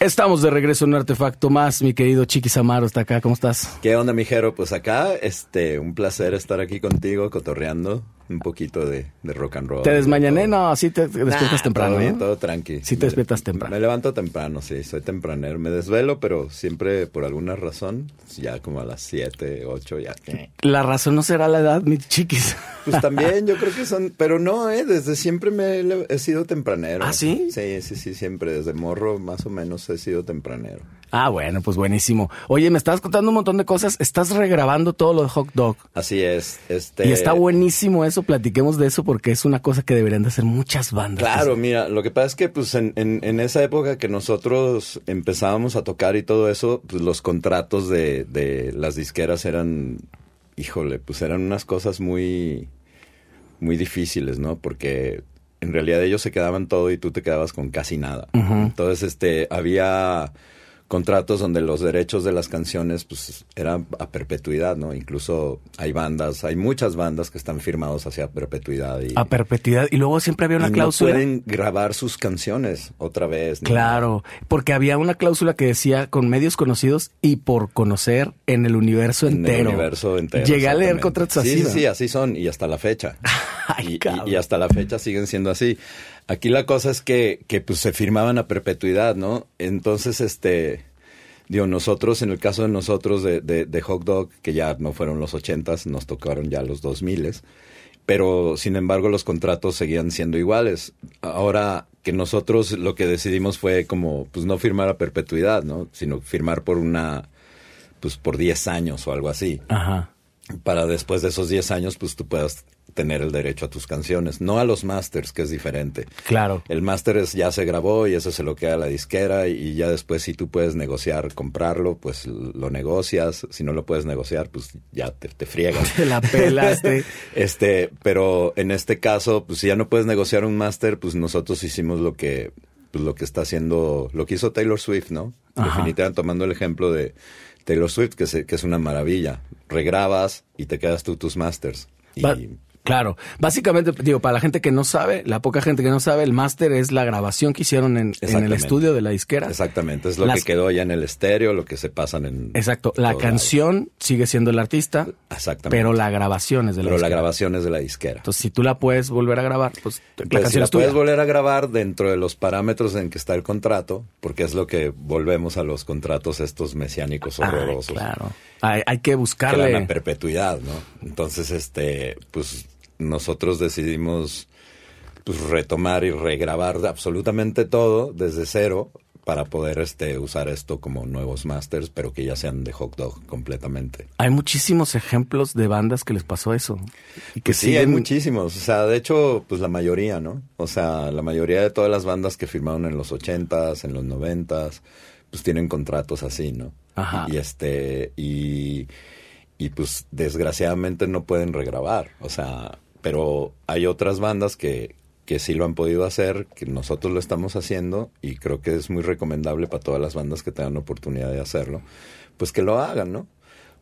Estamos de regreso en un artefacto más, mi querido Chiquis Amaro está acá, ¿cómo estás? ¿Qué onda, mijero? Pues acá, este, un placer estar aquí contigo, cotorreando un poquito de, rock and roll. ¿Te desmañané? No, sí te despiertas temprano. Todo, todo tranqui. Sí te despiertas temprano. Me levanto temprano, sí, soy tempranero. Me desvelo, pero siempre por alguna razón, ya como a las 7, 8, ya. La razón no será la edad, mi chiquis. Pues también, yo creo que son, pero no, eh, desde siempre me he, sido tempranero. ¿Ah, sí? Sí, sí, sí, siempre, desde morro más o menos he sido tempranero. Ah, bueno, pues buenísimo. Oye, me estabas contando un montón de cosas, estás regrabando todo lo de Hot Dog. Así es. Este... Y está buenísimo eso, platiquemos de eso porque es una cosa que deberían de hacer muchas bandas. Claro, mira, lo que pasa es que pues en, en, esa época que nosotros empezábamos a tocar y todo eso, pues los contratos de, de las disqueras eran, híjole, pues eran unas cosas muy, muy difíciles, ¿no? Porque en realidad ellos se quedaban todo y tú te quedabas con casi nada. Entonces, este, había contratos donde los derechos de las canciones pues eran a perpetuidad, ¿no? Incluso hay bandas, hay muchas bandas que están firmados hacia perpetuidad. Y, a perpetuidad. Y luego siempre había una y cláusula. No pueden grabar sus canciones otra vez. Claro, porque había una cláusula que decía con medios conocidos y por conocer en el universo entero. En el universo entero. Llegué a leer contratos así. Sí, sí, así son y hasta la fecha. y, y hasta la fecha siguen siendo así. Aquí la cosa es que, que pues se firmaban a perpetuidad, ¿no? Entonces, este, digo, nosotros, en el caso de nosotros de, de, Hot Dog, que ya no fueron los ochentas, nos tocaron ya los dos miles, pero sin embargo los contratos seguían siendo iguales. Ahora que nosotros lo que decidimos fue como, pues no firmar a perpetuidad, ¿no? Sino firmar por una, pues por 10 años o algo así. Ajá. Para después de esos 10 años, pues tú puedas tener el derecho a tus canciones, no a los masters, que es diferente. Claro. El máster es, ya se grabó y eso se lo queda a la disquera y ya después si tú puedes negociar, comprarlo, pues lo negocias, si no lo puedes negociar, pues ya te, te friegas. Te la pelaste. este, pero en este caso, pues si ya no puedes negociar un máster, pues nosotros hicimos lo que, pues lo que está haciendo, lo que hizo Taylor Swift, ¿no? Definitivamente tomando el ejemplo de Taylor Swift, que, que es una maravilla. Regrabas y te quedas tú tus masters. Y, Claro, básicamente, digo, para la gente que no sabe, la poca gente que no sabe, el máster es la grabación que hicieron en, el estudio de la disquera. Exactamente, es lo que quedó ya en el estéreo, lo que se pasan en... Exacto, la canción sigue siendo el artista, Exactamente. pero la grabación es de la Pero la grabación es de la disquera. Entonces, si tú la puedes volver a grabar, pues la pues, canción la es tuya. puedes volver a grabar dentro de los parámetros en que está el contrato, porque es lo que volvemos a los contratos estos mesiánicos horrorosos. claro. Hay, hay que buscarle... la perpetuidad, ¿no? Entonces, este, pues nosotros decidimos pues, retomar y regrabar absolutamente todo desde cero para poder este usar esto como nuevos masters, pero que ya sean de hot dog completamente. Hay muchísimos ejemplos de bandas que les pasó eso. Y que pues sí, hay muchísimos. O sea, de hecho, pues la mayoría, ¿no? O sea, la mayoría de todas las bandas que firmaron en los ochentas, en los noventas, pues tienen contratos así, ¿no? Y este, y, y pues desgraciadamente no pueden regrabar. O sea, pero hay otras bandas que, que sí lo han podido hacer, que nosotros lo estamos haciendo y creo que es muy recomendable para todas las bandas que tengan oportunidad de hacerlo, pues que lo hagan, ¿no?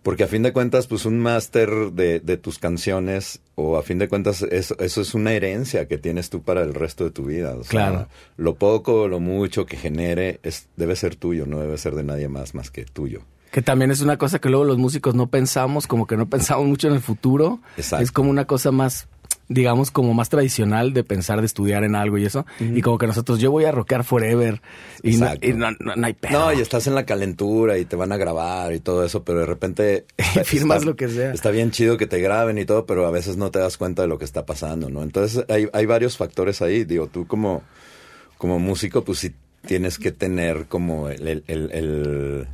Porque a fin de cuentas, pues un máster de, de, tus canciones, o a fin de cuentas, eso, eso, es una herencia que tienes tú para el resto de tu vida. O claro. lo poco o lo mucho que genere es, debe ser tuyo, no debe ser de nadie más más que tuyo. Que también es una cosa que luego los músicos no pensamos, como que no pensamos mucho en el futuro. Exacto. Es como una cosa más, digamos, como más tradicional de pensar, de estudiar en algo y eso. Y como que nosotros, yo voy a rockear forever. Y, no, y no, hay pedo. No, y estás en la calentura y te van a grabar y todo eso, pero de repente... Firmas lo que sea. Está bien chido que te graben y todo, pero a veces no te das cuenta de lo que está pasando, ¿no? Entonces hay, hay varios factores ahí. Digo, tú como, como músico, pues sí tienes que tener como el, el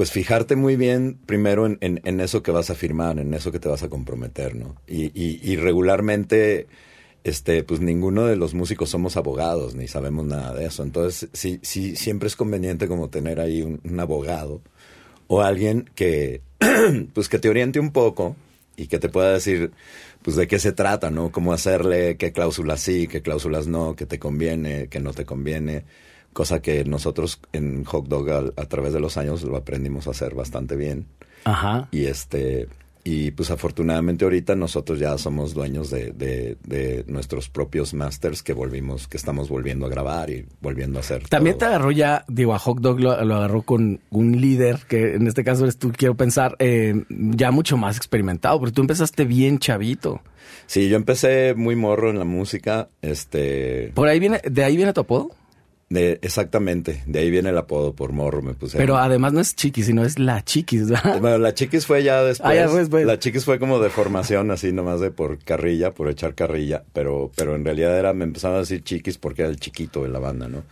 pues fijarte muy bien primero en, en, eso que vas a firmar, en eso que te vas a comprometer, ¿no? Y, y, regularmente, este, pues ninguno de los músicos somos abogados, ni sabemos nada de eso. Entonces, sí, sí, siempre es conveniente como tener ahí un, abogado o alguien que, pues que te oriente un poco y que te pueda decir, pues de qué se trata, ¿no? Cómo hacerle, qué cláusulas sí, qué cláusulas no, qué te conviene, qué no te conviene cosa que nosotros en Hot Dog a, través de los años lo aprendimos a hacer bastante bien. Ajá. Y este Y pues afortunadamente ahorita nosotros ya somos dueños de, de, nuestros propios masters que volvimos, que estamos volviendo a grabar y volviendo a hacer. También te agarró ya, digo, a Hot Dog lo, agarró con un líder, que en este caso eres tú, quiero pensar, eh, ya mucho más experimentado, porque tú empezaste bien chavito. Sí, yo empecé muy morro en la música, este... ¿Por ahí viene, de ahí viene tu apodo? De, exactamente, de ahí viene el apodo por morro, me puse. Pero además no es chiquis, sino es la chiquis. Bueno, la chiquis fue ya después. Ah, la chiquis fue como de formación, así nomás de por carrilla, por echar carrilla, pero, pero en realidad era, me empezaban a decir chiquis porque era el chiquito de la banda, ¿no?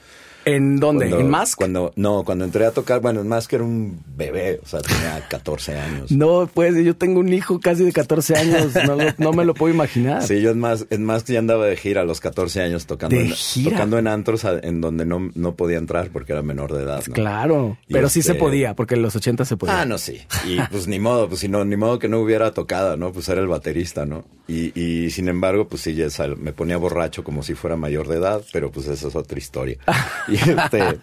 ¿En dónde? ¿En Mask? Cuando, no, cuando entré a tocar, bueno, en Mask era un bebé, o sea, tenía 14 años. No, pues yo tengo un hijo casi de 14 años, no, me lo puedo imaginar. Sí, yo en Mask, en Mask ya andaba de gira a los 14 años tocando, en, tocando en antros en donde no, no podía entrar porque era menor de edad. ¿no? Claro, pero sí se este podía, porque en los 80 se podía. Ah, no, sí. Y pues ni modo, pues si no, ni modo que no hubiera tocado, ¿no? Pues era el baterista, ¿no? Y, y sin embargo, pues sí, ya me ponía borracho como si fuera mayor de edad, pero pues esa es otra historia. Y este...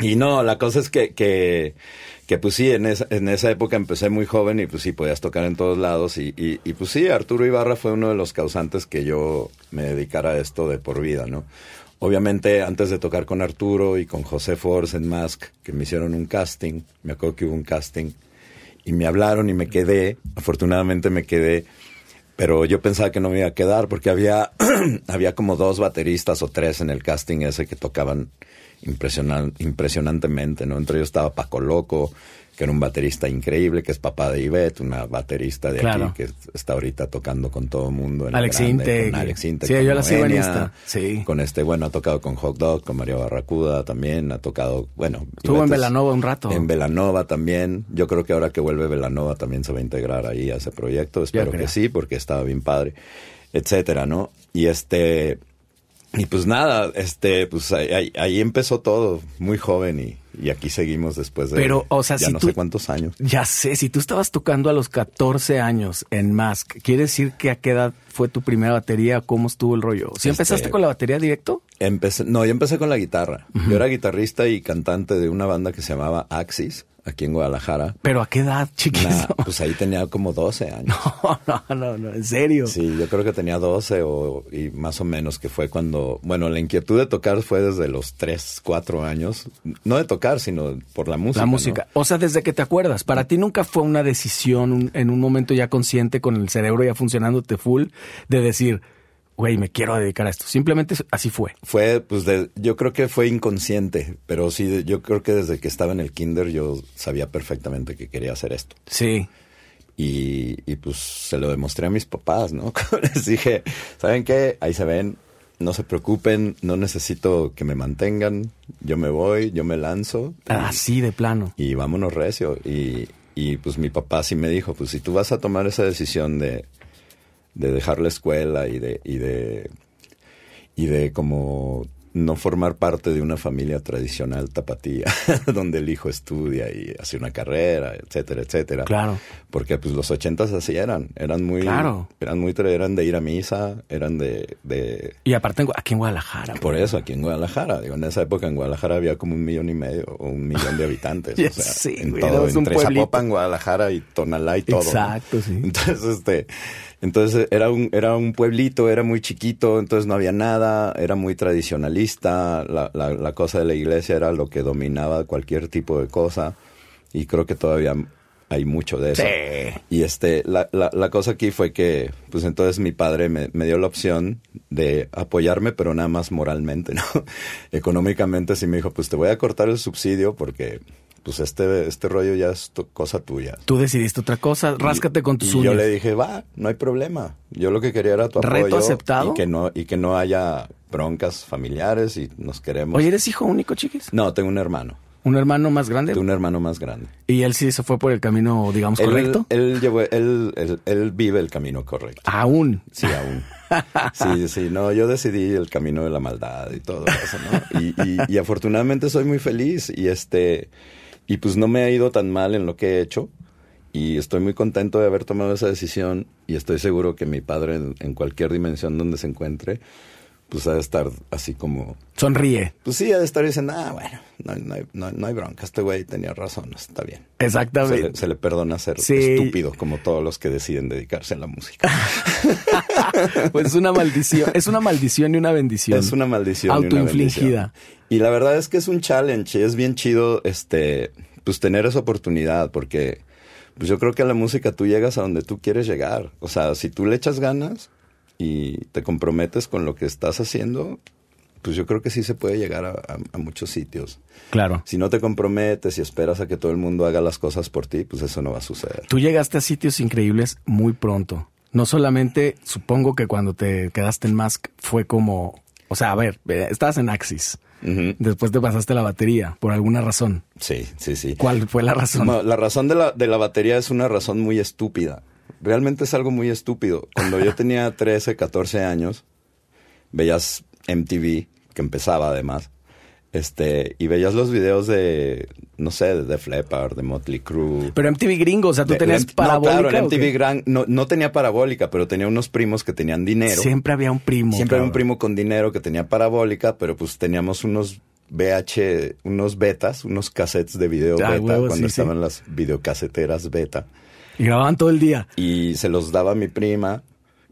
Y no, la cosa es que, que, pues sí, en esa, en esa época empecé muy joven y pues sí, podías tocar en todos lados. Y, y, pues sí, Arturo Ibarra fue uno de los causantes que yo me dedicara a esto de por vida, ¿no? Obviamente, antes de tocar con Arturo y con José Force en Mask, que me hicieron un casting, me acuerdo que hubo un casting, y me hablaron y me quedé, afortunadamente me quedé, pero yo pensaba que no me iba a quedar porque había, había como dos bateristas o tres en el casting ese que tocaban impresionan, impresionantemente, ¿no? Entre ellos estaba Paco Loco, que era un baterista increíble, que es papá de Ivette, una baterista de aquí que está ahorita tocando con todo el mundo. En Alex. Alex Sí, yo la sigo en Sí. Con este, bueno, ha tocado con Hot Dog, con María Barracuda también, ha tocado, bueno. Estuvo en Velanova un rato. En Velanova también. Yo creo que ahora que vuelve Velanova también se va a integrar ahí a ese proyecto. Espero que sí, porque estaba bien padre, etcétera, ¿no? Y este, y pues nada, este, pues ahí, ahí empezó todo, muy joven y, y, aquí seguimos después de Pero, o sea, ya no sé cuántos años. Ya sé, si tú estabas tocando a los 14 años en Mask, ¿quiere decir que a qué edad fue tu primera batería? ¿Cómo estuvo el rollo? ¿Sí empezaste este, con la batería directo? Empecé, no, yo empecé con la guitarra. Yo era guitarrista y cantante de una banda que se llamaba Axis aquí en Guadalajara. ¿Pero a qué edad, chiquito? pues ahí tenía como 12 años. No, no, no, no, en serio. Sí, yo creo que tenía 12 o, y más o menos que fue cuando, bueno, la inquietud de tocar fue desde los 3, 4 años. No de tocar, sino por la música. La música. O sea, desde que te acuerdas. Para ti nunca fue una decisión en un momento ya consciente con el cerebro ya funcionándote full de decir güey, me quiero dedicar a esto. Simplemente así fue. Fue, pues, de, yo creo que fue inconsciente, pero sí, yo creo que desde que estaba en el kinder yo sabía perfectamente que quería hacer esto. Sí. Y, y pues se lo demostré a mis papás, ¿no? Les dije, ¿saben qué? Ahí se ven, no se preocupen, no necesito que me mantengan, yo me voy, yo me lanzo. Así de plano. Y vámonos recio. Y, y pues mi papá sí me dijo, pues si tú vas a tomar esa decisión de de dejar la escuela y de, y de, y de como no formar parte de una familia tradicional tapatía, donde el hijo estudia y hace una carrera, etcétera, etcétera. Claro. Porque pues los ochentas así eran, eran muy, claro. eran muy, eran de ir a misa, eran de, de... Y aparte aquí en Guadalajara. Por eso, aquí en Guadalajara. Digo, en esa época en Guadalajara había como un millón y medio o un millón de habitantes. o sea, sí, en todo, entre Zapopan, Guadalajara y Tonalá y todo. Exacto, sí. Entonces, este entonces era un, era un pueblito, era muy chiquito, entonces no había nada, era muy tradicionalista, la, la, la cosa de la iglesia era lo que dominaba cualquier tipo de cosa y creo que todavía hay mucho de eso. Sí. Y este, la, la, la, cosa aquí fue que, pues entonces mi padre me, me, dio la opción de apoyarme, pero nada más moralmente, ¿no? Económicamente sí me dijo, pues te voy a cortar el subsidio porque pues este, este rollo ya es cosa tuya. Tú decidiste otra cosa, ráscate con tus y Yo le dije, va, no hay problema. Yo lo que quería era tu apoyo. Reto aceptado. Y que no, y que no haya broncas familiares y nos queremos. Oye, ¿eres hijo único, chiquis? No, tengo un hermano. ¿Un hermano más grande? un hermano más grande. ¿Y él sí se fue por el camino, digamos, correcto? Él, llevó, él, él, él, vive el camino correcto. ¿Aún? Sí, aún. Sí, sí, no, yo decidí el camino de la maldad y todo eso, ¿no? Y, y, y afortunadamente soy muy feliz y este... Y pues no me ha ido tan mal en lo que he hecho. Y estoy muy contento de haber tomado esa decisión. Y estoy seguro que mi padre, en, cualquier dimensión donde se encuentre, pues ha de estar así como... Sonríe. Pues sí, ha de estar diciendo, ah, bueno, no, no, hay, no, no hay bronca, este güey tenía razón, está bien. Se Exactamente. le, se le perdona ser Sí. estúpido como todos los que deciden dedicarse a la música. pues es una maldición. Es una maldición y una bendición. Es una maldición. y una Autoinfligida. bendición. Y la verdad es que es un challenge y es bien chido este pues tener esa oportunidad porque pues yo creo que a la música tú llegas a donde tú quieres llegar. O sea, si tú le echas ganas y te comprometes con lo que estás haciendo, pues yo creo que sí se puede llegar a, a- a muchos sitios. Claro. Si no te comprometes y esperas a que todo el mundo haga las cosas por ti, pues eso no va a suceder. Tú llegaste a sitios increíbles muy pronto. No solamente, supongo que cuando te quedaste en Mask fue como, o sea, a ver, estabas en Axis. Después te pasaste a la batería, por alguna razón. Sí, sí, sí. ¿Cuál fue la razón? No, la razón de la, de la batería es una razón muy estúpida. Realmente es algo muy estúpido. Cuando yo tenía 13, 14 años, veías MTV, que empezaba además, este, y veías los videos de, no sé, de Def Leppard, de Motley Crue. Pero MTV gringo, o sea, tú de- tenías de- parabólica. No, claro. MTV Gran, no, no tenía parabólica, pero tenía unos primos que tenían dinero. Siempre había un primo. Siempre había un primo con dinero que tenía parabólica, pero pues teníamos unos VH, unos betas, unos cassettes de video Ah, beta, huevo, cuando sí, sí. estaban las videocaseteras beta. Y grababan todo el día. Y se los daba a mi prima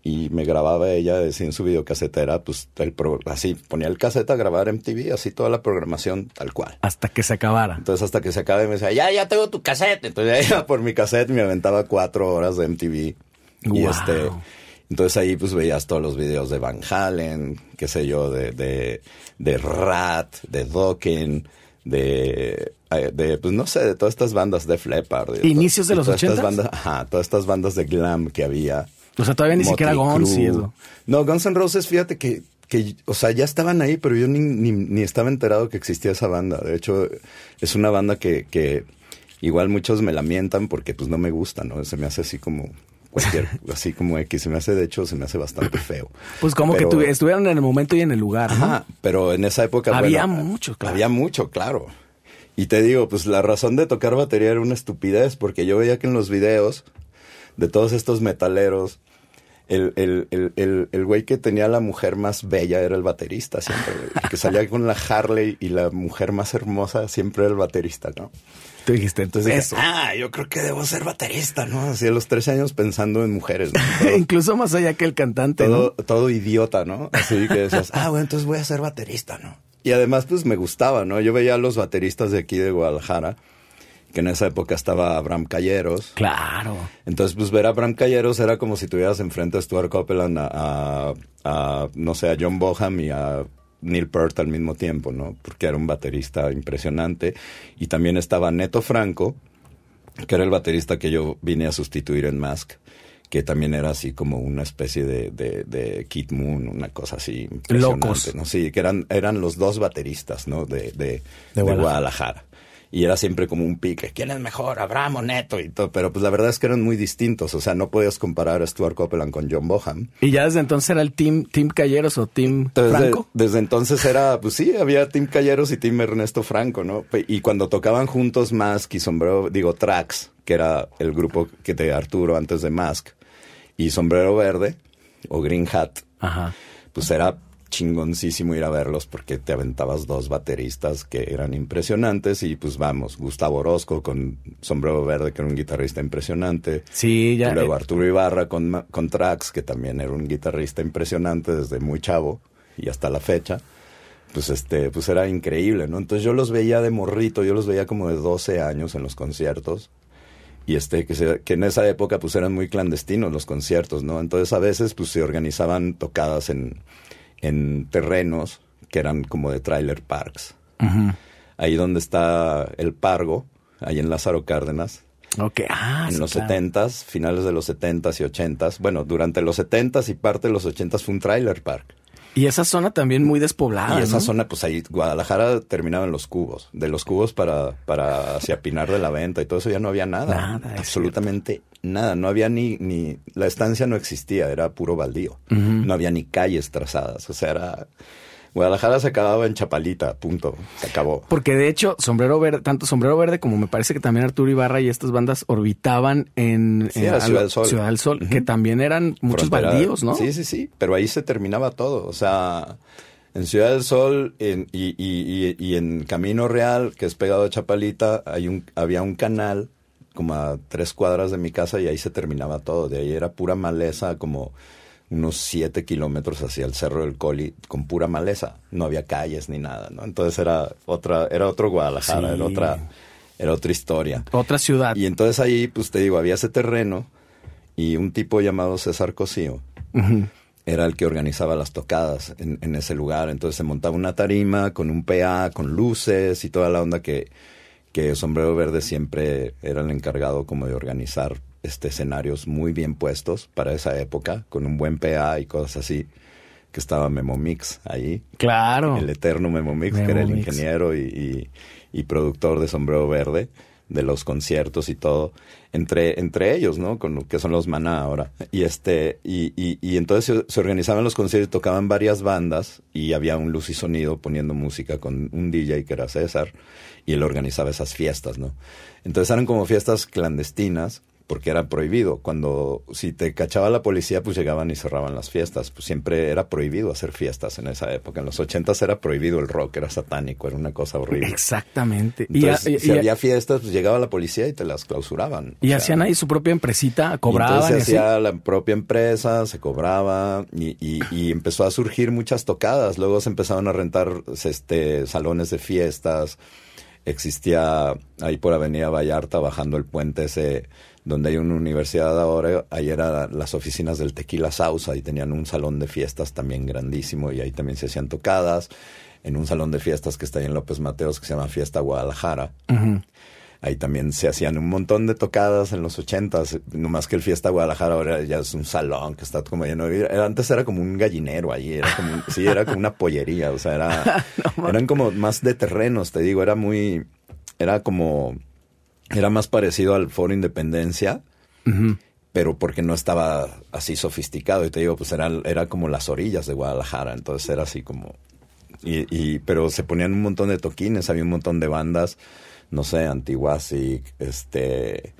y me grababa ella así en su videocasetera, pues el pro- así ponía el cassette a grabar MTV, así toda la programación tal cual. Hasta que se acabara. Entonces hasta que se acabe me decía, ya, ya tengo tu cassette. Entonces ya iba por mi cassette y me aventaba cuatro horas de MTV. Y Wow. este, entonces ahí pues veías todos los videos de Van Halen, qué sé yo, de, de, de Rat, de Dokken, de, eh, de, pues no sé, de todas estas bandas de Leppard. de ¿Inicios de los todas estas 80s? bandas, Ajá, todas estas bandas de glam que había. O sea, todavía ni siquiera Guns y eso. No, Guns N' Roses, fíjate que, que, o sea, ya estaban ahí, pero yo ni, ni, ni estaba enterado que existía esa banda. De hecho, es una banda que, que igual muchos me lamentan porque pues no me gusta, ¿no? Se me hace así como cualquier, así como X, se me hace, de hecho, se me hace bastante feo. Pues como Pero- que tuvi- estuvieron en el momento y en el lugar. ¿no? Ajá, pero en esa época Había bueno, mucho, claro. Había mucho, claro. Y te digo, pues la razón de tocar batería era una estupidez, porque yo veía que en los videos de todos estos metaleros, el, el, el, el, el güey que tenía la mujer más bella era el baterista siempre. El que salía con la Harley y la mujer más hermosa siempre era el baterista, ¿no? Tú dijiste, Entonces dije, ah, yo creo que debo ser baterista, ¿no? Así a los 13 años pensando en mujeres, ¿no? Todo- Incluso más allá que el cantante, todo, ¿no? todo idiota, ¿no? Así que decías, ah, bueno, entonces voy a ser baterista, ¿no? Y además, pues me gustaba, ¿no? Yo veía a los bateristas de aquí de Guadalajara, que en esa época estaba Abraham Calleros. Claro. Entonces, pues ver a Abraham Calleros era como si tuvieras enfrente a Stuart Copeland, a, a- a, no sé, a John Boham y a Neil Peart al mismo tiempo, ¿no? Porque era un baterista impresionante. Y también estaba Neto Franco, que era el baterista que yo vine a sustituir en Mask, que también era así como una especie de, de, de Kid Moon, una cosa así impresionante, Locos. ¿no? Sí, que eran, eran los dos bateristas, ¿no? De, de, de Guadalajara. Y era siempre como un pique, ¿quién es mejor, Abraham o Neto? Y todo, pero pues la verdad es que eran muy distintos, o sea, no podías comparar a Stuart Copeland con John Boham. Y ya desde entonces era el Team, team Calleros o Team Franco. desde entonces era, pues sí, había Tim Calleros y Tim Ernesto Franco, ¿no? Y cuando tocaban juntos Mask y Sombrero, digo, Trax, que era el grupo que de Arturo antes de Mask, y Sombrero Verde, o Green Hat, Ajá. pues era chingoncísimo ir a verlos porque te aventabas dos bateristas que eran impresionantes y pues vamos, Gustavo Orozco con Sombrero Verde, que era un guitarrista impresionante. Sí, ya. Y luego eh, Arturo Ibarra con, con Trax, que también era un guitarrista impresionante desde muy chavo y hasta la fecha. Pues este, pues era increíble, ¿no? Entonces yo los veía de morrito, yo los veía como de 12 años en los conciertos. Y este, que, se- que en esa época pues eran muy clandestinos los conciertos, ¿no? Entonces a veces pues se organizaban tocadas en, en terrenos que eran como de trailer parks. Ahí donde está el Pargo, ahí en Lázaro Cárdenas, Ok. Ah, en sí, los claro. setentas, finales de los setentas y ochentas. Bueno, durante los setentas y parte de los ochentas fue un trailer park. Y esa zona también muy despoblada. y esa ¿no? zona, pues ahí, Guadalajara terminaba en los cubos. De los cubos para, para hacia Pinar de la Venta y todo eso ya no había nada. Nada, absolutamente nada. No había ni, ni, la estancia no existía, era puro baldío. No había ni calles trazadas. O sea, era Guadalajara se acababa en Chapalita, punto. Se acabó. Porque de hecho, Sombrero Verde, tanto Sombrero Verde como me parece que también Arturo Ibarra y estas bandas orbitaban en, Sí, Ciudad del Sol. Ciudad del Sol, que también eran muchos Frontera- baldíos, ¿no? Sí, sí, sí. Pero ahí se terminaba todo. O sea, en Ciudad del Sol en- y, y- y- y en Camino Real, que es pegado a Chapalita, hay un, había un canal como a tres cuadras de mi casa y ahí se terminaba todo. De ahí era pura maleza, como unos siete kilómetros hacia el Cerro del Coli, con pura maleza. No había calles ni nada, ¿no? Entonces era otra, era otro Guadalajara, Sí. era otra, era otra historia. Otra ciudad. Y entonces ahí, pues te digo, había ese terreno y un tipo llamado César Cosío era el que organizaba las tocadas en, en ese lugar. Entonces se montaba una tarima con un PA, con luces y toda la onda que, que Sombrero Verde siempre era el encargado como de organizar este escenarios muy bien puestos para esa época, con un buen PA y cosas así, que estaba Memo Mix ahí, Claro. el eterno Memo Mix, Memo que era el ingeniero y, y- y productor de Sombrero Verde, de los conciertos y todo, entre, entre ellos, ¿no? Con lo que son los Maná ahora. Y este, y, y, y entonces se, se organizaban los conciertos, tocaban varias bandas y había un luz y sonido poniendo música con un DJ que era César, y él organizaba esas fiestas, ¿no? Entonces eran como fiestas clandestinas, porque era prohibido. Cuando, si te cachaba la policía, pues llegaban y cerraban las fiestas. Pues siempre era prohibido hacer fiestas en esa época. En los ochentas era prohibido el rock, era satánico, era una cosa horrible. Exactamente. Y, Entonces, y- si y- había fiestas, pues llegaba la policía y te las clausuraban. y O sea, hacían ahí su propia empresita, cobraban. entonces se así. hacía la propia empresa, se cobraba y, y- y empezó a surgir muchas tocadas. Luego se empezaron a rentar este, salones de fiestas. Existía ahí por Avenida Vallarta, bajando el puente ese donde hay una universidad ahora, ahí eran las oficinas del Tequila Sausa y tenían un salón de fiestas también grandísimo y ahí también se hacían tocadas. En un salón de fiestas que está ahí en López Mateos que se llama Fiesta Guadalajara. Ahí también se hacían un montón de tocadas en los ochentas, no más que el Fiesta Guadalajara ahora ya es un salón que está como lleno de vida. Era- Antes era como un gallinero allí, era como, un- sí, era como una pollería, o sea, era, eran como más de terrenos, te digo, era muy, era como, era más parecido al Foro Independencia, pero porque no estaba así sofisticado. Y te digo, pues era, era como las orillas de Guadalajara, entonces era así como... Y, y, pero se ponían un montón de toquines, había un montón de bandas, no sé, Antiguasic, este,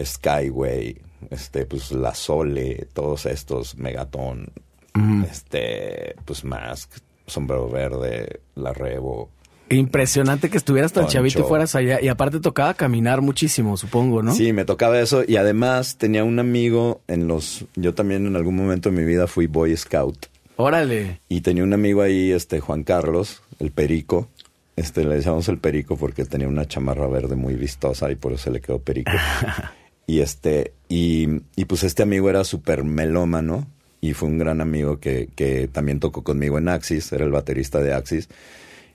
Skyway, este, pues La Sole, todos estos, Megatón, Ujú. este, pues Mask, Sombrero Verde, La Revo. Impresionante que estuvieras tan Poncho. chavito y fueras allá. Y aparte tocaba caminar muchísimo, supongo, ¿no? Sí, me tocaba eso y además tenía un amigo en los... Yo también en algún momento de mi vida fui Boy Scout. Órale. Y tenía un amigo ahí, este Juan Carlos, el Perico. Este le decíamos el Perico porque tenía una chamarra verde muy vistosa y por eso se le quedó Perico. y este, y, y pues este amigo era súper melómano y fue un gran amigo que, que también tocó conmigo en Axis, era el baterista de Axis.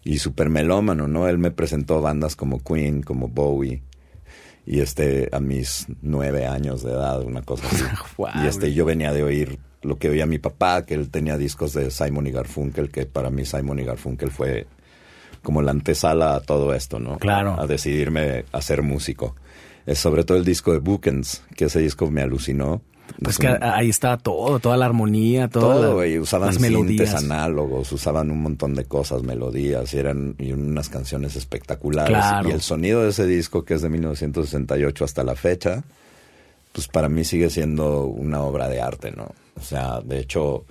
Y súper melómano, ¿no? Él me presentó bandas como Queen, como Bowie. Y este, a mis nueve años de edad, una cosa así. Guau. Y este, yo venía de oír lo que oía mi papá, que él tenía discos de Simon y Garfunkel, que para mí Simon y Garfunkel fue como la antesala a todo esto, ¿no? Claro. A decidirme a ser músico. Es sobre todo el disco de Bookends, que ese disco me alucinó. Pues Es que ahí estaba todo, toda la armonía, toda todo, la- güey. Usaban las melodías. análogos, usaban un montón de cosas, melodías, y eran y unas canciones espectaculares. Claro. Y el sonido de ese disco, que es de 1968 hasta la fecha, pues para mí sigue siendo una obra de arte, ¿no? O sea, de hecho,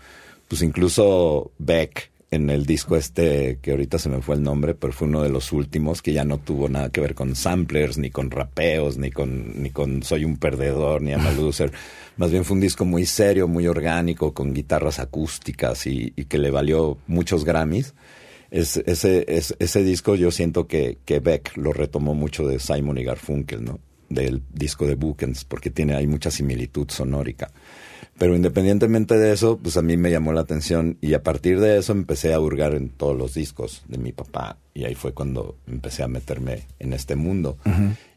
pues incluso Beck en el disco este, que ahorita se me fue el nombre, pero fue uno de los últimos que ya no tuvo nada que ver con samplers, ni con rapeos, ni con, ni con Soy un perdedor, ni I'm a loser. Más bien fue un disco muy serio, muy orgánico, con guitarras acústicas y, y que le valió muchos Grammys. Es, ese, es- ese disco yo siento que, que Beck lo retomó mucho de Simon y Garfunkel, ¿no? Del disco de Bookends, porque tiene ahí mucha similitud sonórica. Pero independientemente de eso, pues a mí me llamó la atención y a partir de eso empecé a hurgar en todos los discos de mi papá y ahí fue cuando empecé a meterme en este mundo.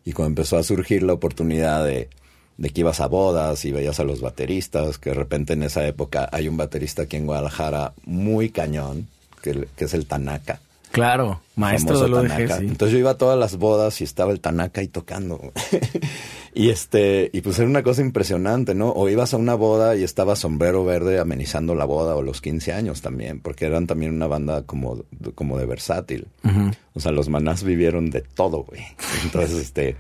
Y cuando empezó a surgir la oportunidad de, de que ibas a bodas y veías a los bateristas, que de repente en esa época hay un baterista aquí en Guadalajara muy cañón, que, que es el Tanaka. Claro, maestro de lo de Tanaka. Entonces yo iba a todas las bodas y estaba el Tanaka ahí tocando. y este, y pues era una cosa impresionante, ¿no? O ibas a una boda y estaba Sombrero Verde amenizando la boda o los 15 años también, porque eran también una banda como, como de versátil. O sea, los manás vivieron de todo, güey. Entonces, este,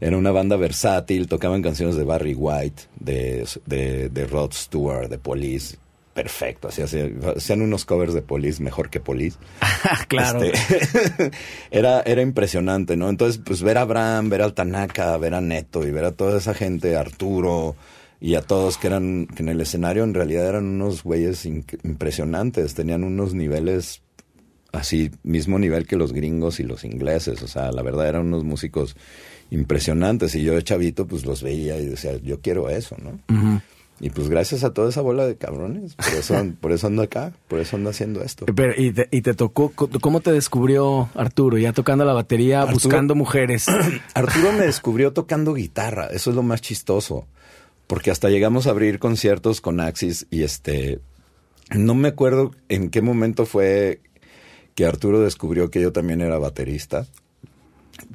era una banda versátil, tocaban canciones de Barry White, de, de, de Rod Stewart, de Police perfecto. Así, hacían unos covers de Police mejor que Police. claro. Este, era, era impresionante, ¿no? Entonces, pues ver a Bram, ver al Tanaka, ver a Neto y ver a toda esa gente, Arturo y a todos que eran, que en el escenario en realidad eran unos güeyes impresionantes, tenían unos niveles así, mismo nivel que los gringos y los ingleses, o sea, la verdad eran unos músicos impresionantes y yo de chavito pues los veía y decía, yo quiero eso, ¿no? Y pues gracias a toda esa bola de cabrones, por eso, por eso ando acá, por eso ando haciendo esto. Pero, y, te, y te tocó, ¿cómo te descubrió Arturo? Ya tocando la batería, buscando mujeres. Arturo me descubrió tocando guitarra, eso es lo más chistoso. Porque hasta llegamos a abrir conciertos con Axis y este, no me acuerdo en qué momento fue que Arturo descubrió que yo también era baterista.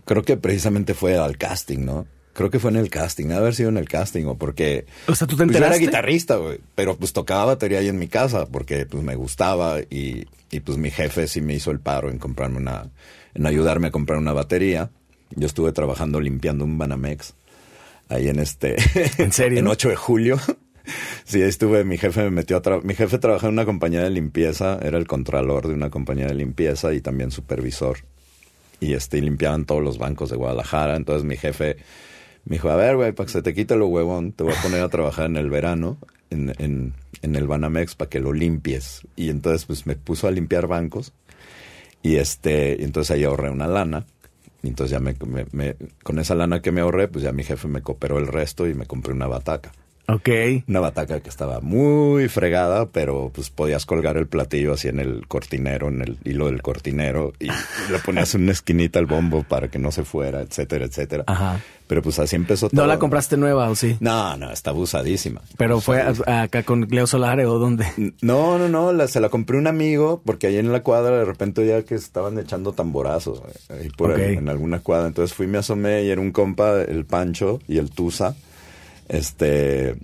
Creo que precisamente fue al casting, ¿no? Creo que fue en el casting, debe haber sido en el casting, o porque... O sea, tú te pues, enteraste. yo era guitarrista, güey, pero pues tocaba batería ahí en mi casa porque pues me gustaba y, y pues mi jefe sí me hizo el paro en comprarme una... en ayudarme a comprar una batería. Yo estuve trabajando limpiando un Banamex ahí en este... ¿En serio? en 8 de julio. Sí, ahí estuve, mi jefe me metió a trabajar, mi jefe trabajaba en una compañía de limpieza, era el contralor de una compañía de limpieza y también supervisor. Y este, y limpiaban todos los bancos de Guadalajara, entonces mi jefe me dijo, a ver, güey, para que se te quite lo huevón, te voy a poner a trabajar en el verano, en, en, en el Banamex, para que lo limpies. Y entonces, pues, me puso a limpiar bancos. Y este, y entonces ahí ahorré una lana. Y entonces ya me, con esa lana que me ahorré, pues ya mi jefe me cooperó el resto y me compré una bataca. Ok. Una bataca que estaba muy fregada, pero pues podías colgar el platillo así en el cortinero, en el hilo del cortinero, y le ponías una esquinita al bombo para que no se fuera, etcétera, etcétera. Ajá. Pero pues así empezó todo. ¿No la compraste nueva o sí? No, no, está abusadísima. ¿Pero fue a- acá con Leo Solare o dónde? No, no, no, la, se la compré un amigo porque ahí en la cuadra de repente ya que estaban echando tamborazos güey, ahí por ahí, en alguna cuadra. Entonces fui, me asomé y era un compa, el Pancho y el Tusa. Este,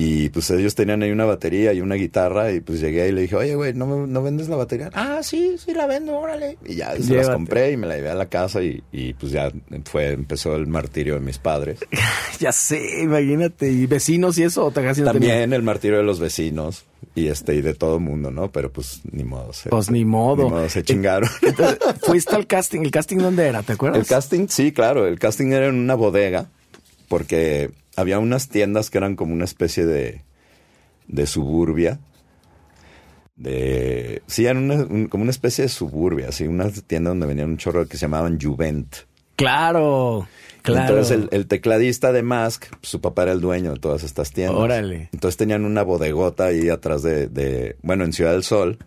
y pues ellos tenían ahí una batería y una guitarra y pues llegué y le dije, oye, güey, ¿no, me- ¿no vendes la batería? Ah, sí, sí la vendo, órale. Y ya se las compré y me la llevé a la casa y, y pues ya fue, empezó el martirio de mis padres. ya sé, imagínate. ¿Y vecinos y eso? ¿O te casi no También el martirio de los vecinos y este y de todo mundo, ¿no? Pero pues ni modo. se- Pues ni modo. Ni modo, se chingaron. Entonces, fuiste al casting. ¿El casting dónde era? ¿Te acuerdas? el casting, sí, claro, el casting era en una bodega porque había unas tiendas que eran como una especie de de suburbia. De, sí, eran una- un- como una especie de suburbia, así, una tienda donde venían un chorro que se llamaban Juvent. Claro, claro. Entonces el, el tecladista de Mask, su papá era el dueño de todas estas tiendas. Órale. Entonces tenían una bodegota ahí atrás de, de- bueno, en Ciudad del Sol.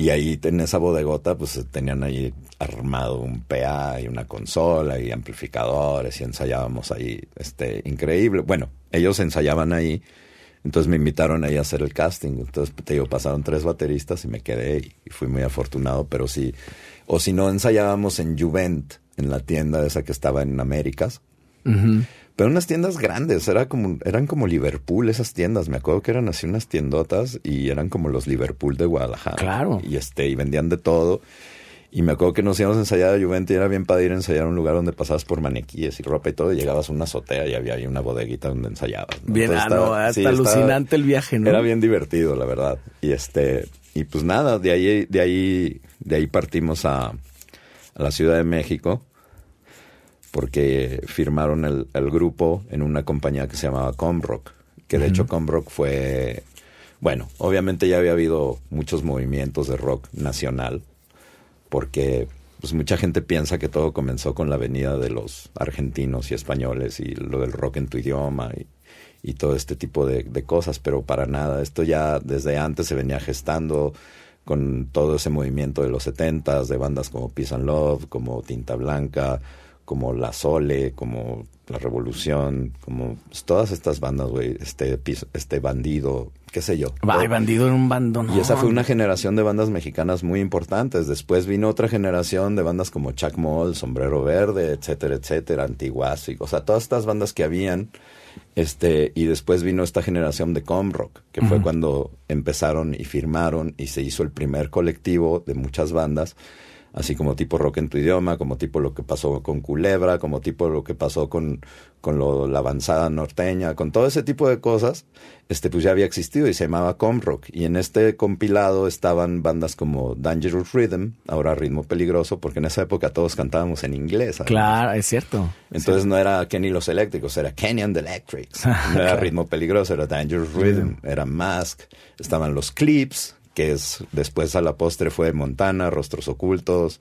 Y ahí en esa bodegota, pues tenían ahí armado un PA y una consola y amplificadores y ensayábamos ahí, este, increíble. Bueno, ellos ensayaban ahí, entonces me invitaron ahí a hacer el casting. Entonces, te digo, pasaron tres bateristas y me quedé y, fui muy afortunado, pero sí, o si no, ensayábamos en Juvent, en la tienda esa que estaba en Américas. Pero unas tiendas grandes, era como, eran como Liverpool esas tiendas. Me acuerdo que eran así unas tiendotas y eran como los Liverpool de Guadalajara. Claro. Y este, y vendían de todo. Y me acuerdo que nos íbamos a ensayar a Juventus y era bien para ir a ensayar a un lugar donde pasabas por maniquíes y ropa y todo. Y llegabas a una azotea y había ahí una bodeguita donde ensayabas. ¿no? Bien, ah, estaba- no, hasta sí, estaba- alucinante el viaje, ¿no? Era bien divertido, la verdad. Y este, y pues nada, de ahí, de ahí, de ahí partimos a, a la Ciudad de México porque firmaron el, el grupo en una compañía que se llamaba Comrock, que de hecho Comrock fue, bueno, obviamente ya había habido muchos movimientos de rock nacional, porque pues mucha gente piensa que todo comenzó con la venida de los argentinos y españoles y lo del rock en tu idioma y, y todo este tipo de, de cosas, pero para nada, esto ya desde antes se venía gestando con todo ese movimiento de los setentas, de bandas como Peace and Love, como Tinta Blanca, como La Sole, como La Revolución, como todas estas bandas, güey, este, este bandido, qué sé yo. Ay, bandido en un bando, no. Y esa fue una generación de bandas mexicanas muy importantes. Después vino otra generación de bandas como Chuck Moll, Sombrero Verde, etcétera, etcétera, Antiguasic. O sea, todas estas bandas que habían. Este, y después vino esta generación de Com Rock, que fue cuando empezaron y firmaron y se hizo el primer colectivo de muchas bandas, así como tipo rock en tu idioma, como tipo lo que pasó con Culebra, como tipo lo que pasó con, con lo- la avanzada norteña, con todo ese tipo de cosas, este pues ya había existido y se llamaba Com Rock. Y en este compilado estaban bandas como Dangerous Rhythm, ahora Ritmo Peligroso, porque en esa época todos cantábamos en inglés. Claro, es cierto. Entonces no era Kenny los Eléctricos, era Kenny and the Electrics. No era. Ritmo Peligroso, era Dangerous Rhythm, era Mask. Estaban los Clips, que es después a la postre fue Montana, Rostros Ocultos.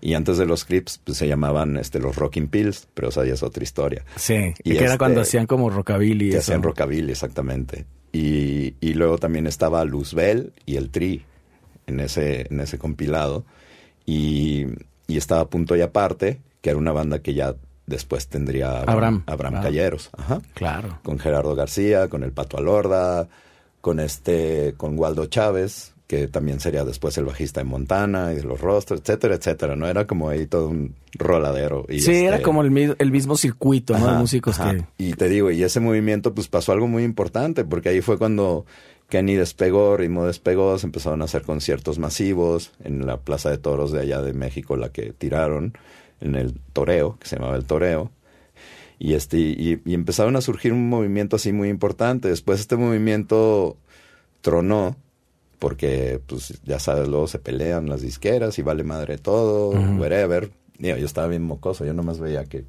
Y antes de los Clips pues, se llamaban este, los Rocking Pills, pero esa ya es otra historia. Sí, Y que era este- cuando hacían como rockabilly. Que eso. hacían rockabilly, exactamente. Y, y luego también estaba Luzbel y el Tri en ese, en ese compilado. Y, y estaba Punto y Aparte, que era una banda que ya después tendría Abraham. Abraham Ah. Calleros. Ajá. Claro. Con Gerardo García, con el Pato Alorda, con este, con Waldo Chávez, que también sería después el bajista de Montana y de los rostros, etcétera, etcétera. No era como ahí todo un roladero. Y sí, era este- como el, el mismo circuito, ¿no? de músicos ajá. que... Y te digo, y ese movimiento pues pasó algo muy importante, porque ahí fue cuando Kenny despegó, Ritmo despegó, se empezaron a hacer conciertos masivos en la Plaza de Toros de allá de México, la que tiraron, en el Toreo, que se llamaba el Toreo. Y, este, y, y empezaron a surgir un movimiento así muy importante. Después este movimiento tronó, porque pues ya sabes, luego se pelean las disqueras y vale madre todo, Ujú. whatever. Digo, yo estaba bien mocoso, yo nomás veía que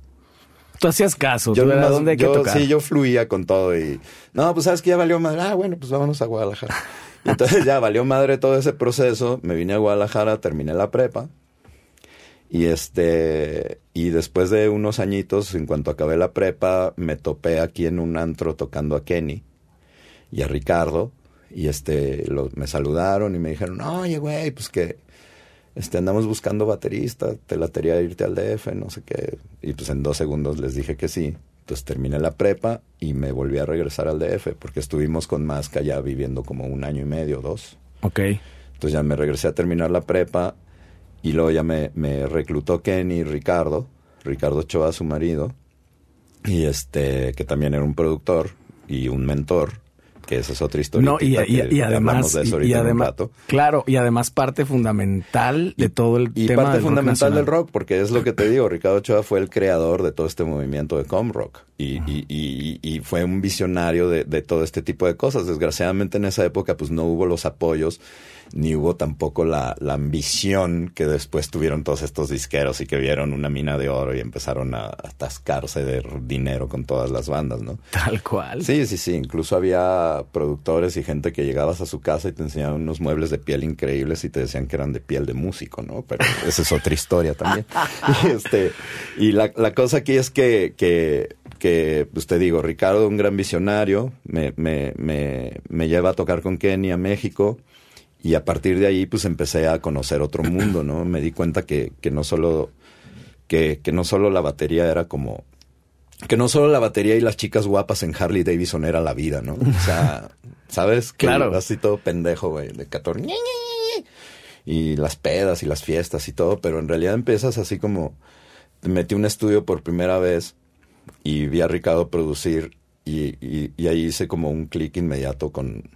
Tú hacías caso, yo tú nomás- dónde hay que yo- tocar. Sí, yo fluía con todo y... No, pues sabes que ya valió madre. Ah, bueno, pues vámonos a Guadalajara. Y Entonces ya valió madre todo ese proceso. Me vine a Guadalajara, terminé la prepa. Y este... Y después de unos añitos, en cuanto acabé la prepa, me topé aquí en un antro tocando a Kenny y a Ricardo. Y este... lo- me saludaron y me dijeron, oye, güey, pues que... Este, andamos buscando baterista, te latería irte al DF, no sé qué. Y pues en dos segundos les dije que sí. Entonces terminé la prepa y me volví a regresar al DF porque estuvimos con Masca ya viviendo como un año y medio, dos. Ok. Entonces ya me regresé a terminar la prepa y luego ya me, me reclutó Kenny Ricardo, Ricardo Ochoa, su marido, y este, que también era un productor y un mentor, que esa es otra historia. No, y, y- y además, de eso y- claro, y además parte fundamental de todo el Y tema parte del rock fundamental del nacional. rock, porque es lo que te digo, Ricardo Ochoa fue el creador de todo este movimiento de com rock y, y, y- y fue un visionario de, de todo este tipo de cosas. Desgraciadamente en esa época pues no hubo los apoyos ni hubo tampoco la, la ambición que después tuvieron todos estos disqueros y que vieron una mina de oro y empezaron a atascarse de dinero con todas las bandas, ¿no? Tal cual. Sí, sí, sí. Incluso había productores y gente que llegabas a su casa y te enseñaban unos muebles de piel increíbles y te decían que eran de piel de músico, ¿no? Pero esa es otra historia también. Y, este, y la, la cosa aquí es que, que, que, pues te digo, Ricardo, un gran visionario, me, me, me, me lleva a tocar con Kenny a México. Y a partir de ahí, pues empecé a conocer otro mundo, ¿no? Me di cuenta que, que no solo, que, que no solo la batería era como que no solo la batería y las chicas guapas en Harley Davidson era la vida, ¿no? O sea, ¿sabes? Que Claro. Así todo pendejo, güey, de 14. ñe, ñe, ñe, Y las pedas y las fiestas y todo, pero en realidad empiezas así como... Metí un estudio por primera vez y vi a Ricardo producir y, y- y ahí hice como un clic inmediato con,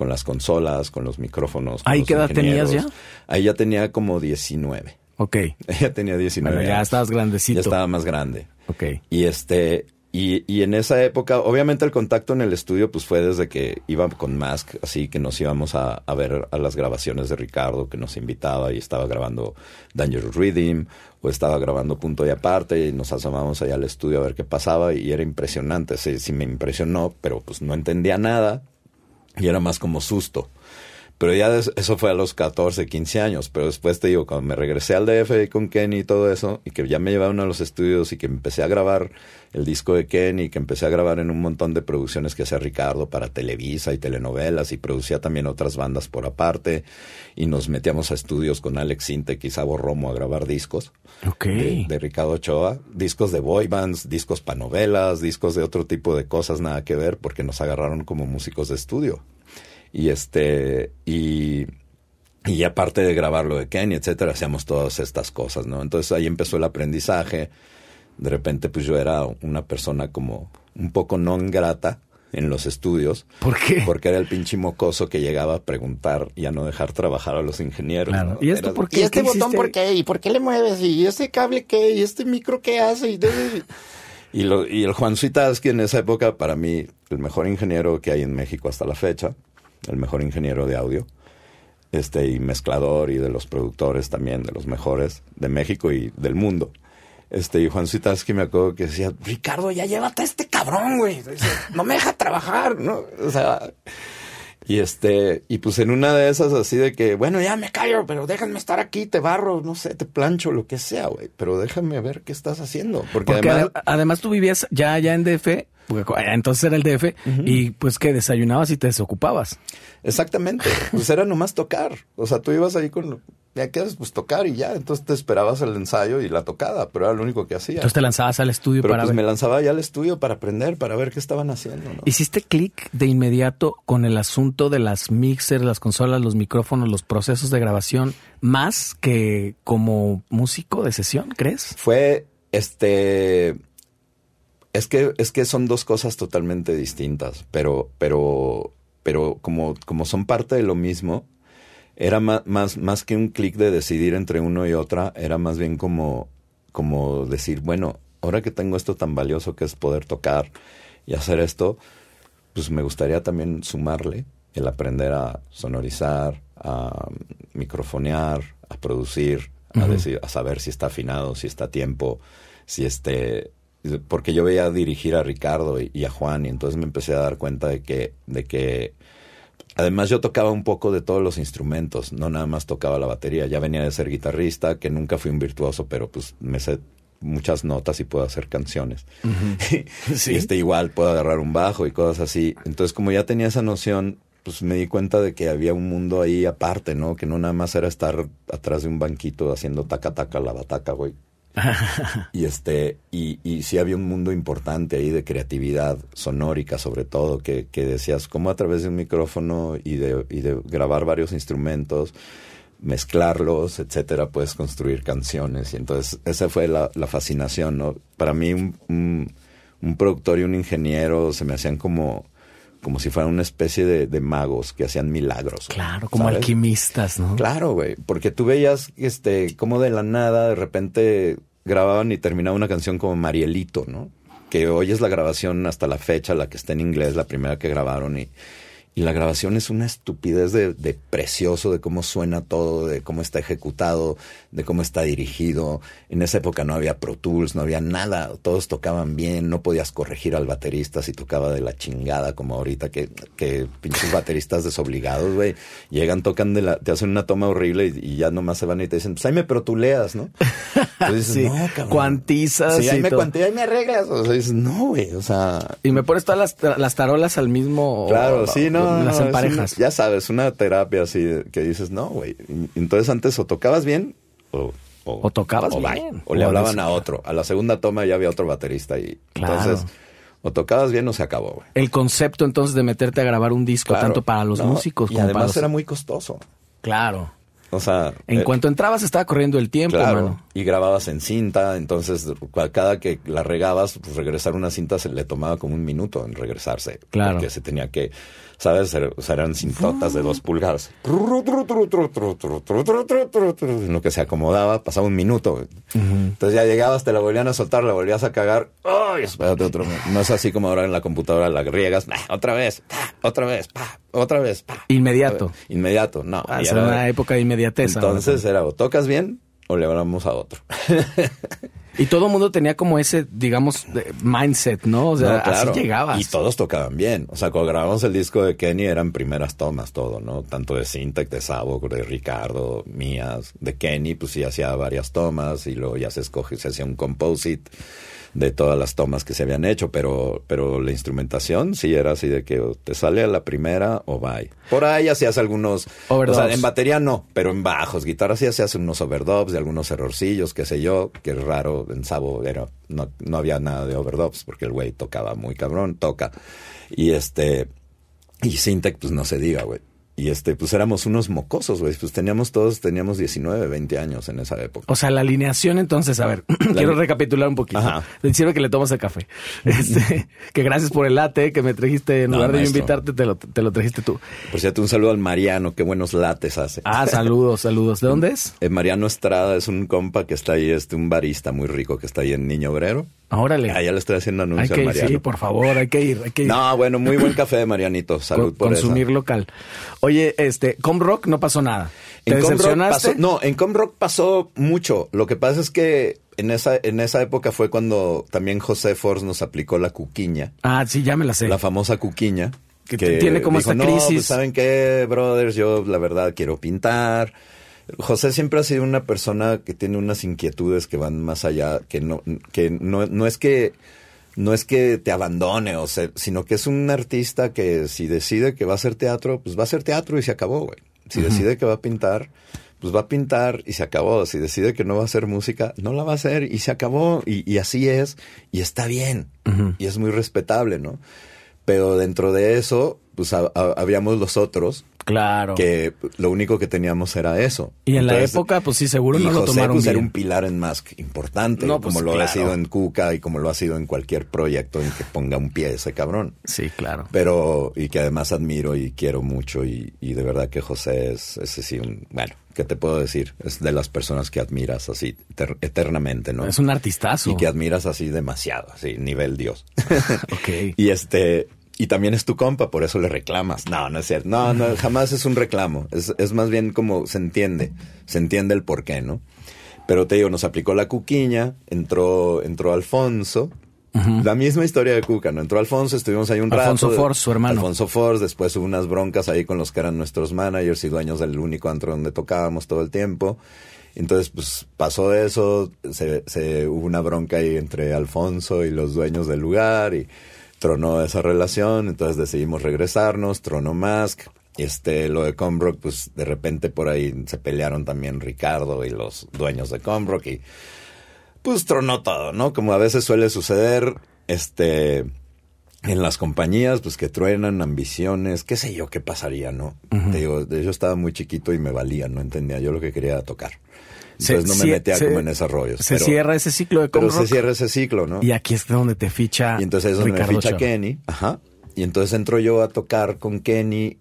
con las consolas, con los micrófonos. con ¿Ahí los qué edad tenías ingenieros. Ahí ya tenía como 19. Ok. Ya tenía 19 Bueno, ya años. estabas grandecito. Ya estaba más grande. Ok. Y este, y, y en esa época, obviamente el contacto en el estudio, pues fue desde que iba con Mask, así que nos íbamos a, a ver a las grabaciones de Ricardo, que nos invitaba y estaba grabando Dangerous Rhythm, o estaba grabando Punto y Aparte, y nos asomábamos allá al estudio a ver qué pasaba, y era impresionante, sí, sí me impresionó, pero pues no entendía nada, y era más como susto. Pero ya eso fue a los 14, 15 años. Pero después te digo, cuando me regresé al DF con Kenny y todo eso, y que ya me llevaron a los estudios y que empecé a grabar el disco de Kenny, que empecé a grabar en un montón de producciones que hacía Ricardo para Televisa y telenovelas, y producía también otras bandas por aparte, y nos metíamos a estudios con Alex Sintek y Sabo Romo a grabar discos de, de Ricardo Ochoa, discos de boy bands, discos para novelas, discos de otro tipo de cosas nada que ver, porque nos agarraron como músicos de estudio. Y este, y, y aparte de grabar lo de Kenny, etcétera, hacíamos todas estas cosas, ¿no? Entonces ahí empezó el aprendizaje. De repente, pues yo era una persona como un poco non grata en los estudios. ¿Por qué? Porque era el pinche mocoso que llegaba a preguntar y a no dejar trabajar a los ingenieros. Claro. ¿no? ¿Y esto por qué? ¿Y este ¿Qué botón hiciste? por qué? ¿Y por qué le mueves? ¿Y este cable qué? ¿Y este micro qué hace? Y lo, y el Juan Suitalski en esa época, para mí, el mejor ingeniero que hay en México hasta la fecha, el mejor ingeniero de audio, este, y mezclador y de los productores también, de los mejores de México y del mundo. Este, y Juan Suitalski me acuerdo que decía, Ricardo, ya llévate a este cabrón, güey. No me deja trabajar, ¿no? O sea, y este, y pues en una de esas así de que, bueno, ya me callo, pero déjame estar aquí, te barro, no sé, te plancho, lo que sea, güey. Pero déjame ver qué estás haciendo. Porque, Porque además, ade- además tú vivías ya allá en DF, porque co- entonces era el DF, y pues que desayunabas y te desocupabas. Exactamente. Pues era nomás tocar. O sea, tú ibas ahí con. Ya quedas, pues tocar y ya. Entonces te esperabas el ensayo y la tocada, pero era lo único que hacía. Entonces te lanzabas al estudio pero para pues ver. me lanzaba ya al estudio para aprender, para ver qué estaban haciendo, ¿no? ¿Hiciste clic de inmediato con el asunto de las mixers, las consolas, los micrófonos, los procesos de grabación, más que como músico de sesión, crees? Fue este. Es que, es que son dos cosas totalmente distintas, pero, pero, pero como, como son parte de lo mismo, era más, más, más que un clic de decidir entre uno y otra, era más bien como, como decir, bueno, ahora que tengo esto tan valioso que es poder tocar y hacer esto, pues me gustaría también sumarle el aprender a sonorizar, a microfonear, a producir, a decir, a saber si está afinado, si está a tiempo, si este, porque yo veía dirigir a Ricardo y, y a Juan y entonces me empecé a dar cuenta de que, de que Además yo tocaba un poco de todos los instrumentos, no nada más tocaba la batería, ya venía de ser guitarrista, que nunca fui un virtuoso, pero pues me sé muchas notas y puedo hacer canciones. Sí. Y este igual puedo agarrar un bajo y cosas así. Entonces como ya tenía esa noción, pues me di cuenta de que había un mundo ahí aparte, ¿no? Que no nada más era estar atrás de un banquito haciendo taca taca la bataca, güey. Y este, y, y sí había un mundo importante ahí de creatividad sonórica, sobre todo, que, que decías, cómo a través de un micrófono y de, y de grabar varios instrumentos, mezclarlos, etcétera, puedes construir canciones. Y entonces, esa fue la, la fascinación, ¿no? Para mí, un, un, un productor y un ingeniero se me hacían como, como si fueran una especie de, de magos que hacían milagros. Claro, como ¿sabes? alquimistas, ¿no? Claro, güey, porque tú veías este como de la nada de repente grababan y terminaba una canción como Marielito, ¿no? Que hoy es la grabación hasta la fecha, la que está en inglés, la primera que grabaron y, y la grabación es una estupidez de, de precioso, de cómo suena todo, de cómo está ejecutado, de cómo está dirigido. En esa época no había Pro Tools, no había nada, todos tocaban bien, no podías corregir al baterista si tocaba de la chingada como ahorita que, que pinches bateristas desobligados, güey, llegan, tocan de la, te hacen una toma horrible y, y ya nomás se van y te dicen, pues ahí me protuleas, ¿no? Entonces dices, Sí, no, cabrón. cuantizas Sí, ahí y me ahí me arreglas. O sea, dices, no, güey, o sea, Y me pones todas las, las tarolas al mismo... Claro, o- sí, no. Las no, emparejas. una- ya sabes, una terapia así que dices, no, güey. Entonces antes o tocabas bien o... O tocabas bien. O le hablaban a otro. A la segunda toma ya había otro baterista y Claro. entonces o tocabas bien o se acabó, güey. El concepto entonces de meterte a grabar un disco, Claro. tanto para los No, músicos y como para además los... era muy costoso. Claro. O sea, En eh, cuanto entrabas estaba corriendo el tiempo, Claro, mano. y grababas en cinta, entonces cada que la regabas, pues regresar una cinta se le tomaba como un minuto en regresarse. Claro. Porque se tenía que, ¿sabes? Eran cintotas de dos pulgadas. En lo que se acomodaba, pasaba un minuto. Entonces ya llegabas, te la volvían a soltar, la volvías a cagar. ¡Ay, espérate otro! No es así como ahora en la computadora la riegas. "Ah, Otra vez, otra vez, pa, otra vez. Inmediato. Inmediato, no. Ah, era una época de inmediatez. entonces era o tocas bien o le hablamos a otro. Y todo el mundo tenía como ese, digamos, mindset, ¿no? O sea, No, claro. así llegabas. Y todos tocaban bien. O sea, cuando grabamos el disco de Kenny eran primeras tomas todo, ¿no? Tanto de Syntax, de Sabo, de Ricardo, mías. De Kenny, pues sí hacía varias tomas y luego ya se escoge, se hacía un composite de todas las tomas que se habían hecho, pero, pero la instrumentación sí era así de que o te sale a la primera o bye. Por ahí hacías algunos, o Overdubs. sea, en batería no, pero en bajos, guitarras sí hacías unos overdubs de algunos errorcillos, qué sé yo, que es raro, en Sabo era, no, no había nada de overdubs porque el güey tocaba muy cabrón, toca. Y este, y Syntec pues no se diga, güey. Y este, pues éramos unos mocosos, güey. Pues teníamos todos, teníamos 19, 20 años en esa época. O sea, la alineación entonces, a ver, quiero recapitular un poquito. Ajá. Sirve que le tomas el café. Este, que gracias por el latte que me trajiste, en No, lugar de maestro. invitarte, te lo, te lo trajiste tú. Por cierto, un saludo al Mariano, qué buenos lates hace. Ah, saludos, saludos. ¿De dónde es? Eh, Mariano Estrada es un compa que está ahí, este, un barista muy rico que está ahí en Niño Obrero. Órale. Ah, ya le estoy haciendo hay anuncio que Mariano. sí, por favor, hay que ir, hay que ir. No, bueno, muy buen café, Marianito. Salud Con- por consumir local. Oye, este, Comrock no pasó nada. ¿Te En decepcionaste? pasó, no, en Comrock pasó mucho. Lo que pasa es que en esa, en esa época fue cuando también José Force nos aplicó la cuquiña, Ah, sí, ya me la sé. la famosa cuquiña. Que tiene como esta no, crisis". pues, ¿saben qué, brothers? Yo, la verdad, quiero pintar. José siempre ha sido una persona que tiene unas inquietudes que van más allá, que no, que no, no es que no es que te abandone, o sea, sino que es un artista que si decide que va a hacer teatro, pues va a hacer teatro y se acabó, güey. Si decide que va a pintar, pues va a pintar y se acabó. Si decide que no va a hacer música, no la va a hacer y se acabó. Y, y así es, y está bien. Y es muy respetable, ¿no? Pero dentro de eso, pues ha- habíamos los otros Claro. que lo único que teníamos era eso. Y en la época, pues sí, seguro y no lo José, tomaron pues, era un pilar en Mask importante, No, pues, como lo ha sido en Cuca y como lo ha sido en cualquier proyecto en que ponga un pie ese cabrón. Sí, claro. Pero, y que además admiro y quiero mucho y, y de verdad que José es, ese sí, un, bueno, ¿qué te puedo decir? Es de las personas que admiras así eter- eternamente, ¿no? Es un artistazo. Y que admiras así demasiado, así, nivel Dios. Ok. Y este, y también es tu compa, por eso le reclamas. No, no es cierto. No, no, jamás es un reclamo. Es, es más bien como se entiende, se entiende el por qué, ¿no? Pero te digo, nos aplicó la cuquiña, entró, entró Alfonso. La misma historia de Cuca, ¿no? Entró Alfonso, estuvimos ahí un Alfonso rato. Force, su hermano. Alfonso Force, después hubo unas broncas ahí con los que eran nuestros managers y dueños del único antro donde tocábamos todo el tiempo. Entonces, pues pasó eso, se, se- hubo una bronca ahí entre Alfonso y los dueños del lugar y tronó esa relación, entonces decidimos regresarnos, tronó Mask. Este, lo de Combrock, pues de repente por ahí se pelearon también Ricardo y los dueños de Combrock y pues tronó todo, ¿no? Como a veces suele suceder, este, en las compañías, pues que truenan ambiciones, qué sé yo qué pasaría, ¿no? Te digo, yo estaba muy chiquito y me valía, no entendía, yo lo que quería era tocar. Se- Entonces no me metía se- como en esos rollos. Se pero- cierra ese ciclo de Pero se cierra ese ciclo, ¿no? Y aquí es donde te ficha. Y entonces es donde Ricardo me ficha Ochoa. Kenny. Ajá. Y entonces entro yo a tocar con Kenny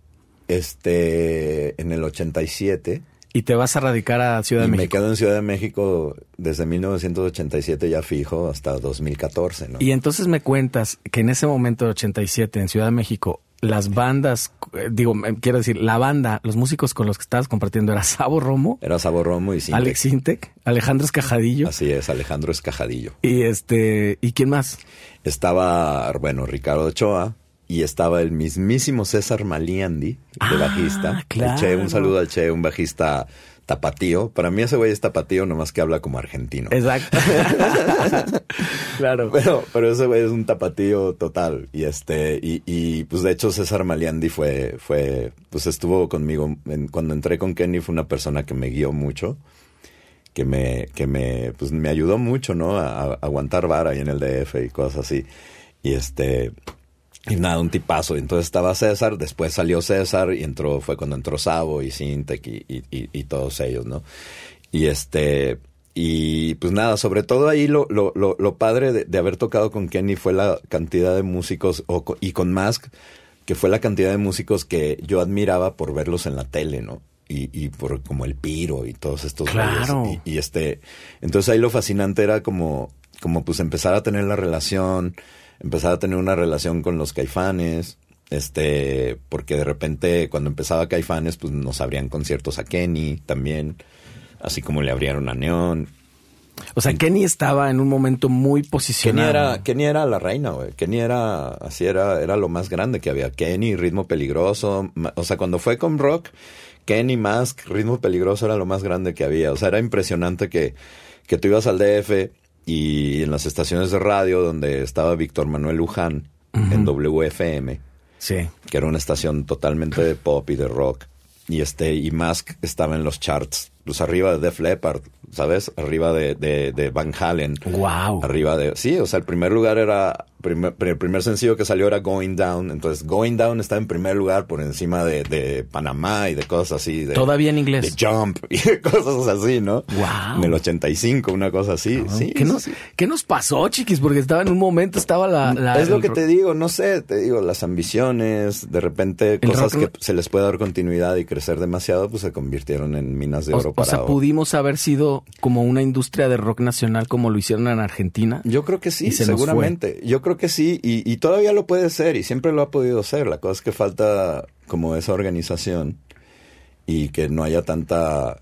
este en el 87 Y te vas a radicar a Ciudad y de me México. quedo en Ciudad de México desde 1987 ya fijo hasta 2014, ¿no? Y entonces me cuentas que en ese momento de 87 en Ciudad de México, las bandas, eh, digo, eh, quiero decir, la banda, los músicos con los que estabas compartiendo era Sabo Romo, Era Sabo Romo y Sintec. Alex Intec, Alejandro Escajadillo Así es, Alejandro Escajadillo. y este, ¿y quién más? Estaba, bueno, Ricardo Ochoa y estaba el mismísimo César Maliandi, de Ah, bajista. claro. El Che, un saludo al Che, un bajista tapatío. Para mí ese güey es tapatío, nomás que habla como argentino. Exacto. claro. Pero, pero ese güey es un tapatío total. Y este, y, y pues de hecho César Maliandi fue, fue, pues estuvo conmigo. en- cuando entré con Kenny fue una persona que me guió mucho. Que me, que me, pues me ayudó mucho, ¿no? A, a aguantar vara ahí en el DF y cosas así. Y este, y nada, un tipazo. Entonces estaba César, después salió César y entró, fue cuando entró Sabo y Sintec y, y, y- y todos ellos, ¿no? Y este, y pues nada, sobre todo ahí lo, lo, lo, lo padre de, de haber tocado con Kenny fue la cantidad de músicos, o, y con Mask, que fue la cantidad de músicos que yo admiraba por verlos en la tele, ¿no? Y, y por como el Piro y todos estos Claro. Y, y este, entonces ahí lo fascinante era como, como pues empezar a tener la relación, empezar a tener una relación con los caifanes, este, porque de repente cuando empezaba Caifanes, pues nos abrían conciertos a Kenny también, así como le abrieron a Neón. O sea, Kenny estaba en un momento muy Kenny posicionado. era, Kenny era la reina, güey. Kenny era, así era, era lo más grande que había. Kenny, ritmo peligroso. O sea, cuando fue con rock, Kenny, Mask, ritmo peligroso era lo más grande que había. O sea, era impresionante que, que tú ibas al DF y en las estaciones de radio donde estaba Víctor Manuel Luján, en WFM, Sí. que era una estación totalmente de pop y de rock. Y este, y Mask estaba en los charts, pues arriba de Def Leppard, ¿sabes? Arriba de, de, de Van Halen. Wow. Arriba de. Sí, o sea, el primer lugar era. Primer- el primer sencillo que salió era Going Down. Entonces, Going Down está en primer lugar por encima de, de Panamá y de cosas así. De, Todavía en inglés. De Jump y de cosas así, ¿no? Guau. En el 85, una cosa así. sí, ¿Qué, sí, nos, sí. ¿Qué nos pasó, chiquis? Porque estaba en un momento, estaba la... la- es lo que te digo, no sé, te digo, las ambiciones, de repente cosas rock- que se les puede dar continuidad y crecer demasiado, pues se convirtieron en minas de O, oro o sea, para pudimos haber sido como una industria de rock nacional como lo hicieron en Argentina. Yo creo que sí, seguramente. Yo creo que sí, y, y todavía lo puede ser, y siempre lo ha podido ser. La cosa es que falta como esa organización y que no haya tanta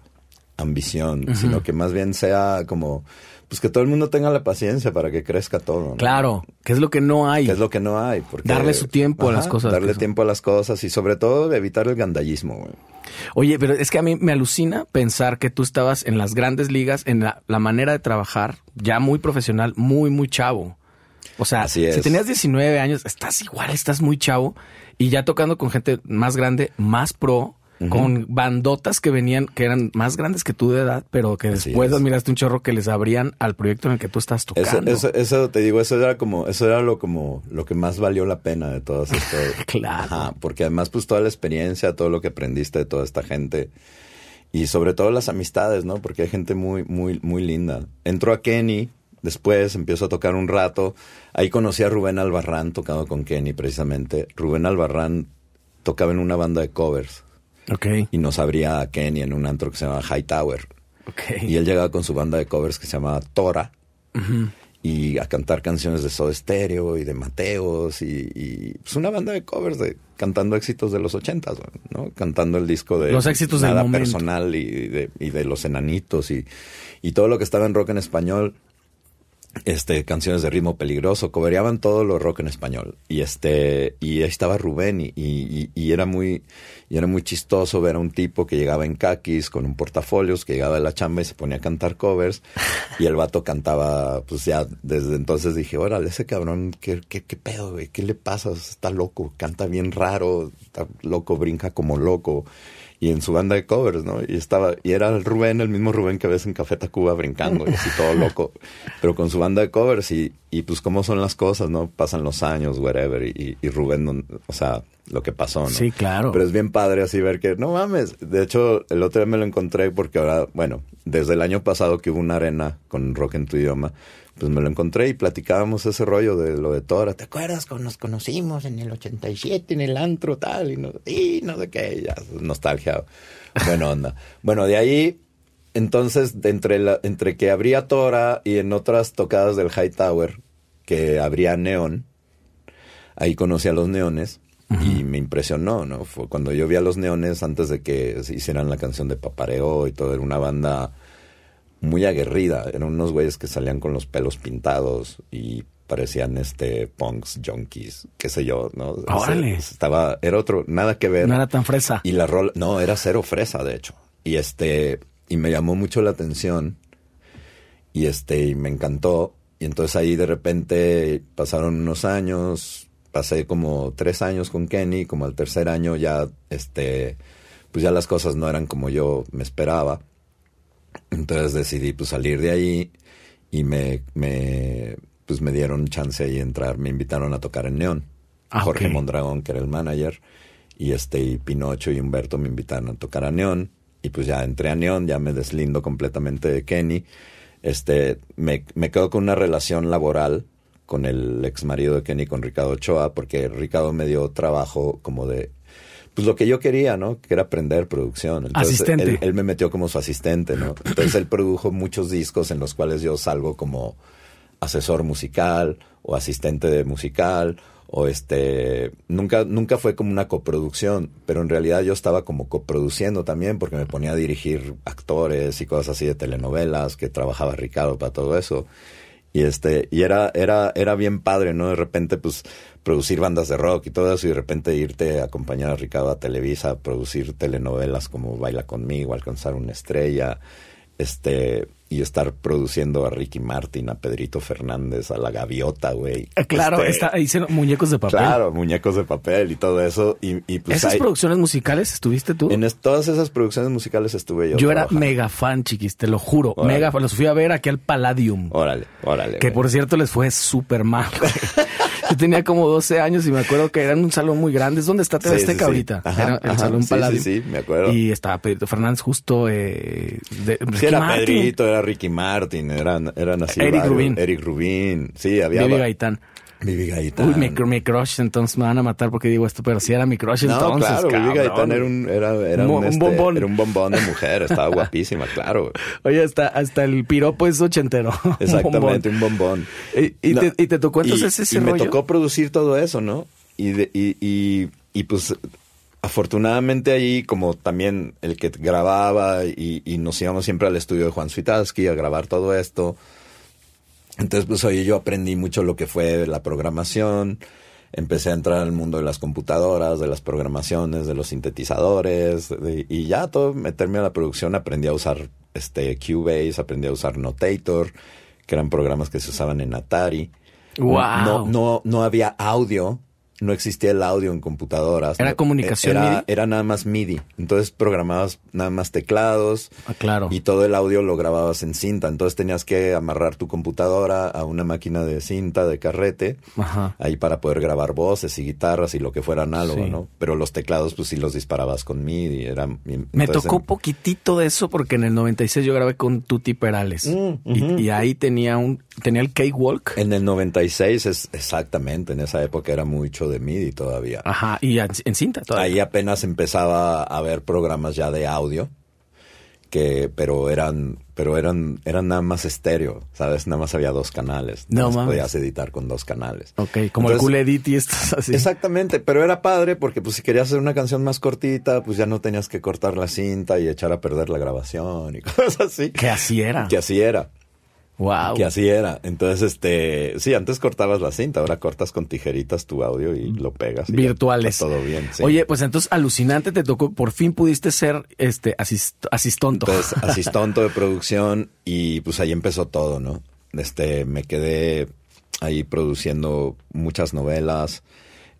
ambición, sino que más bien sea como, pues que todo el mundo tenga la paciencia para que crezca todo. ¿no? Claro, que es lo que no hay. Que es lo que no hay. Porque, Darle su tiempo a las cosas, Darle tiempo a las cosas y sobre todo evitar el gandallismo. güey. Oye, pero es que a mí me alucina pensar que tú estabas en las grandes ligas, en la, la manera de trabajar, ya muy profesional, muy, muy chavo. O sea, Así es. si tenías 19 años, estás igual, estás muy chavo y ya tocando con gente más grande, más pro, con bandotas que venían, que eran más grandes que tú de edad, pero que después es. admiraste un chorro que les abrían al proyecto en el que tú estás Eso, tocando. eso, eso te digo, eso era como, eso era lo como lo que más valió la pena de todas estas. Claro. Ajá, porque además, pues toda la experiencia, todo lo que aprendiste de toda esta gente. Y sobre todo las amistades, ¿no? Porque hay gente muy, muy, muy linda. Entró a Kenny, después empiezo a tocar un rato. Ahí conocí a Rubén Albarrán, tocado con Kenny precisamente. Rubén Albarrán tocaba en una banda de covers Ok, y nos abría a Kenny en un antro que se llama High Tower. ok. Y él llegaba con su banda de covers que se llama Tora. Y a cantar canciones de Soda Stereo y de Mateos y, y, pues una banda de covers de cantando éxitos de los ochentas, ¿no? Cantando el disco de Los éxitos nada personal y de, y de los enanitos y, y todo lo que estaba en rock en español este canciones de ritmo peligroso cobereaban todo lo rock en español. Y este y ahí estaba Rubén y, y- y era muy y era muy chistoso ver a un tipo que llegaba en caquis con un portafolios que llegaba de la chamba y se ponía a cantar covers y el vato cantaba pues ya desde entonces dije órale ese cabrón qué, qué, qué pedo güey qué le pasa está loco canta bien raro está loco brinca como loco y en su banda de covers, ¿no? Y estaba, y era el Rubén, el mismo Rubén que ves en Café Tacuba brincando, y así todo loco, pero con su banda de covers y, y pues cómo son las cosas, ¿no? Pasan los años, whatever, y, y- Rubén, o sea, lo que pasó, ¿no? Sí, claro. Pero es bien padre así ver que, no mames, de hecho, el otro día me lo encontré porque ahora, bueno, desde el año pasado que hubo una arena con rock en tu idioma, pues me lo encontré y platicábamos ese rollo de lo de Tora, ¿te acuerdas cuando nos conocimos en el 87 en el antro tal y no, y no sé qué, ya, nostalgia, buena onda. Bueno, de ahí, entonces, de entre, la, entre que abría Tora y en otras tocadas del High Tower, que abría Neón, ahí conocí a los Neones y me impresionó, ¿no? Fue cuando yo vi a los Neones antes de que hicieran la canción de Papareo y todo, era una banda muy aguerrida, eran unos güeyes que salían con los pelos pintados y parecían este punks, junkies, qué sé yo, ¿no? Órale. Estaba, era otro, nada que ver. No era tan fresa. Y la rola, no, era cero fresa, de hecho. Y este, y me llamó mucho la atención. Y este, y me encantó. Y entonces ahí de repente pasaron unos años, pasé como tres años con Kenny, como al tercer año ya, este, pues ya las cosas no eran como yo me esperaba. Entonces decidí pues salir de ahí y me, me, pues me dieron chance ahí de entrar, me invitaron a tocar en Neón. Ah, Jorge. Mondragón, que era el manager, y este, y Pinocho y Humberto me invitaron a tocar a Neón, y pues ya entré a Neón, ya me deslindo completamente de Kenny, este, me, me quedo con una relación laboral con el ex marido de Kenny, con Ricardo Ochoa, porque Ricardo me dio trabajo como de, pues lo que yo quería, ¿no? Que era aprender producción. Entonces, Asistente. Él, él me metió como su asistente, ¿no? Entonces él produjo muchos discos en los cuales yo salgo como asesor musical o asistente de musical o este nunca nunca fue como una coproducción pero en realidad yo estaba como coproduciendo también porque me ponía a dirigir actores y cosas así de telenovelas que trabajaba Ricardo para todo eso y este y era era era bien padre no de repente pues producir bandas de rock y todo eso y de repente irte a acompañar a Ricardo a Televisa a producir telenovelas como Baila conmigo alcanzar una estrella este y estar produciendo a Ricky Martin, a Pedrito Fernández, a la Gaviota, güey. Ah, Claro, Este, está, hicieron muñecos de papel. Claro, muñecos de papel y todo eso. Y, y pues ¿Esas ahí- producciones musicales estuviste tú? en es- todas esas producciones musicales estuve yo. Yo era mega fan, chiquis, te lo juro. Órale. Mega fan. Los fui a ver aquí al Palladium. Órale, órale. Que güey. por cierto les fue súper mal. Yo tenía como 12 años y me acuerdo que era en un salón muy grande. Es donde está TV Sí, Azteca sí. ahorita. Ajá, era el ajá. salón Sí, Palladium. sí, sí, me acuerdo. Y estaba Pedrito Fernández justo eh, de era Martin. Pedrito, era Ricky Martin, eran, eran así. Eric varios. Rubin. Eric Rubin. Sí, había. Vivi Gaitán. Vivi Gaitán. Uy, mi, mi crush, entonces me van a matar porque digo esto, pero sí era mi crush No, entonces. claro, Vivi cabrón. Gaitán era un, era, era Un este, bombón. Era un bombón de mujer, estaba guapísima, claro. Oye, hasta, hasta el piropo es ochentero. Exactamente, un bombón. Y- y te- y te tocó entonces y- ese y me tocó producir todo eso, ¿no? Y, de- y, y, y, pues afortunadamente ahí como también el que grababa y, nos íbamos siempre al estudio de Juan Suitalski a grabar todo esto. Entonces pues oye, yo aprendí mucho lo que fue la programación. Empecé a entrar al mundo de las computadoras, de las programaciones, de los sintetizadores de- y ya todo, meterme a la producción, aprendí a usar este Cubase, aprendí a usar Notator, que eran programas que se usaban en Atari. Guau. No, no, no había audio, no existía el audio en computadoras. ¿Era No, comunicación era, MIDI? Era nada más MIDI. Entonces programabas nada más teclados. Ah, claro. Y todo el audio lo grababas en cinta. Entonces tenías que amarrar tu computadora a una máquina de cinta, de carrete, Ajá. ahí para poder grabar voces y guitarras y lo que fuera análogo, Sí. ¿no? Pero los teclados, pues sí los disparabas con MIDI. Era, Me tocó en- poquitito de eso porque en el 96 yo grabé con Tuti Perales. Mm, y, y ahí tenía un tenía el Cakewalk. En el 96 es exactamente, en esa época era mucho de MIDI todavía. Ajá, y en, cinta todavía. Ahí apenas empezaba a haber programas ya de audio que pero eran pero eran eran nada más estéreo, ¿sabes? Nada más había dos canales. No más podías editar con dos canales. Ok, como el Cool Edit y estos así. Exactamente, pero era padre porque pues si querías hacer una canción más cortita, pues ya no tenías que cortar la cinta y echar a perder la grabación y cosas así. Que así era. Que así era. Wow. Que así era. Entonces, este, sí, antes cortabas la cinta, ahora cortas con tijeritas tu audio y lo pegas. y Virtuales. todo bien. sí. Oye, pues entonces alucinante te tocó, por fin pudiste ser este asist, asistonto. Entonces, asistonto de producción y pues ahí empezó todo, ¿no? Este, me quedé ahí produciendo muchas novelas,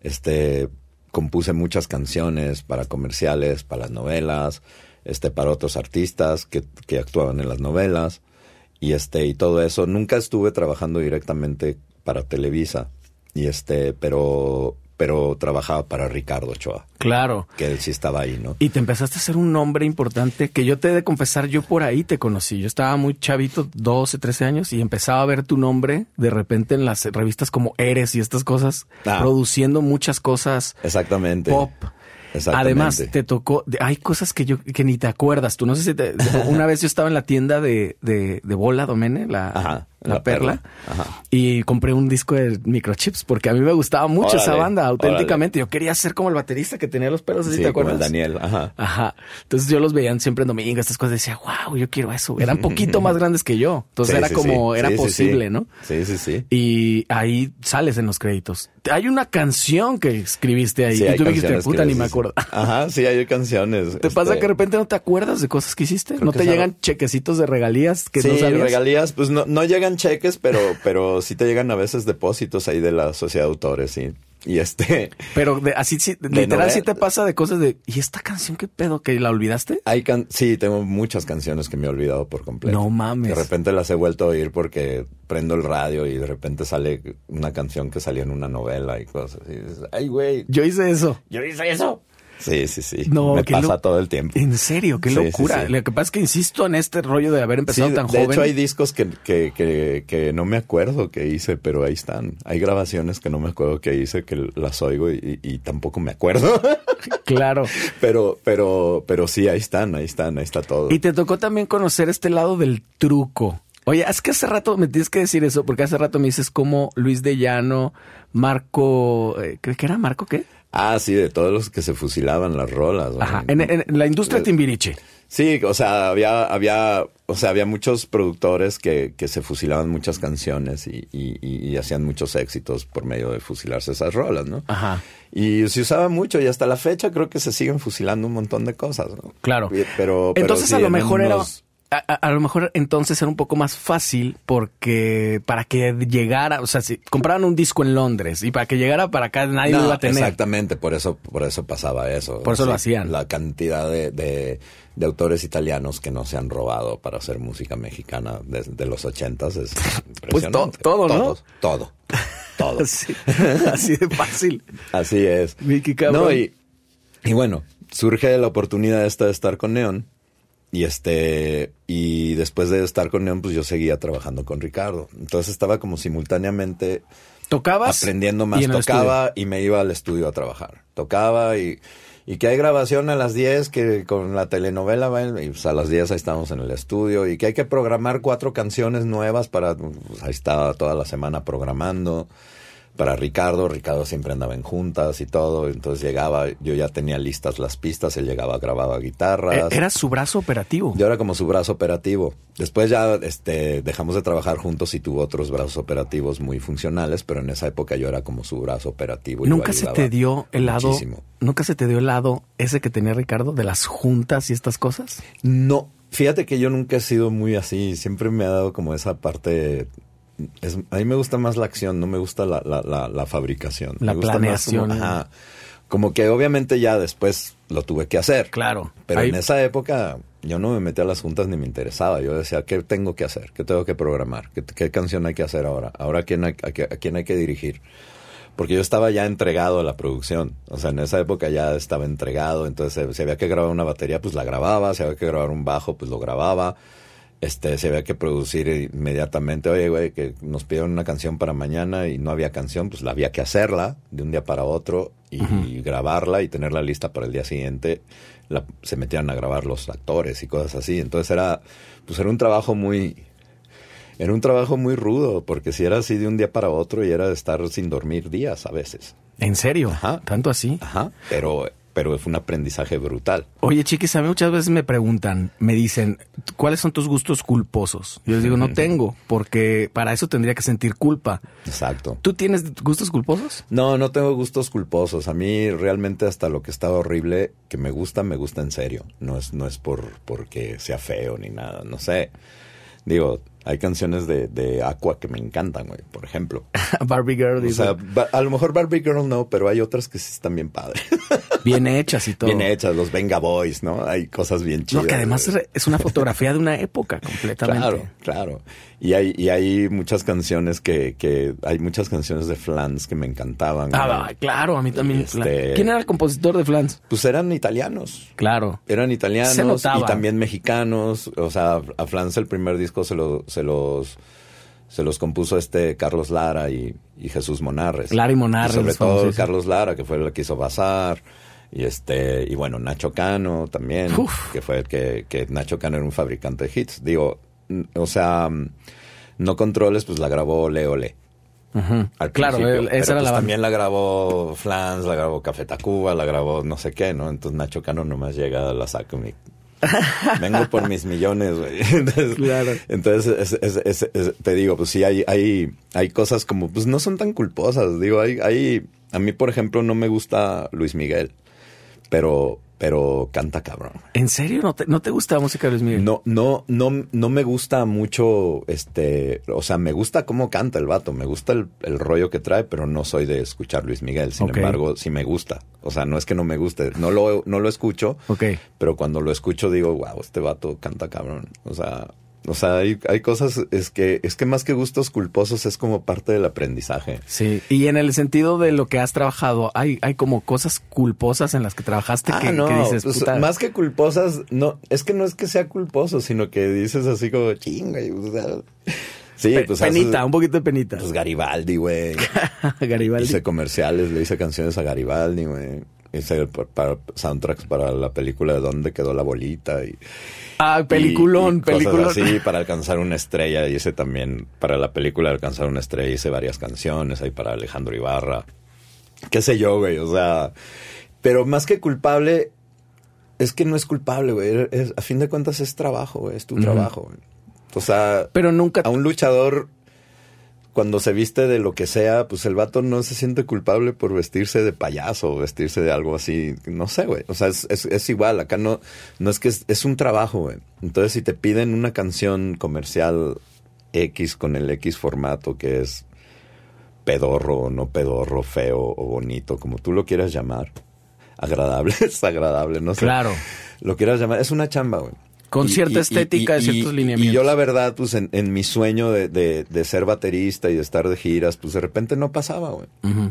este, compuse muchas canciones para comerciales, para las novelas, este, para otros artistas que, que actuaban en las novelas y este, y todo eso. Nunca estuve trabajando directamente para Televisa y este, pero, pero trabajaba para Ricardo Ochoa, claro. que él sí estaba ahí, ¿no? Y te empezaste a hacer un nombre importante que yo te he de confesar, yo por ahí te conocí. Yo estaba muy chavito, 12, 13 años, y empezaba a ver tu nombre de repente en las revistas como Eres y estas cosas, Ah. produciendo muchas cosas Exactamente. pop. Exactamente. Además, te tocó, hay cosas que yo que ni te acuerdas. Tú no sé si te, una vez yo estaba en la tienda de, de, de Bola Domene, la, Ajá, la, la perla, Perla. Ajá. y compré un disco de microchips porque a mí me gustaba mucho esa banda, auténticamente. Yo quería ser como el baterista que tenía los pelos, así Sí, te como acuerdas. el Daniel, ajá. Ajá. Entonces yo los veían siempre en domingo, estas cosas, decía, wow, yo quiero eso. Eran poquito más grandes que yo. Entonces Sí, era sí, como, era posible. ¿no? Sí, sí, sí. Y ahí sales en los créditos. Hay una canción que escribiste ahí Sí, y tú me dijiste, puta, ni me acuerdo. Ajá, sí, hay canciones. ¿Te pasa este, que de repente no te acuerdas de cosas que hiciste? Creo ¿No que te llegan chequecitos de regalías que sí, no sabías? regalías, pues no, no llegan cheques, pero, pero sí te llegan a veces depósitos ahí de la sociedad de autores, sí. Y este, Pero de- así, sí, literal, novel- sí te pasa de cosas de, ¿y esta canción qué pedo? ¿Que la olvidaste? hay can sí, tengo muchas canciones que me he olvidado por completo. No mames. De repente las he vuelto a oír porque prendo el radio y de repente sale una canción que salió en una novela y cosas así. Y dices, Ay, güey. Yo hice eso. Yo hice eso. Sí, sí, sí. No, me pasa lo- todo el tiempo. En serio, qué Sí, sí, locura. sí. Lo que pasa es que insisto en este rollo de haber empezado tan de joven. hecho hay discos que, que, que, que no me acuerdo que hice, pero ahí están. Hay grabaciones que no me acuerdo que hice, que las oigo y, y tampoco me acuerdo. Claro. pero, pero, pero sí, ahí están, ahí están, ahí está todo. Y te tocó también conocer este lado del truco. Oye, es que hace rato me tienes que decir eso, porque hace rato me dices como Luis de Llano, Marco, eh, ¿qué que era Marco qué? Ah, sí, de todos los que se fusilaban las rolas. Ajá, en, en- en la industria Eh, timbiriche. Sí, o sea, había, había, o sea, había muchos productores que, que se fusilaban muchas canciones y, y- y- hacían muchos éxitos por medio de fusilarse esas rolas, ¿no? Ajá. Y se usaba mucho y hasta la fecha creo que se siguen fusilando un montón de cosas, ¿no? Claro. Pero, pero entonces sí, a lo mejor era a, a- a lo mejor entonces era un poco más fácil porque para que llegara, o sea, si compraban un disco en Londres y para que llegara para acá nadie lo iba a tener. Exactamente, por eso, por eso pasaba eso. Por eso lo hacían. La cantidad de, de- de autores italianos que no se han robado para hacer música mexicana desde los ochentas es Pues to- impresionante. todo, ¿no? Todo, todo. Así, así de fácil. Así es. Cabrón. No, y, y bueno, surge la oportunidad esta de estar con Neon. Y este, y después de estar con Neon, pues yo seguía trabajando con Ricardo. Entonces estaba como simultáneamente Tocabas aprendiendo más. Tocaba y me iba al estudio a trabajar. Tocaba y, y que hay grabación a las 10, que con la telenovela, va, y pues a las 10 ahí estamos en el estudio. Y que hay que programar cuatro canciones nuevas para, pues ahí estaba toda la semana programando. Para Ricardo, Ricardo siempre andaba en juntas y todo, entonces llegaba, yo ya tenía listas las pistas, él llegaba, grababa guitarras. Eh, Era su brazo operativo. Yo era como su brazo operativo. Después ya este, dejamos de trabajar juntos y tuvo otros brazos operativos muy funcionales, pero en esa época yo era como su brazo operativo. y Nunca se te dio el lado, muchísimo. nunca se te dio el lado ese que tenía Ricardo de las juntas y estas cosas. No, fíjate que yo nunca he sido muy así, siempre me ha dado como esa parte... es- a mí me gusta más la acción, no me gusta la, la, la, la fabricación. La me gusta más como- planeación. ajá. como que obviamente ya después lo tuve que hacer. Claro. Pero Ahí- en esa época yo no me metía a las juntas ni me interesaba. Yo decía, ¿qué tengo que hacer? ¿Qué tengo que programar? ¿Qué, qué canción hay que hacer ahora? ¿Ahora a quién hay, a, qué- a quién hay que dirigir? Porque yo estaba ya entregado a la producción. O sea, en esa época ya estaba entregado. Entonces, eh, si había que grabar una batería, pues la grababa. Si había que grabar un bajo, pues lo grababa. Este, si había que producir inmediatamente. Oye, güey, que nos pidieron una canción para mañana y no había canción, pues la había que hacerla de un día para otro y grabarla y tenerla lista para el día siguiente. La- se metían a grabar los actores y cosas así. Entonces era, pues era un trabajo muy, era un trabajo muy rudo, porque si era así de un día para otro y era de estar sin dormir días a veces. ¿En serio? Ajá. ¿Tanto así? Ajá. Pero, pero fue un aprendizaje brutal. Oye, chiquis, a mí muchas veces me preguntan, me dicen, ¿cuáles son tus gustos culposos? Yo les digo, no tengo, porque para eso tendría que sentir culpa. Exacto. ¿Tú tienes gustos culposos? No, no tengo gustos culposos. A mí realmente hasta lo que está horrible, que me gusta, me gusta en serio. No es, no es por porque sea feo ni nada. No sé. Digo, hay canciones de, de Aqua que me encantan, güey, por ejemplo. Barbie Girl O sea, a lo mejor Barbie Girl no, pero hay otras que sí están bien padres. bien hechas y todo. bien hechas, los Venga Boys, ¿no? Hay cosas bien chidas. No, que además güey. es una fotografía de una época completamente. Claro, claro. Y hay, y hay muchas canciones que, que, hay muchas canciones de Flans que me encantaban. Ah, güey. claro, a mí también. Este- ¿Quién era el compositor de Flans? Pues eran italianos. Claro. Eran Se italianos notaba. y también mexicanos. O sea, a Flans el primer disco se, lo, se los se los compuso este Carlos Lara y, y Jesús Monarres. Lara y Monarres, sobre todo. Carlos Lara, que fue el que hizo Bazar. Y este, y bueno, Nacho Cano también, Uf. que fue el que, que Nacho Cano era un fabricante de hits. Digo, o sea, mm, no controles, pues la grabó Leo Le. Al Claro, principio. él- Pero, esa era pues, la también la grabó Flans, la grabó Café Tacuba, la grabó no sé qué, ¿no? Entonces Nacho Cano nomás llega, la saco mi... Vengo por mis millones, güey. Entonces, Claro. entonces es- es- es- es- te digo, pues sí, hay, hay, hay cosas como, pues no son tan culposas. Digo, hay, hay, a mí, por ejemplo, no me gusta Luis Miguel, pero, pero canta cabrón. ¿En serio? ¿No te, no te gusta la música de Luis Miguel? No, no, no, no me gusta mucho, este, o sea, me gusta cómo canta el vato, me gusta el, el rollo que trae, pero no soy de escuchar Luis Miguel. Sin embargo, sí me gusta. O sea, no es que no me guste, no lo, no lo escucho, Ok. pero cuando lo escucho digo, wow, este vato canta cabrón. O sea, o sea, hay, hay cosas, es que, es que más que gustos culposos es como parte del aprendizaje. Sí. Y en el sentido de lo que has trabajado, hay, hay como cosas culposas en las que trabajaste que, Ah, no, que dices, pues, puta, más que culposas, no, es que no es que sea culposo, sino que dices así como chinga, y, o sea, sí, pe- pues penita, haces- un poquito de penita. Pues Garibaldi, güey. Garibaldi. Hice comerciales, le hice canciones a Garibaldi, güey. hice pa- para, soundtracks para la película de Dónde quedó la bolita y Ah, peliculón, y- y cosas así para alcanzar una estrella hice también para la película alcanzar una estrella hice varias canciones ahí para Alejandro Ibarra. Qué sé yo güey o sea pero más que culpable es que no es culpable güey Es- a fin de cuentas es trabajo güey es tu trabajo güey. o sea Pero nunca... a un luchador cuando se viste de lo que sea, pues el vato no se siente culpable por vestirse de payaso o vestirse de algo así. No sé, güey. O sea, es, es, es igual. Acá no, no es que es, es un trabajo, güey. Entonces, si te piden una canción comercial X con el X formato que es pedorro o no pedorro, feo o bonito, como tú lo quieras llamar, agradable, es agradable, no sé. Claro. Lo quieras llamar, es una chamba, güey. Con cierta estética de ciertos lineamientos. Y yo la verdad, pues en, en mi sueño de, de- de ser baterista y de estar de giras, pues de repente no pasaba, güey.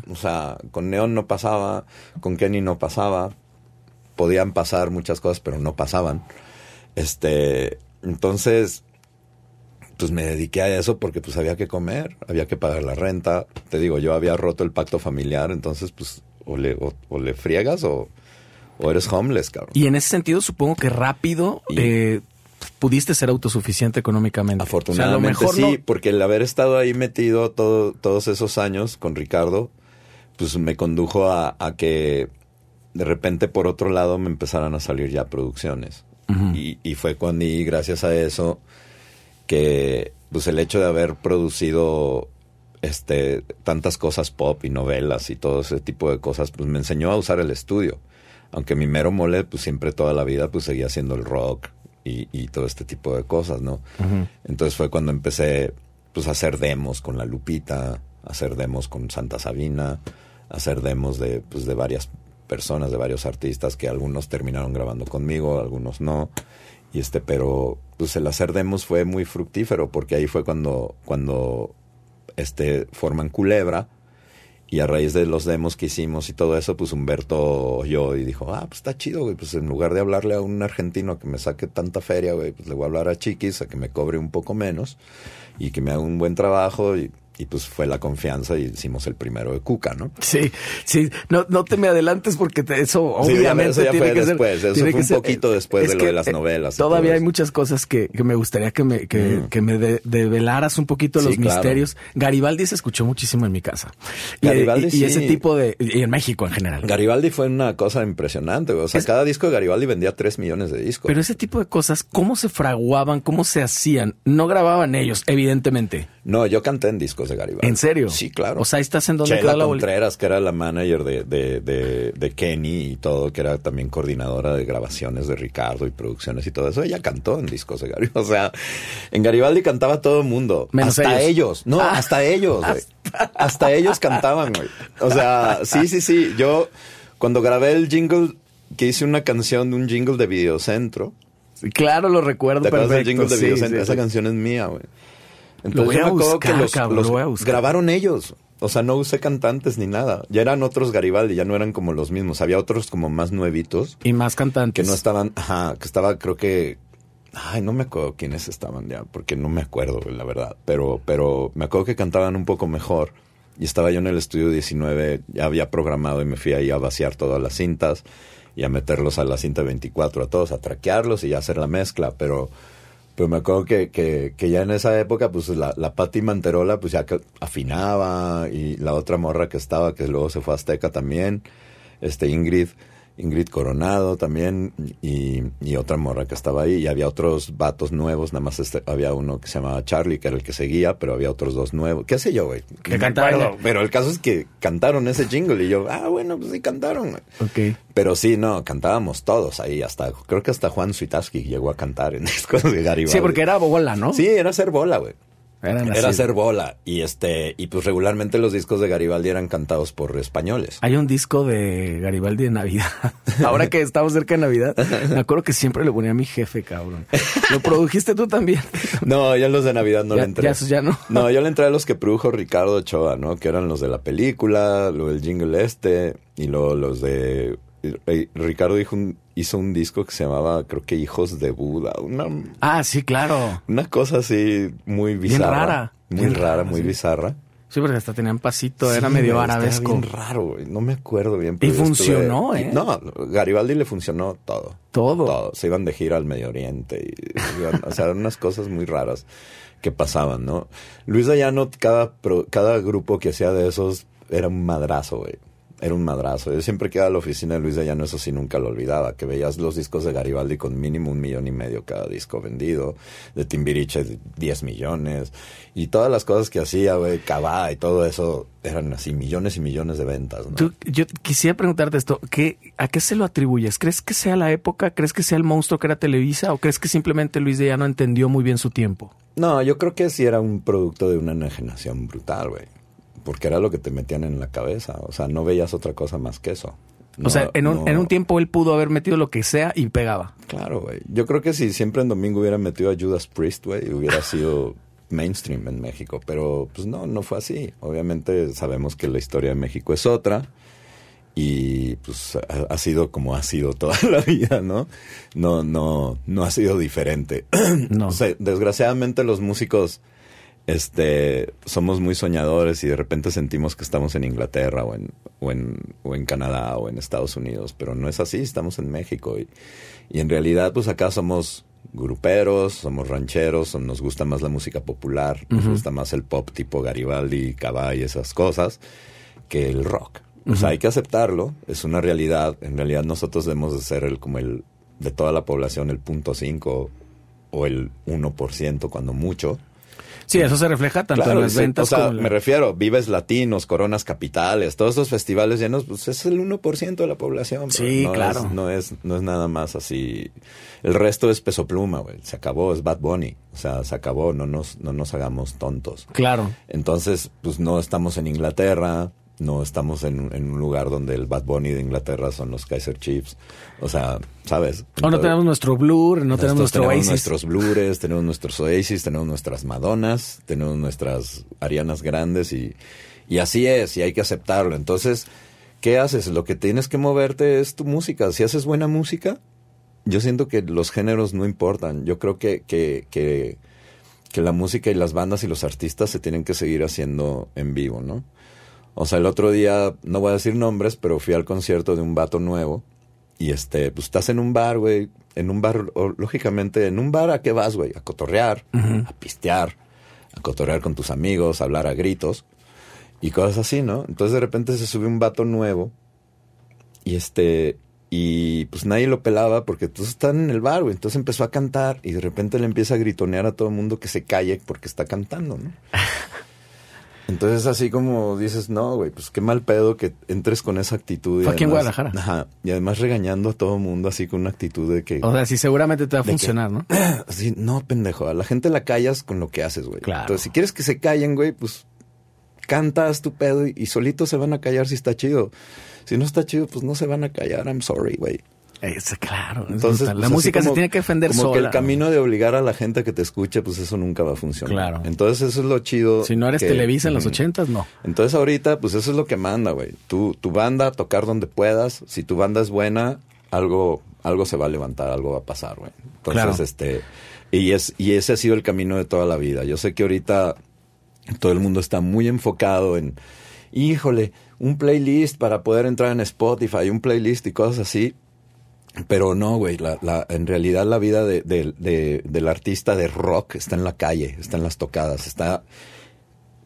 O sea, con Neon no pasaba, con Kenny no pasaba. Podían pasar muchas cosas, pero no pasaban. Este, entonces, pues me dediqué a eso porque pues había que comer, había que pagar la renta. Te digo, yo había roto el pacto familiar, entonces pues o le, o, o le friegas o, o eres homeless, cabrón. Y en ese sentido supongo que rápido Y- eh, pudiste ser autosuficiente económicamente. Afortunadamente o sea, a lo mejor sí, no- porque el haber estado ahí metido todo, todos esos años con Ricardo, pues me condujo a, a que de repente por otro lado me empezaran a salir ya producciones. Y, y fue cuando, y gracias a eso, que pues el hecho de haber producido este tantas cosas pop y novelas y todo ese tipo de cosas, pues me enseñó a usar el estudio. Aunque mi mero mole, pues siempre toda la vida, pues seguía haciendo el rock y, y todo este tipo de cosas, ¿no? Entonces fue cuando empecé pues a hacer demos con la Lupita, a hacer demos con Santa Sabina, a hacer demos de pues de varias personas, de varios artistas que algunos terminaron grabando conmigo, algunos no. Y este, pero pues el hacer demos fue muy fructífero porque ahí fue cuando cuando este forman Culebra y a raíz de los demos que hicimos y todo eso, pues Humberto oyó y dijo, ah, pues está chido, güey, pues en lugar de hablarle a un argentino que me saque tanta feria, güey, pues le voy a hablar a Chiquis a que me cobre un poco menos y que me haga un buen trabajo y, y pues fue la confianza y hicimos el primero de Cuca, ¿no? Sí, sí, no, no te me adelantes porque te- eso Sí, obviamente eso ya tiene fue que ser- después, eso fue un poquito después es de lo de las eh, novelas Todavía hay muchas cosas que, que me gustaría que me, que, Mm. que me de- develaras un poquito Sí, los claro. misterios. Garibaldi se escuchó muchísimo en mi casa. Y, Garibaldi, y- y ese sí. tipo de, y en México en general. Garibaldi fue una cosa impresionante. O sea, Es- cada disco de Garibaldi vendía 3 millones de discos. Pero ese tipo de cosas, ¿cómo se fraguaban? ¿Cómo se hacían? No grababan ellos, evidentemente. No, yo canté en discos de Garibaldi. ¿En serio? Sí, claro. O sea, ahí estás en donde Chela la bolita. Contreras, que era la manager de, de, de, de Kenny y todo, que era también coordinadora de grabaciones de Ricardo y producciones y todo eso, ella cantó en discos de Garibaldi. O sea, en Garibaldi cantaba todo el mundo. Menos hasta ellos. ellos. No, Ah. hasta ellos, güey. Hasta ellos cantaban, güey. O sea, sí, sí, sí. Yo, cuando grabé el jingle, que hice una canción de un jingle de Videocentro, Claro, lo recuerdo ¿Te acuerdas del perfecto. jingle de sí, Videocentro? sí, Esa sí. canción es mía, güey. Lo voy yo a me acuerdo buscar, que los, cabrón, los lo grabaron ellos. O sea, no usé cantantes ni nada. Ya eran otros Garibaldi, ya no eran como los mismos. Había otros como más nuevitos Y más cantantes. que no estaban, ajá, que estaba creo que ay, no me acuerdo quiénes estaban ya, porque no me acuerdo, la verdad, pero pero me acuerdo que cantaban un poco mejor. Y estaba yo en el estudio 19, ya había programado y me fui ahí a vaciar todas las cintas y a meterlos a la cinta 24 a todos, a traquearlos y a hacer la mezcla, pero pero me acuerdo que, que, que ya en esa época, pues la, la Patti Manterola, pues ya afinaba, y la otra morra que estaba, que luego se fue a Azteca también, este Ingrid, Ingrid Coronado también, y, y otra morra que estaba ahí, y había otros vatos nuevos, nada más este, había uno que se llamaba Charlie, que era el que seguía, pero había otros dos nuevos, qué sé yo, güey. Que me cantaron. Pero el caso es que cantaron ese jingle, y yo, ah, bueno, pues sí cantaron, güey. Ok. Pero sí, no, cantábamos todos ahí, hasta, creo que hasta Juan Suitaski llegó a cantar en discos de Garibaldi. Sí, porque era bola, ¿no? Sí, era hacer bola, güey. Eran Era hacer bola. Y este, y pues regularmente los discos de Garibaldi eran cantados por españoles. Hay un disco de Garibaldi de Navidad. Ahora que estamos cerca de Navidad, me acuerdo que siempre le ponía a mi jefe, cabrón. ¿Lo produjiste tú también? No, yo los de Navidad no Ya- le entré. ya ya no. No, yo le entré a los que produjo Ricardo Ochoa, ¿no? Que eran los de la película, lo del jingle este, y luego los de... eh, Ricardo dijo un- hizo un disco que se llamaba, creo que Hijos de Buda. Una, Ah, sí, claro. una cosa así muy bizarra. rara. Muy Bien rara, rara, muy sí. bizarra. Sí, porque hasta tenían pasito, era medio arabesco. bien raro, güey. No me acuerdo bien. Y pero funcionó, ¿eh? No, Garibaldi le funcionó todo. Todo. Todo. Se iban de gira al Medio Oriente. Y, iban- o sea, eran unas cosas muy raras que pasaban, ¿no? Luis Dayano, cada, pro- cada grupo que hacía de esos era un madrazo, güey. Era un madrazo. Yo siempre que iba a la oficina de Luis Dayano, eso sí nunca lo olvidaba. Que veías los discos de Garibaldi con mínimo un millón y medio cada disco vendido. De Timbiriche, 10 millones. Y todas las cosas que hacía, güey, Cabá y todo eso, eran así millones y millones de ventas, ¿no? Tú- yo quisiera preguntarte esto, ¿qué, ¿a qué se lo atribuyes? ¿Crees que sea la época? ¿Crees que sea el monstruo que era Televisa? ¿O crees que simplemente Luis de Llano entendió muy bien su tiempo? No, yo creo que sí era un producto de una enajenación brutal, güey. Porque era lo que te metían en la cabeza. O sea, no veías otra cosa más que eso. o sea, en un, no- en un tiempo él pudo haber metido lo que sea y pegaba. Claro, güey. Yo creo que si siempre en domingo hubiera metido a Judas Priest, güey, hubiera sido mainstream en México. Pero, pues no, no fue así. Obviamente sabemos que la historia de México es otra. Y pues ha, ha sido como ha sido toda la vida, ¿no? No, no, no ha sido diferente. No. O sea, desgraciadamente los músicos este somos muy soñadores y de repente sentimos que estamos en Inglaterra o en, o en, o en Canadá o en Estados Unidos, pero no es así, estamos en México y, y en realidad pues acá somos gruperos, somos rancheros, nos gusta más la música popular, nos gusta más el pop tipo Garibaldi, Cabá y esas cosas que el rock. O sea, hay que aceptarlo, es una realidad. En realidad nosotros debemos de ser el como el de toda la población el punto 5 o el 1% cuando mucho. Sí, eso se refleja tanto Claro, en las sí, ventas o sea, como en la- me refiero, Vives Latinos, Coronas Capitales, todos esos festivales llenos, pues es el 1% de la población. Sí, no claro. Es, no, es, no es nada más así. El resto es peso pluma, güey. Se acabó, es Bad Bunny. O sea, se acabó, no nos, no nos hagamos tontos. Claro. Entonces, pues no estamos en Inglaterra, no estamos en, en un lugar donde el Bad Bunny de Inglaterra son los Kaiser Chiefs. O sea, ¿sabes? O no tenemos nuestro Blur, no tenemos nuestro tenemos Oasis. nuestros Blures, tenemos nuestros Oasis, tenemos nuestras Madonas, tenemos nuestras Arianas grandes y, y así es, y hay que aceptarlo. Entonces, ¿qué haces? Lo que tienes que moverte es tu música. Si haces buena música, yo siento que los géneros no importan. Yo creo que, que, que, que la música y las bandas y los artistas se tienen que seguir haciendo en vivo, ¿no? O sea, el otro día, no voy a decir nombres, pero fui al concierto de un vato nuevo. Y este, pues estás en un bar, güey. En un bar, o, lógicamente, en un bar, ¿a qué vas, güey? A cotorrear, a pistear, a cotorrear con tus amigos, a hablar a gritos y cosas así, ¿no? Entonces de repente se sube un vato nuevo y este, y pues nadie lo pelaba porque todos están en el bar, güey. Entonces empezó a cantar y de repente le empieza a gritonear a todo el mundo que se calle porque está cantando, ¿no? Entonces así como dices, no, güey, pues qué mal pedo que entres con esa actitud. y Fue aquí en además- Guadalajara. Ajá. Y además regañando a todo mundo así con una actitud de que... O sea, sí, seguramente te va a que- funcionar, ¿no? Así, no, pendejo. A la gente la callas con lo que haces, güey. Claro. Entonces, si quieres que se callen, güey, pues cantas tu pedo y, y solitos se van a callar si está chido. Si no está chido, pues no se van a callar. I'm sorry, güey. Es, claro. es Entonces, la pues, así música se tiene que defender como sola. que el camino de obligar a la gente a que te escuche, pues eso nunca va a funcionar. Claro. Entonces, eso es lo chido. Si no eres que- Televisa en los ochentas, no. Entonces ahorita, pues eso es lo que manda, güey. Tu, tu banda, tocar donde puedas. Si tu banda es buena, algo, algo se va a levantar, algo va a pasar, güey. Entonces, Claro. este, y es, y ese ha sido el camino de toda la vida. Yo sé que ahorita todo el mundo está muy enfocado en, híjole, un playlist para poder entrar en Spotify, un playlist y cosas así. Pero no, güey, la, la, en realidad la vida de, de- de- del artista de rock está en la calle, está en las tocadas, está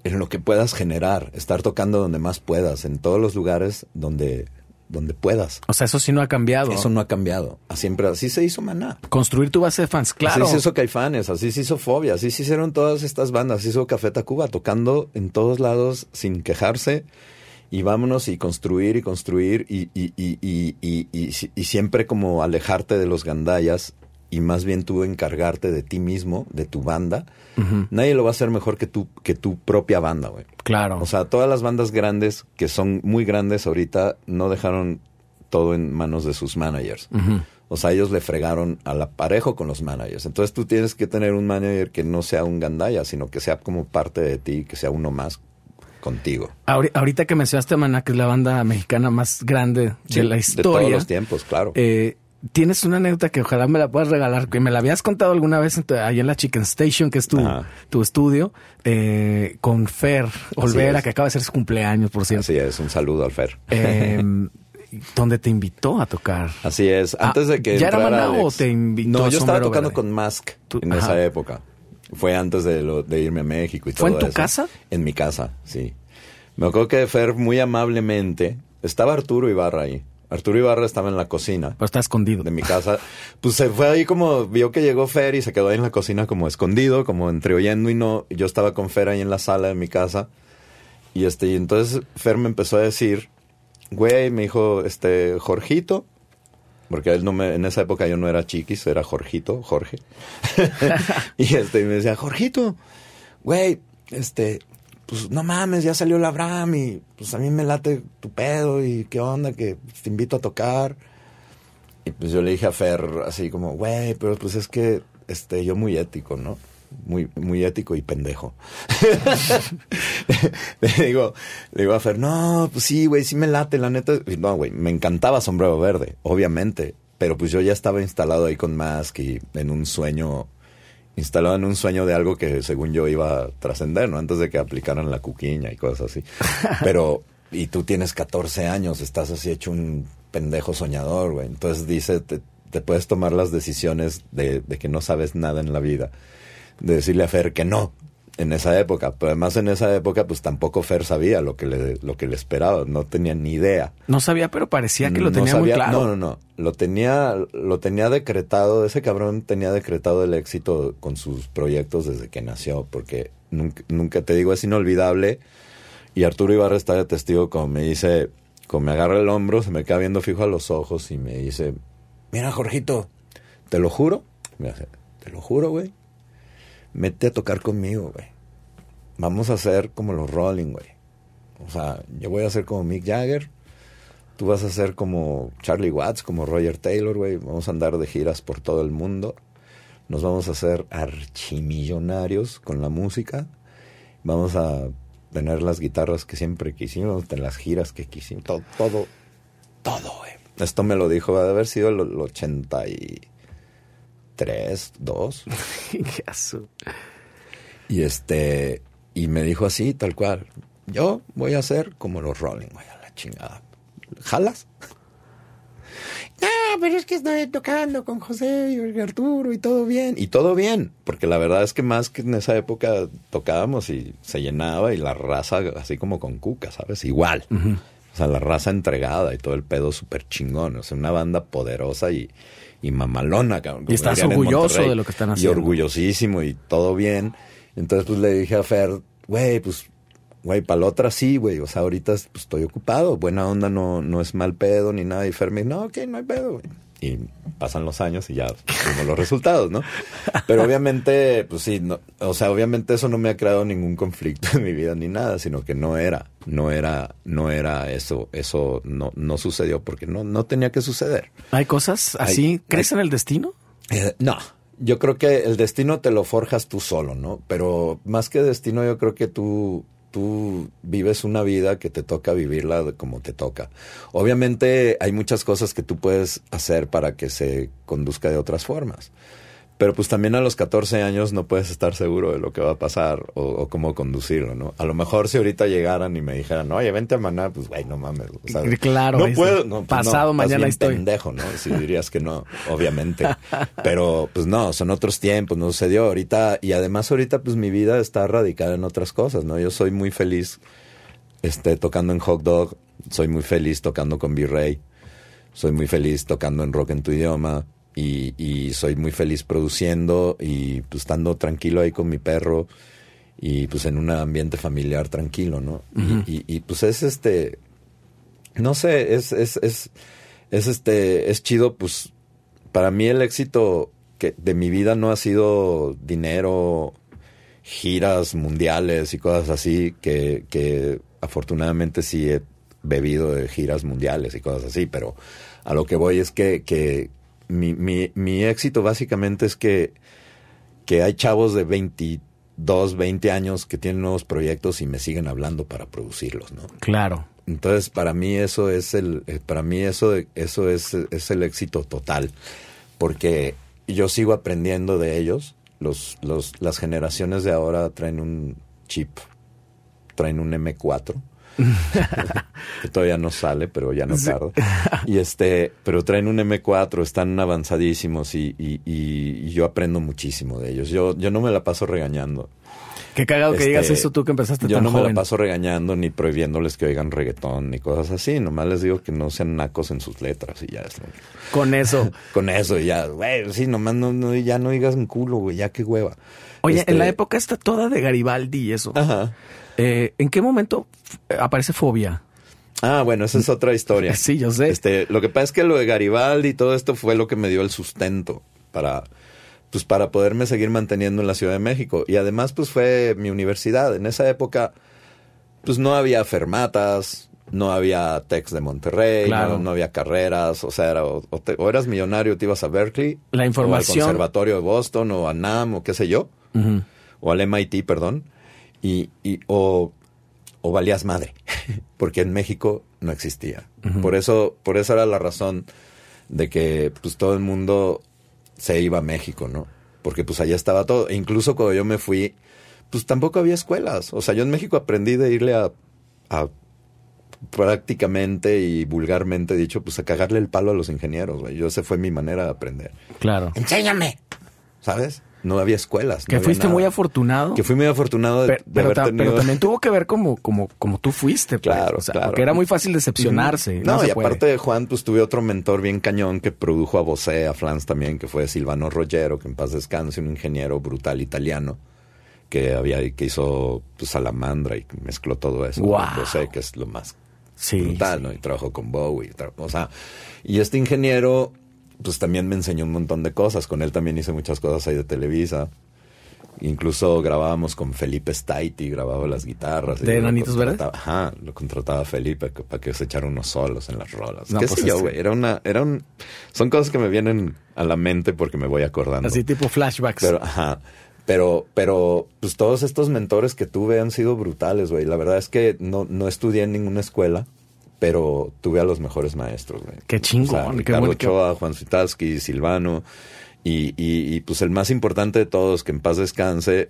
en lo que puedas generar, estar tocando donde más puedas, en todos los lugares donde, donde puedas. O sea, eso sí no ha cambiado. Eso no ha cambiado. Siempre así se hizo Maná. Construir tu base de fans, claro. Así se hizo Caifanes, así se hizo Fobia, así se hicieron todas estas bandas, así se hizo Café Tacuba, tocando en todos lados sin quejarse y vámonos y construir y construir y, y, y, y, y, y si- y siempre como alejarte de los gandayas y más bien tú encargarte de ti mismo, de tu banda. Nadie lo va a hacer mejor que tu, que tu propia banda, güey. Claro. O sea, todas las bandas grandes, que son muy grandes ahorita, no dejaron todo en manos de sus managers. O sea, ellos le fregaron a la parejo con los managers. Entonces tú tienes que tener un manager que no sea un gandaya, sino que sea como parte de ti, que sea uno más contigo. Ahori- Ahorita que mencionaste a Maná, que es la banda mexicana más grande de la De historia. todos los tiempos, claro. eh, tienes una anécdota que ojalá me la puedas regalar, que me la habías contado alguna vez en tu- ahí en la Chicken Station, que es tu, estudio, eh, con Fer Olvera, es. que acaba de ser su cumpleaños, por cierto. Así es, un saludo al Fer. Eh, donde te invitó a tocar. Así es. Antes Ah, de que ¿ya era Maná o Alex- te invitó No, yo estaba tocando Verde? con Mask en ajá. esa época. Fue antes de, lo, de irme a México y ¿Fue todo en tu eso. casa? En mi casa, sí. Me acuerdo que Fer muy amablemente... Estaba Arturo Ibarra ahí. Arturo Ibarra estaba en la cocina Pero está escondido. de mi casa. Pues se fue ahí como... Vio que llegó Fer y se quedó ahí en la cocina como escondido, como entre oyendo y no. Yo estaba con Fer ahí en la sala de mi casa. Y este, y entonces Fer me empezó a decir, güey, me dijo, este, Jorgito, porque él no me, en esa época yo no era chiquis, era Jorgito, Jorge. y este, me decía, Jorgito, güey, este, pues no mames, ya salió la Abraham y pues a mí me late tu pedo y qué onda, que te invito a tocar. Y pues yo le dije a Fer así como, güey, pero pues es que este, yo muy ético, ¿no? Muy, muy ético y pendejo. le digo, le digo a Fer, no, pues sí, güey, sí me late, la neta. No, güey, me encantaba Sombrero Verde, obviamente. Pero pues yo ya estaba instalado ahí con Mask y en un sueño, instalado en un sueño de algo que según yo iba a trascender, ¿no? Antes de que aplicaran la cuquiña y cosas así. Pero, y tú tienes 14 años, estás así hecho un pendejo soñador, güey. Entonces dice, te, te puedes tomar las decisiones de, de que no sabes nada en la vida. De decirle a Fer que no, en esa época. Pero además en esa época, pues tampoco Fer sabía lo que le, lo que le esperaba. No tenía ni idea. No sabía, pero parecía que lo No tenía muy claro. No, no, no. Lo tenía, lo tenía decretado, ese cabrón tenía decretado el éxito con sus proyectos desde que nació, porque nunca, nunca te digo, es inolvidable. Y Arturo Ibarra está de testigo como me dice, como me agarra el hombro, se me queda viendo fijo a los ojos y me dice, mira Jorgito, te lo juro, me hace, te lo juro, güey, mete a tocar conmigo, güey. Vamos a hacer como los Rolling, güey. O sea, yo voy a ser como Mick Jagger, tú vas a ser como Charlie Watts, como Roger Taylor, güey. Vamos a andar de giras por todo el mundo. Nos vamos a hacer archimillonarios con la música. Vamos a tener las guitarras que siempre quisimos, tener las giras que quisimos, todo, todo, todo, güey. Esto me lo dijo, ha de haber sido el, el 83, 2. Ya su- Y este, y me dijo así, tal cual. Yo voy a ser como los Rolling, güey, a la chingada. ¿Jalas? No, pero es que estoy tocando con José y Arturo y todo bien. Y todo bien, porque la verdad es que más que en esa época tocábamos y se llenaba y la raza así como con cuca, ¿sabes? Igual. O sea, la raza entregada y todo el pedo súper chingón. O sea, una banda poderosa y, y mamalona, cabrón. como estás orgulloso de lo que están Y haciendo. orgullosísimo y todo bien. Entonces, pues le dije a Fer, güey, pues, güey, para la otra sí, güey. O sea, ahorita pues, estoy ocupado. Buena onda no, no es mal pedo ni nada. Y Fer me dijo, no, ok, no hay pedo, güey. Y pasan los años y ya vimos los resultados, ¿no? Pero obviamente, pues sí, no, o sea, obviamente eso no me ha creado ningún conflicto en mi vida ni nada, sino que no era, no era, no era eso, eso no, no sucedió porque no, no tenía que suceder. ¿Hay cosas así? Hay- ¿Crees hay- en el destino? Eh, no, yo creo que el destino te lo forjas tú solo, ¿no? Pero más que destino, yo creo que tú, tú vives una vida que te toca vivirla como te toca. Obviamente hay muchas cosas que tú puedes hacer para que se conduzca de otras formas. Pero pues también a los 14 años no puedes estar seguro de lo que va a pasar o, o cómo conducirlo, ¿no? A lo mejor si ahorita llegaran y me dijeran, oye, vente a Maná, pues güey, no mames. o sea, Claro, no puedo. No, pues, Pasado no, mañana estoy. pendejo, ¿no? Si dirías que no, obviamente. Pero pues no, son otros tiempos, no sucedió ahorita. Y además ahorita pues mi vida está radicada en otras cosas, ¿no? Yo soy muy feliz este, tocando en Hot Dog, soy muy feliz tocando con V-Ray, soy muy feliz tocando en Rock en tu idioma y, y soy muy feliz produciendo y pues estando tranquilo ahí con mi perro y pues en un ambiente familiar tranquilo, ¿no? y, y, y, pues es este, no sé, es, es, es, es este, es chido, pues para mí el éxito que de mi vida no ha sido dinero, giras mundiales y cosas así, que, que afortunadamente sí he bebido de giras mundiales y cosas así, pero a lo que voy es que, que mi, mi, mi éxito básicamente es que, que hay chavos de 22, 20 años que tienen nuevos proyectos y me siguen hablando para producirlos, ¿no? Claro. Entonces, para mí eso es el, eh, para mí eso, eso es, es el éxito total, porque yo sigo aprendiendo de ellos. Los, los, las generaciones de ahora traen un chip, traen un M4 que todavía no sale, pero ya no tarda. Y este, pero traen un M4, están avanzadísimos y, y, y yo aprendo muchísimo de ellos. Yo, yo no me la paso regañando. Qué cagado que Este, digas eso tú que empezaste Yo tan no me la paso regañando ni prohibiéndoles que oigan reggaetón ni cosas así. Nomás les digo que no sean nacos en sus letras y ya. es lo- Con eso. Con eso y ya, güey, sí, nomás no, no, ya no digas un culo, güey, ya qué hueva. Oye, Este, en la época está toda de Garibaldi y eso. Ajá. Eh, ¿En qué momento aparece Fobia? Ah, bueno, esa es otra historia. Sí, yo sé. Este, lo que pasa es que lo de Garibaldi y todo esto fue lo que me dio el sustento para, pues, para poderme seguir manteniendo en la Ciudad de México. Y además, pues, fue mi universidad. En esa época, pues, no había fermatas, no había Tex de Monterrey, Claro. no, no había carreras. O sea, era, o, te- o eras millonario, te ibas a Berkeley. La información- O al Conservatorio de Boston, o a NAM, o qué sé yo. Ujú. O al MIT, perdón. Y, y, o, o valías madre, porque en México no existía. Por eso, por eso era la razón de que pues todo el mundo se iba a México, ¿no? Porque pues allá estaba todo. E incluso cuando yo me fui, pues tampoco había escuelas. O sea, yo en México aprendí de irle a, a prácticamente y vulgarmente dicho, pues a cagarle el palo a los ingenieros, güey. Yo esa fue mi manera de aprender. Claro. Enséñame. ¿Sabes? No había escuelas. Que no fuiste nada. muy afortunado. Que fui muy afortunado de, Pero, de pero haber ta- tenido... pero también tuvo que ver como, como, como tú fuiste. pues. Claro, O sea, claro. Porque era muy fácil decepcionarse. No, y puede. aparte de Juan, pues tuve otro mentor bien cañón que produjo a Bosé, a Flans también, que fue Silvano Rogero, que en paz descanse, un ingeniero brutal italiano que había que hizo pues, Salamandra y mezcló todo eso. Con Bosé, que es lo más Sí, brutal, sí. ¿no? Y trabajó con Bowie, tra- o sea, y este ingeniero pues también me enseñó un montón de cosas, con él también hice muchas cosas ahí de Televisa. Incluso grabábamos con Felipe Staiti, grababa las guitarras. ¿De lo Enanitos Verdes? Ajá, lo contrataba Felipe para que se echara unos solos en las rolas. No, ¿Qué pues sé yo, güey? Era una, era un, son cosas que me vienen a la mente porque me voy acordando. Así tipo flashbacks. Pero, ajá. Pero, pero, pues todos estos mentores que tuve han sido brutales, güey. La verdad es que no, no estudié en ninguna escuela, pero tuve a los mejores maestros, güey. Qué chingón, O sea, Ricardo Ochoa, Juan Suitalski, Silvano. Y, y, y, pues el más importante de todos, que en paz descanse,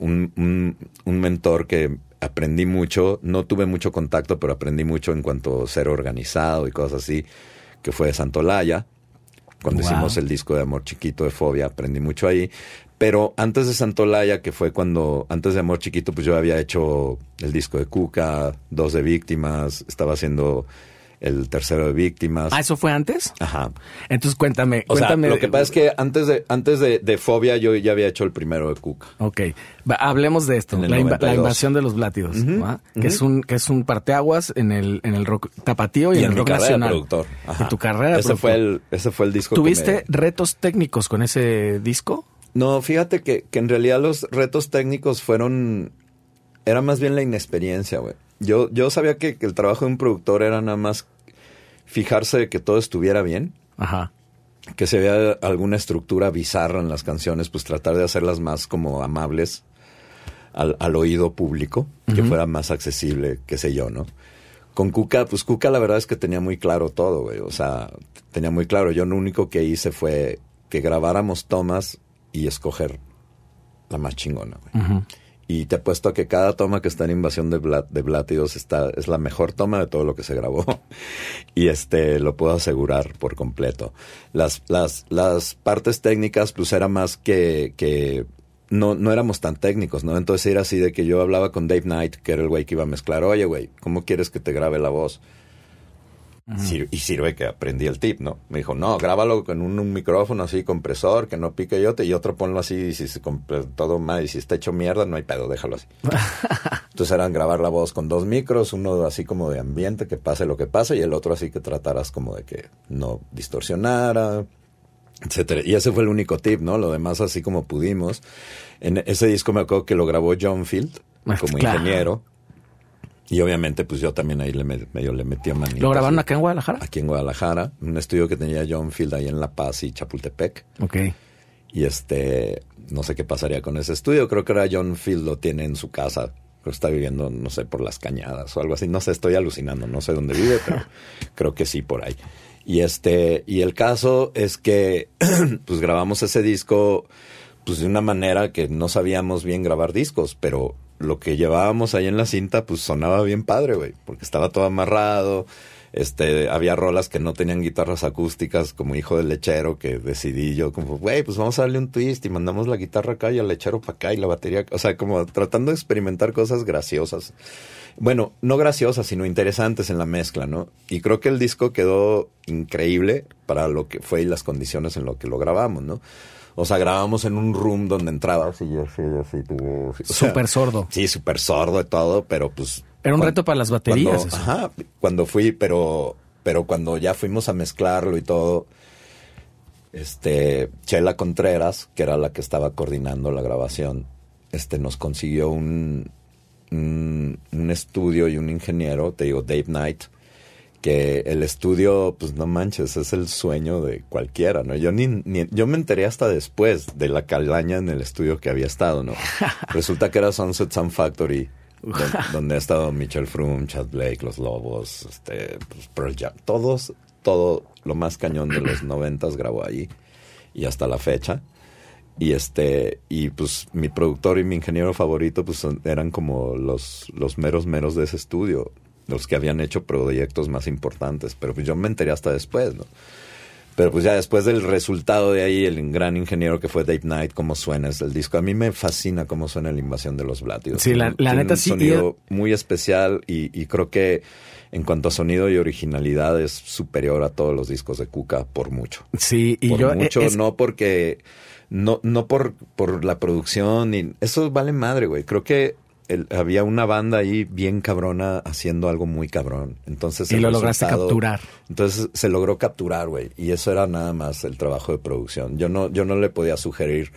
un, un, un mentor que aprendí mucho, no tuve mucho contacto, pero aprendí mucho en cuanto a ser organizado y cosas así, que fue Santolaya. Cuando Wow. hicimos el disco de Amor Chiquito de Fobia, aprendí mucho ahí. Pero antes de Santolaya, que fue cuando, antes de Amor Chiquito, pues yo había hecho el disco de Cuca, dos de Víctimas, estaba haciendo el tercero de Víctimas. Ah, ¿eso fue antes? Ajá. Entonces cuéntame, O sea, cuéntame. lo que pasa es que antes de, antes de, de Fobia yo ya había hecho el primero de Cuca. Ok, hablemos de esto, la, inva- 92. la invasión de los Blátidos, ¿va? que es un que es un parteaguas en el en el rock tapatío y, en el rock nacional. productor. Ajá. En tu carrera ese fue el Ese fue el disco que ¿Tuviste me- retos técnicos con ese disco? No, fíjate que, que en realidad los retos técnicos fueron... Era más bien la inexperiencia, güey. Yo, yo sabía que, que el trabajo de un productor era nada más fijarse de que todo estuviera bien, Ajá. que se vea alguna estructura bizarra en las canciones, pues tratar de hacerlas más como amables al, al oído público, que fuera más accesible, qué sé yo, ¿no? Con Cuca, pues Cuca la verdad es que tenía muy claro todo, güey. O sea, tenía muy claro. Yo lo único que hice fue que grabáramos tomas y escoger la más chingona, güey. Y te apuesto a que cada toma que está en Invasión de, Bla- de Blátidos está, es la mejor toma de todo lo que se grabó. y este, lo puedo asegurar por completo. Las, las, las partes técnicas, pues era más que, que no, no éramos tan técnicos, ¿no? Entonces era así de que yo hablaba con Dave Knight, que era el güey que iba a mezclar. Oye, güey, ¿cómo quieres que te grabe la voz? Sir- y sirve que aprendí el tip, ¿no? Me dijo, no, grábalo con un, un micrófono así, compresor, que no pique yote, y otro ponlo así, y si se todo mal, y si está hecho mierda, no hay pedo, déjalo así. Entonces eran grabar la voz con dos micros, uno así como de ambiente, que pase lo que pase, y el otro así que trataras como de que no distorsionara, etcétera. Y ese fue el único tip, ¿no? Lo demás así como pudimos. En ese disco me acuerdo que lo grabó John Field, como Claro. Y obviamente, pues yo también ahí le me- medio le metí a manita. ¿Lo grabaron acá en Guadalajara? aquí en Guadalajara, un estudio que tenía John Field ahí en La Paz y Chapultepec. Ok. Y este, no sé qué pasaría con ese estudio. Creo que ahora John Field lo tiene en su casa Creo que está viviendo, no sé, por las cañadas o algo así. No sé, estoy alucinando, no sé dónde vive, pero creo que sí por ahí. Y este, y el caso es que pues grabamos ese disco pues de una manera que no sabíamos bien grabar discos, pero lo que llevábamos ahí en la cinta pues sonaba bien padre, güey, porque estaba todo amarrado. Este, había rolas que no tenían guitarras acústicas, como hijo del lechero, que decidí yo, como, güey, pues vamos a darle un twist y mandamos la guitarra acá y al lechero para acá y la batería, o sea, como tratando de experimentar cosas graciosas. Bueno, no graciosas, sino interesantes en la mezcla, ¿no? Y creo que el disco quedó increíble para lo que fue y las condiciones en lo que lo grabamos, ¿no? O sea, grabamos en un room donde entraba así, así, así, tuvo... Súper sordo. Sí, súper sordo y todo, pero pues era un reto para las baterías. Cuando, ajá, cuando fui, pero, pero cuando ya fuimos a mezclarlo y todo, este, Chela Contreras, que era la que estaba coordinando la grabación, este, nos consiguió un, un, un estudio y un ingeniero, te digo, Dave Knight, que el estudio, pues no manches, es el sueño de cualquiera, ¿no? Yo ni, ni, yo me enteré hasta después de la calaña en el estudio que había estado, ¿no? Resulta que era Sunset Sound Factory donde, ha estado Michelle Froome, Chad Blake, Los Lobos, este, pues, Pearl Jam, todos, todo lo más cañón de los noventas grabó allí y hasta la fecha. Y este, y pues mi productor y mi ingeniero favorito, pues eran como los, los meros meros de ese estudio, los que habían hecho proyectos más importantes, pero pues yo me enteré hasta después, ¿no? Pero pues ya después del resultado de ahí, el gran ingeniero que fue Dave Knight, cómo suena es el disco. A mí me fascina cómo suena la invasión de los Blatios. Sí, la, la neta un sí. sonido muy especial y, y, creo que en cuanto a sonido y originalidad es superior a todos los discos de Cuca por mucho. Sí, y por yo... mucho, es- no porque... No, no por, por la producción y eso vale madre, güey. Creo que el- había una banda ahí bien cabrona haciendo algo muy cabrón. Entonces Y lo lograste capturar. entonces se logró capturar, güey, y eso era nada más el trabajo de producción. Yo no, yo no le podía sugerir,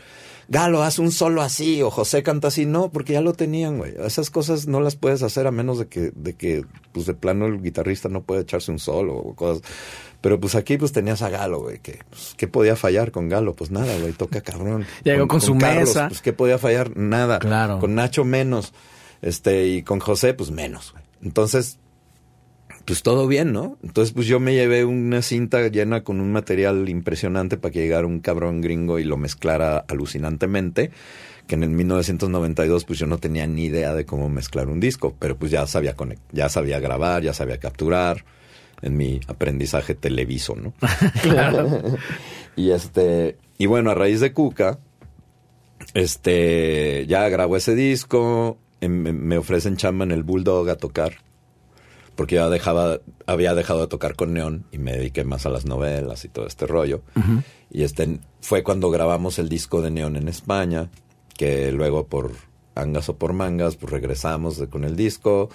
Galo, haz un solo así, o José canta así, no, porque ya lo tenían, güey. Esas cosas no las puedes hacer a menos de que, de que, pues de plano el guitarrista no puede echarse un solo o cosas. Pero pues aquí pues tenías a Galo, güey, que, pues, ¿qué podía fallar con Galo? Pues nada, güey, toca cabrón. Llegó con su mesa. Pues ¿qué podía fallar? Nada. Claro. Con Nacho menos. Este, y con José, pues menos, güey. Entonces, pues todo bien, ¿no? Entonces, pues yo me llevé una cinta llena con un material impresionante para que llegara un cabrón gringo y lo mezclara alucinantemente, que en el 1992 pues yo no tenía ni idea de cómo mezclar un disco, pero pues ya sabía conect- ya sabía grabar, ya sabía capturar en mi aprendizaje televiso, ¿no? Claro. Y este, y bueno, a raíz de Cuca, este, ya grabo ese disco, em- me me ofrecen chamba en el Bulldog a tocar, porque ya dejaba, había dejado de tocar con Neon y me dediqué más a las novelas y todo este rollo. Y este fue cuando grabamos el disco de Neon en España, que luego por angas o por mangas, pues regresamos con el disco.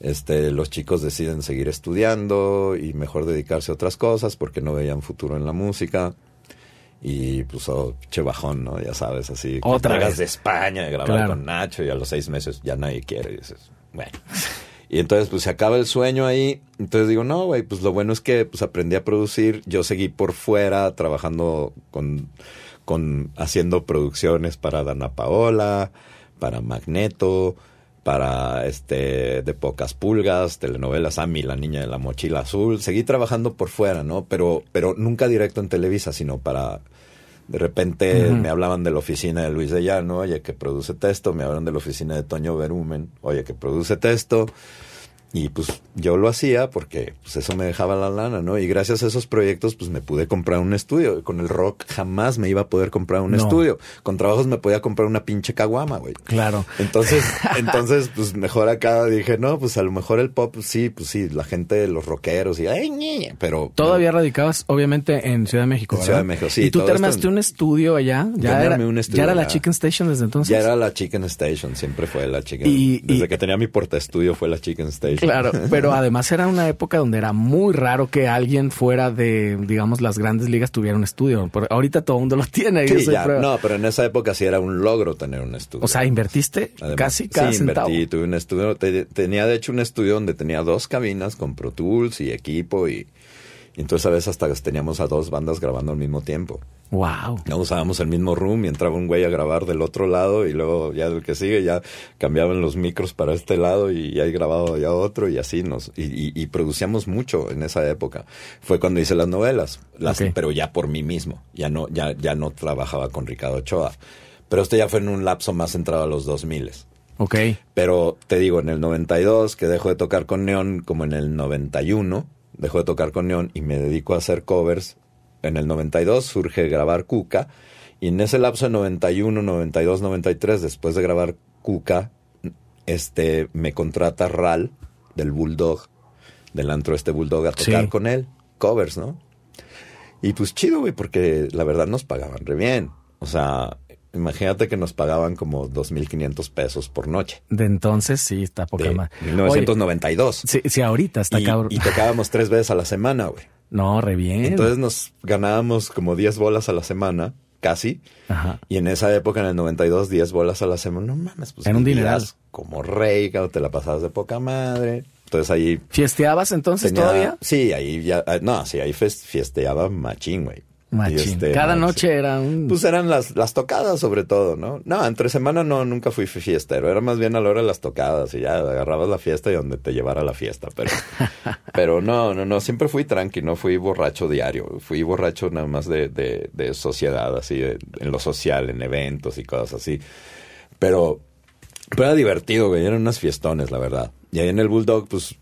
Este, los chicos deciden seguir estudiando y mejor dedicarse a otras cosas porque no veían futuro en la música. Y pues, oh, che bajón, ¿no? Ya sabes, así. Otra vez. de España, de grabar Claro. con Nacho y a los seis meses ya nadie quiere. Y dices, bueno. Y entonces, pues se acaba el sueño ahí. Entonces digo, no, güey, pues lo bueno es que pues aprendí a producir. Yo seguí por fuera trabajando con, con haciendo producciones para Dana Paola, para Magneto, para este de pocas pulgas, telenovelas Ami, la niña de la mochila azul. Seguí trabajando por fuera, ¿no? Pero, pero nunca directo en Televisa, sino para de repente me hablaban de la oficina de Luis de Llano, oye, que produce texto, me hablan de la oficina de Toño Berumen, oye, que produce texto. Y pues yo lo hacía porque pues eso me dejaba la lana, ¿no? Y gracias a esos proyectos pues me pude comprar un estudio. Con el rock jamás me iba a poder comprar un No. estudio. Con trabajos me podía comprar una pinche caguama, güey. Claro. Entonces, entonces, pues mejor acá dije, no, pues a lo mejor el pop, sí, pues sí, la gente, los rockeros, y ay, ñe, pero. Todavía radicabas, obviamente, en Ciudad de México, ¿verdad? Ciudad de México, sí, Y tú todo te esto armaste en- un estudio allá. Ya era, un estudio ya era la. Chicken Station desde entonces. Ya era la Chicken Station, siempre fue la Chicken. Y- Desde y- que tenía mi porta estudio fue la Chicken Station. Claro, pero además era una época donde era muy raro que alguien fuera de, digamos, las grandes ligas tuviera un estudio. Ahorita todo el mundo lo tiene. Sí, ya, no, pero en esa época sí era un logro tener un estudio. O sea, invertiste Además, casi cada sí, centavo. invertí, tuve un estudio, te- tenía de hecho un estudio donde tenía dos cabinas con Pro Tools y equipo y, Y entonces a veces hasta teníamos a dos bandas grabando al mismo tiempo. Wow. No usábamos el mismo room y entraba un güey a grabar del otro lado y luego ya del que sigue ya cambiaban los micros para este lado y ahí grababa ya otro y así nos y, y- y producíamos mucho en esa época. Fue cuando hice las novelas, las, pero ya por mí mismo. Ya no ya ya no trabajaba con Ricardo Ochoa. Pero esto ya fue en un lapso más centrado a los 2000 Ok. pero te digo, en el 92, que dejo de tocar con Neon, como en el 91, dejo de tocar con Neon y me dedico a hacer covers. En el 92 surge grabar Cuca. Y en ese lapso de 91, 92, 93, después de grabar Cuca, este, me contrata Ral del Bulldog, del antro este Bulldog, a tocar Sí. con él. Covers, ¿no? Y pues chido, güey, porque la verdad nos pagaban re bien. O sea, imagínate que nos pagaban como 2.500 pesos por noche. De entonces sí está poca más. 1992. Sí, sí, ahorita está y, cabrón. y tocábamos tres veces a la semana, güey. No, re bien. Entonces nos ganábamos como 10 bolas a la semana, casi. Ajá. Y en esa época, en el 92, 10 bolas a la semana. No mames, pues Era un dineral. Como rey, cabrón, te la pasabas de poca madre. Entonces ahí ¿Fiesteabas entonces tenía- todavía? Sí, ahí ya... ah, No, sí, ahí fiesteaba machín, güey. Y este, Cada no, noche era un... Pues eran las, las tocadas sobre todo, ¿no? No, entre semana no, nunca fui fiestero. Era más bien a la hora de las tocadas y ya agarrabas la fiesta y donde te llevara la fiesta. Pero, pero no, no, no, siempre fui tranqui, no fui borracho diario. Fui borracho nada más de, de, de sociedad, así, de- en lo social, en eventos y cosas así. Pero, pero era divertido, güey. Eran unas fiestones, la verdad. Y ahí en el Bulldog, pues,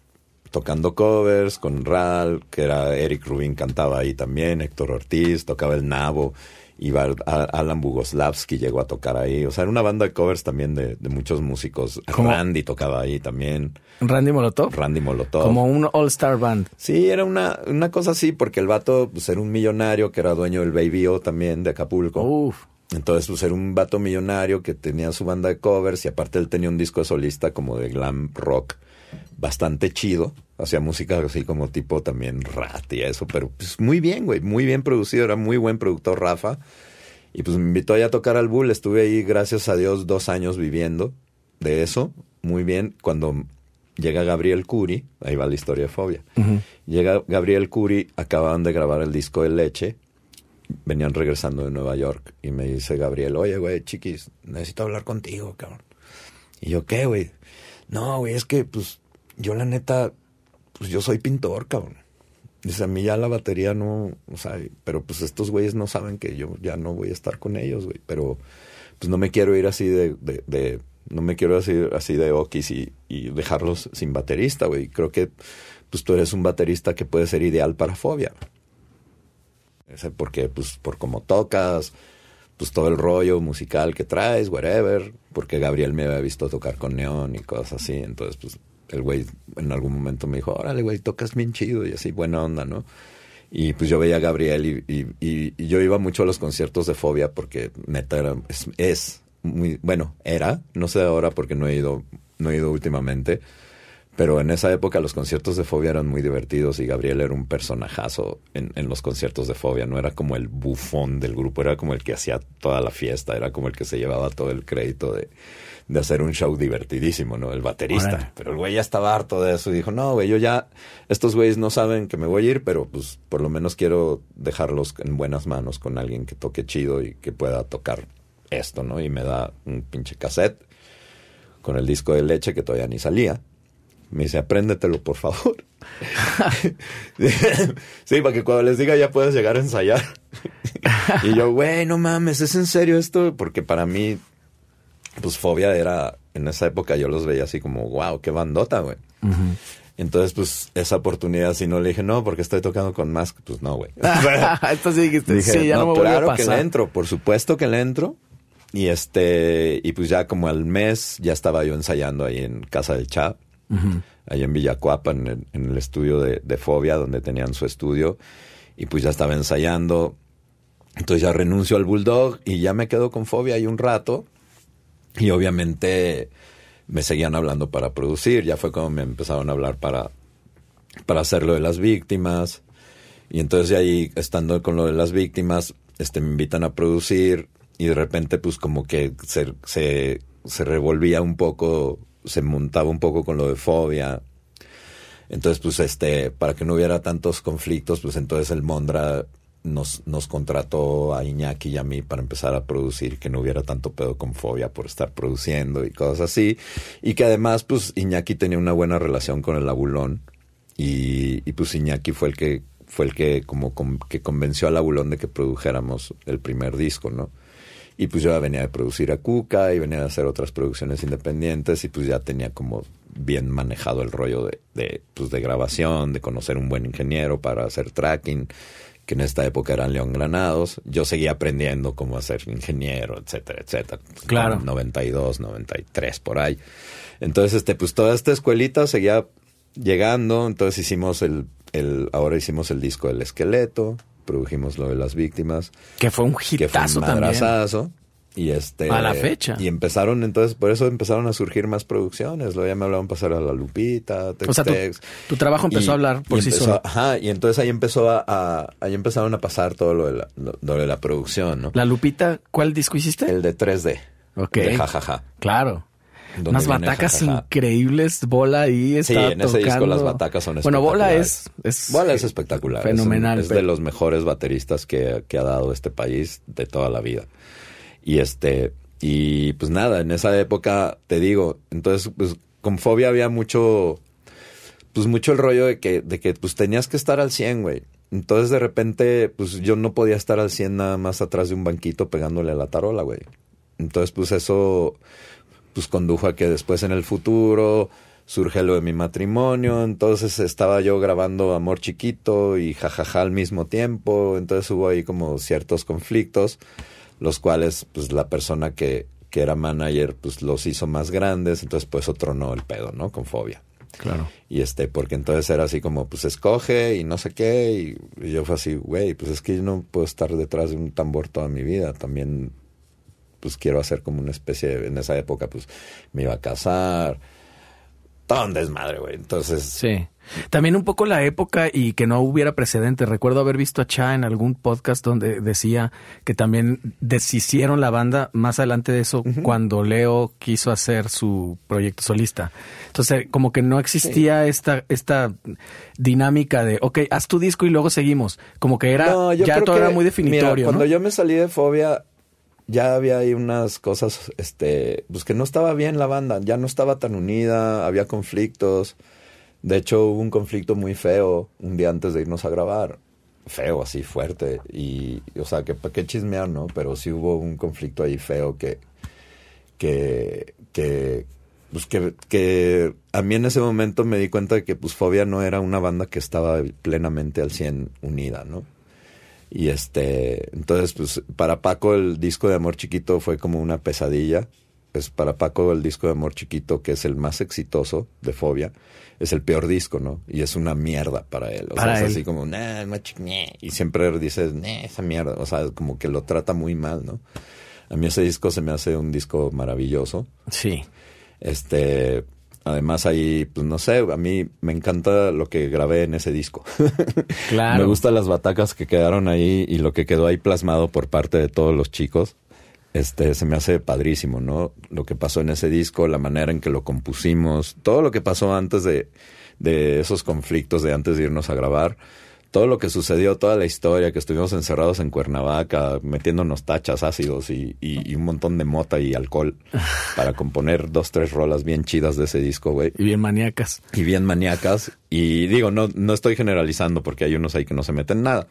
tocando covers con Ral, que era Eric Rubin cantaba ahí también, Héctor Ortiz, tocaba el Nabo, iba a- Alan Bugoslavsky llegó a tocar ahí. O sea, era una banda de covers también de, de muchos músicos. ¿Cómo? Randy tocaba ahí también, Randy Molotov. Randy Molotov. Como un all-star band. Sí, era una, una cosa así, porque el vato pues, era un millonario que era dueño del Baby O también de Acapulco. Uf. Entonces, pues era un vato millonario que tenía su banda de covers y aparte él tenía un disco de solista como de glam rock bastante chido. Hacía música así como tipo también rat y eso, pero pues muy bien, güey, muy bien producido, era muy buen productor Rafa. Y pues me invitó ahí a tocar al Bull, estuve ahí, gracias a Dios, dos años viviendo de eso, muy bien. Cuando llega Gabriel Curi, ahí va la historia de Fobia. Llega Gabriel Curi, acababan de grabar el disco de Leche, venían regresando de Nueva York y me dice Gabriel, oye, güey, chiquis, necesito hablar contigo, cabrón. Y yo, ¿qué, güey? No, güey, es que, pues, yo la neta, pues yo soy pintor, cabrón. Dice, a mí ya la batería no, o sea, pero pues estos güeyes no saben que yo ya no voy a estar con ellos, güey. Pero, pues no me quiero ir así de, de, de- no me quiero así, así de okis y, y dejarlos sin baterista, güey. Creo que, pues tú eres un baterista que puede ser ideal para Fobia. Porque, pues, por cómo tocas, pues todo el rollo musical que traes, whatever, porque Gabriel me había visto tocar con Neón y cosas así, entonces pues el güey en algún momento me dijo, órale güey, tocas bien chido y así, buena onda, ¿no? Y pues yo veía a Gabriel y, yo iba mucho a los conciertos de Fobia porque neta era, es, es muy, bueno, era, no sé ahora porque no he ido, no he ido últimamente, pero en esa época los conciertos de Fobia eran muy divertidos y Gabriel era un personajazo en, en los conciertos de Fobia. No era como el bufón del grupo, era como el que hacía toda la fiesta, era como el que se llevaba todo el crédito de, de hacer un show divertidísimo, ¿no? El baterista. Pero el güey ya estaba harto de eso y dijo, no, güey, yo ya, estos güeyes no saben que me voy a ir, pero pues por lo menos quiero dejarlos en buenas manos con alguien que toque chido y que pueda tocar esto, ¿no? Y me da un pinche cassette con el disco de leche que todavía ni salía. Me dice, apréndetelo, por favor. sí, para que cuando les diga ya puedas llegar a ensayar. y yo, güey, no mames, ¿es en serio esto? Porque para mí, pues Fobia era, en esa época yo los veía así como, wow, qué bandota, güey. Entonces, pues, esa oportunidad, si no le dije, no, porque estoy tocando con Mask, pues no, güey. Esto sí dijiste, Dije, sí, ya no, no, me vuelve a claro que pasar. le entro, por supuesto que le entro. Y este, y pues ya como al mes ya estaba yo ensayando ahí en Casa del Chap, ahí en Villacuapa, en el, estudio de, Fobia, donde tenían su estudio. Y pues ya estaba ensayando. Entonces ya renuncio al Bulldog y ya me quedo con Fobia ahí un rato. Y obviamente me seguían hablando para producir. Ya fue como me empezaron a hablar para, para hacer lo de las víctimas. Y entonces ahí, estando con lo de las víctimas, este, me invitan a producir y de repente pues como que se, se revolvía un poco, se montaba un poco con lo de fobia. Entonces, pues, este, para que no hubiera tantos conflictos, pues entonces el Mondra nos, nos contrató a Iñaki y a mí para empezar a producir, que no hubiera tanto pedo con fobia por estar produciendo y cosas así. Y que además, pues, Iñaki tenía una buena relación con el abulón. Y, pues Iñaki fue el que fue el que como que convenció al abulón de que produjéramos el primer disco, ¿no? Y pues yo ya venía de producir a Cuca y venía de hacer otras producciones independientes y pues ya tenía como bien manejado el rollo de, de, pues de grabación, de conocer un buen ingeniero para hacer tracking, que en esta época eran León Granados. Yo seguía aprendiendo cómo hacer ingeniero, etcétera, etcétera. Claro. 92, 93, por ahí. Entonces, este, pues toda esta escuelita seguía llegando, entonces hicimos el, el, ahora hicimos el disco del esqueleto, produjimos lo de las víctimas Que fue un que fue hitazo un también. Y este. A la fecha. Y empezaron, entonces, por eso empezaron a surgir más producciones. Luego ya me hablaban pasar a la Lupita, O sea, tu, tu trabajo empezó Y- a hablar por y sí empezó- solo. Ajá, y entonces ahí empezó a, a- ahí empezaron a pasar todo lo de la, lo, lo de la producción, ¿no? La Lupita, ¿cuál disco hiciste? El de 3D. Ok. De jajaja. Claro. Unas batacas jajaja. increíbles, Bola ahí está Sí, en ese disco tocando. las batacas son Bueno, Bola es, espectaculares. es Bola es espectacular. Es Fenomenal. Es, pero- de los mejores bateristas que, que ha dado este país de toda la vida. Y este, y pues nada, en esa época, te digo, entonces, pues con Fobia había mucho, pues mucho el rollo de que, de que pues tenías que estar al 100, güey. Entonces de repente, pues yo no podía estar al 100 nada más atrás de un banquito pegándole a la tarola, güey. Entonces, pues eso, pues condujo a que después en el futuro surge lo de mi matrimonio, entonces estaba yo grabando Amor Chiquito y jajaja al mismo tiempo, entonces hubo ahí como ciertos conflictos, los cuales pues la persona que, que era manager pues los hizo más grandes, entonces pues otro no el pedo, ¿no? Con fobia. Claro. Y este, porque entonces era así como, pues escoge y no sé qué. Y, y yo fue así, güey, pues es que yo no puedo estar detrás de un tambor toda mi vida. También, pues quiero hacer como una especie de, en esa época, pues me iba a casar. Todo un desmadre, güey. Entonces, Sí. También un poco la época y que no hubiera precedente. Recuerdo haber visto a Cha en algún podcast donde decía que también deshicieron la banda más adelante de eso cuando Leo quiso hacer su proyecto solista. Entonces, como que no existía esta, esta dinámica de, ok, haz tu disco y luego seguimos. Como que era, No, ya todo era muy definitorio. mira, cuando ¿no? yo me salí de Fobia, ya había ahí unas cosas, este, pues que no estaba bien la banda, ya no estaba tan unida, había conflictos. De hecho, hubo un conflicto muy feo un día antes de irnos a grabar. Feo, así, fuerte. Y, o sea, que para qué chismear, ¿no? Pero sí hubo un conflicto ahí feo que, que, que, pues que, que a mí en ese momento me di cuenta de que pues Fobia no era una banda que estaba plenamente al 100 unida, ¿no? Y este, entonces pues para Paco el disco de Amor Chiquito fue como una pesadilla. Pues para Paco el disco de Amor Chiquito, que es el más exitoso de Fobia, es el peor disco, ¿no? Y es una mierda para él. O Para sea, es él. así como, nah, macho, ñe". y siempre dices, "Nah, esa mierda. O sea, como que lo trata muy mal, ¿no? A mí ese disco se me hace un disco maravilloso. Sí. Este, además ahí, pues no sé, a mí me encanta lo que grabé en ese disco. Claro. me gustan las batacas que quedaron ahí y lo que quedó ahí plasmado por parte de todos los chicos. Este, se me hace padrísimo, ¿no? Lo que pasó en ese disco, la manera en que lo compusimos, todo lo que pasó antes de, de esos conflictos de antes de irnos a grabar, todo lo que sucedió, toda la historia, que estuvimos encerrados en Cuernavaca, metiéndonos tachas, ácidos y, y- y un montón de mota y alcohol para componer dos, tres rolas bien chidas de ese disco, güey Y bien maníacas. y bien maníacas. Y digo, no, no estoy generalizando porque hay unos ahí que no se meten nada.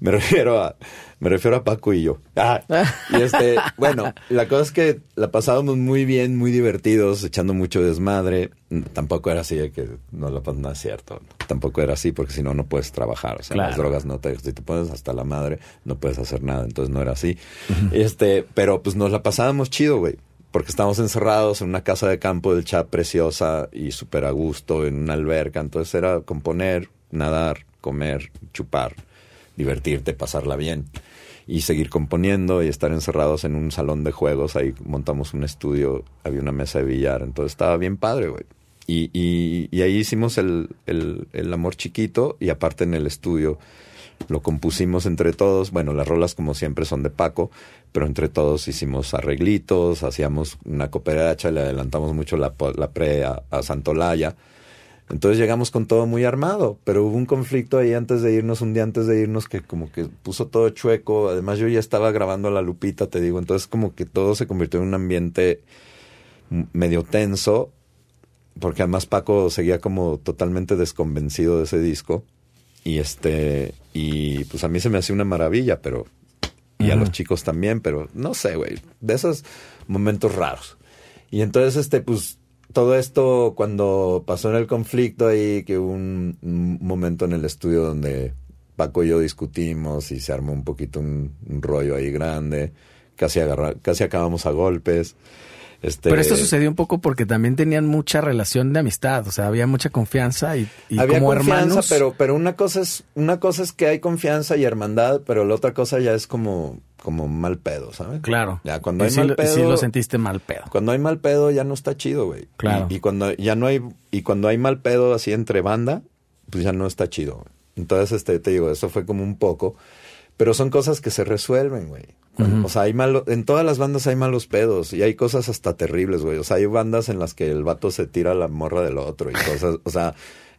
Me refiero a, me refiero a Paco y yo. Ah, y este, bueno, la cosa es que la pasábamos muy bien, muy divertidos, echando mucho desmadre. Tampoco era así de que no la no es cierto. Tampoco era así porque si no, no puedes trabajar. O sea, las drogas no te, si te pones hasta la madre, no puedes hacer nada. Entonces no era así. Este, pero pues nos la pasábamos chido, güey porque estábamos encerrados en una casa de campo del Chap preciosa y súper a gusto, en una alberca. Entonces era componer, nadar, comer, chupar, divertirte, pasarla bien y seguir componiendo y estar encerrados en un salón de juegos. Ahí montamos un estudio, había una mesa de billar, entonces estaba bien padre, güey. Y, y, y ahí hicimos el, el, el amor chiquito y aparte en el estudio lo compusimos entre todos. Bueno, las rolas como siempre son de Paco, pero entre todos hicimos arreglitos, hacíamos una cooperacha, le adelantamos mucho la, la pre a, a Santolaya. Entonces llegamos con todo muy armado, pero hubo un conflicto ahí antes de irnos, un día antes de irnos, que como que puso todo chueco. Además yo ya estaba grabando a la Lupita, te digo, entonces como que todo se convirtió en un ambiente medio tenso, porque además Paco seguía como totalmente desconvencido de ese disco. Y este, y pues a mí se me hacía una maravilla, pero, y a los chicos también, pero no sé, güey, de esos momentos raros. Y entonces, este, pues, todo esto cuando pasó en el conflicto ahí, que hubo un, momento en el estudio donde Paco y yo discutimos y se armó un poquito un, rollo ahí grande, casi, agarra, casi acabamos a golpes. Este, pero esto sucedió un poco porque también tenían mucha relación de amistad, o sea, había mucha confianza y, había como confianza, hermanos. Pero, pero una cosa es, una cosa es que hay confianza y hermandad, pero la otra cosa ya es como, como mal pedo, ¿sabes? Claro. Ya cuando hay mal pedo. Sí lo sentiste mal pedo. Cuando hay mal pedo ya no está chido, güey. Claro. Y, cuando ya no hay, y cuando hay mal pedo así entre banda, pues ya no está chido. Entonces, este, te digo, eso fue como un poco. Pero son cosas que se resuelven, güey. O sea, hay malo, en todas las bandas hay malos pedos y hay cosas hasta terribles, güey. O sea, hay bandas en las que el vato se tira la morra del otro y cosas, o sea,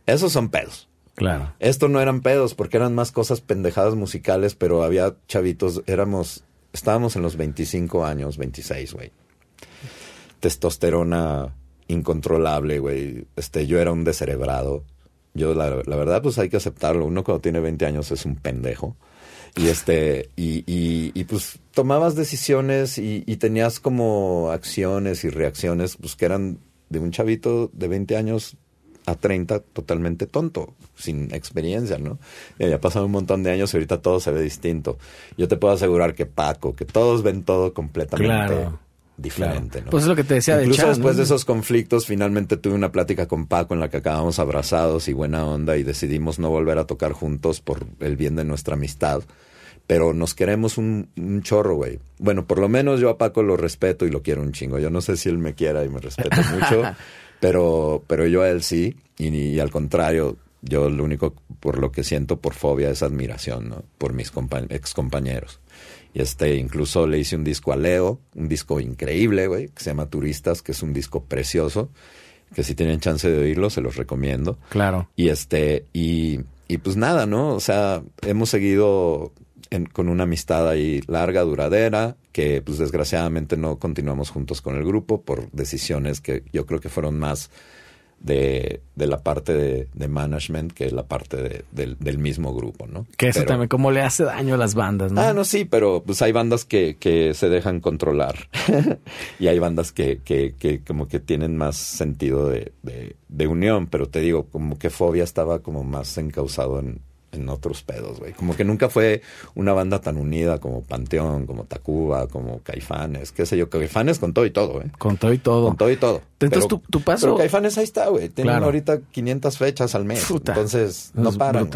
esos son pedos. Claro. Esto no eran pedos porque eran más cosas pendejadas musicales, pero había chavitos, éramos, estábamos en los 25 años, 26, güey. Testosterona incontrolable, güey. Este, yo era un descerebrado. Yo, la, verdad, pues hay que aceptarlo. Uno cuando tiene 20 años es un pendejo. Y este, y, y, pues tomabas decisiones y, y, tenías como acciones y reacciones, pues que eran de un chavito de 20 años a 30 totalmente tonto, sin experiencia, ¿no? Y ya pasado un montón de años y ahorita todo se ve distinto. Yo te puedo asegurar que Paco, que todos ven todo completamente diferente, ¿no? Pues es lo que te decía Incluso de después de esos conflictos, finalmente tuve una plática con Paco en la que acabamos abrazados y buena onda y decidimos no volver a tocar juntos por el bien de nuestra amistad. Pero nos queremos un, un chorro, güey. Bueno, por lo menos yo a Paco lo respeto y lo quiero un chingo. Yo no sé si él me quiera y me respeta mucho, pero, pero yo a él sí. Y, al contrario, yo lo único por lo que siento por fobia es admiración, ¿no? Por mis ex compañeros. Y este, incluso le hice un disco a Leo, un disco increíble, güey, que se llama Turistas, que es un disco precioso, que si tienen chance de oírlo, se los recomiendo. Claro. Y este, y, y pues nada, ¿no? O sea, hemos seguido con una amistad ahí larga, duradera, que pues desgraciadamente no continuamos juntos con el grupo por decisiones que yo creo que fueron más de, de la parte de, de, management que la parte de, del, mismo grupo, ¿no? Que eso también, como le hace daño a las bandas, ¿no? Ah, no, sí, pero pues hay bandas que, que se dejan controlar y hay bandas que, que, que como que tienen más sentido de, de, unión, pero te digo, como que Fobia estaba como más encausado en, en otros pedos, güey. Como que nunca fue una banda tan unida como Panteón, como Tacuba, como Caifanes, qué sé yo. Caifanes con todo y todo, ¿eh? Con todo y todo. Con todo y todo. Entonces tu, tu, paso... Pero Caifanes ahí está, güey. Tienen ahorita 500 fechas al mes. Entonces, no paran.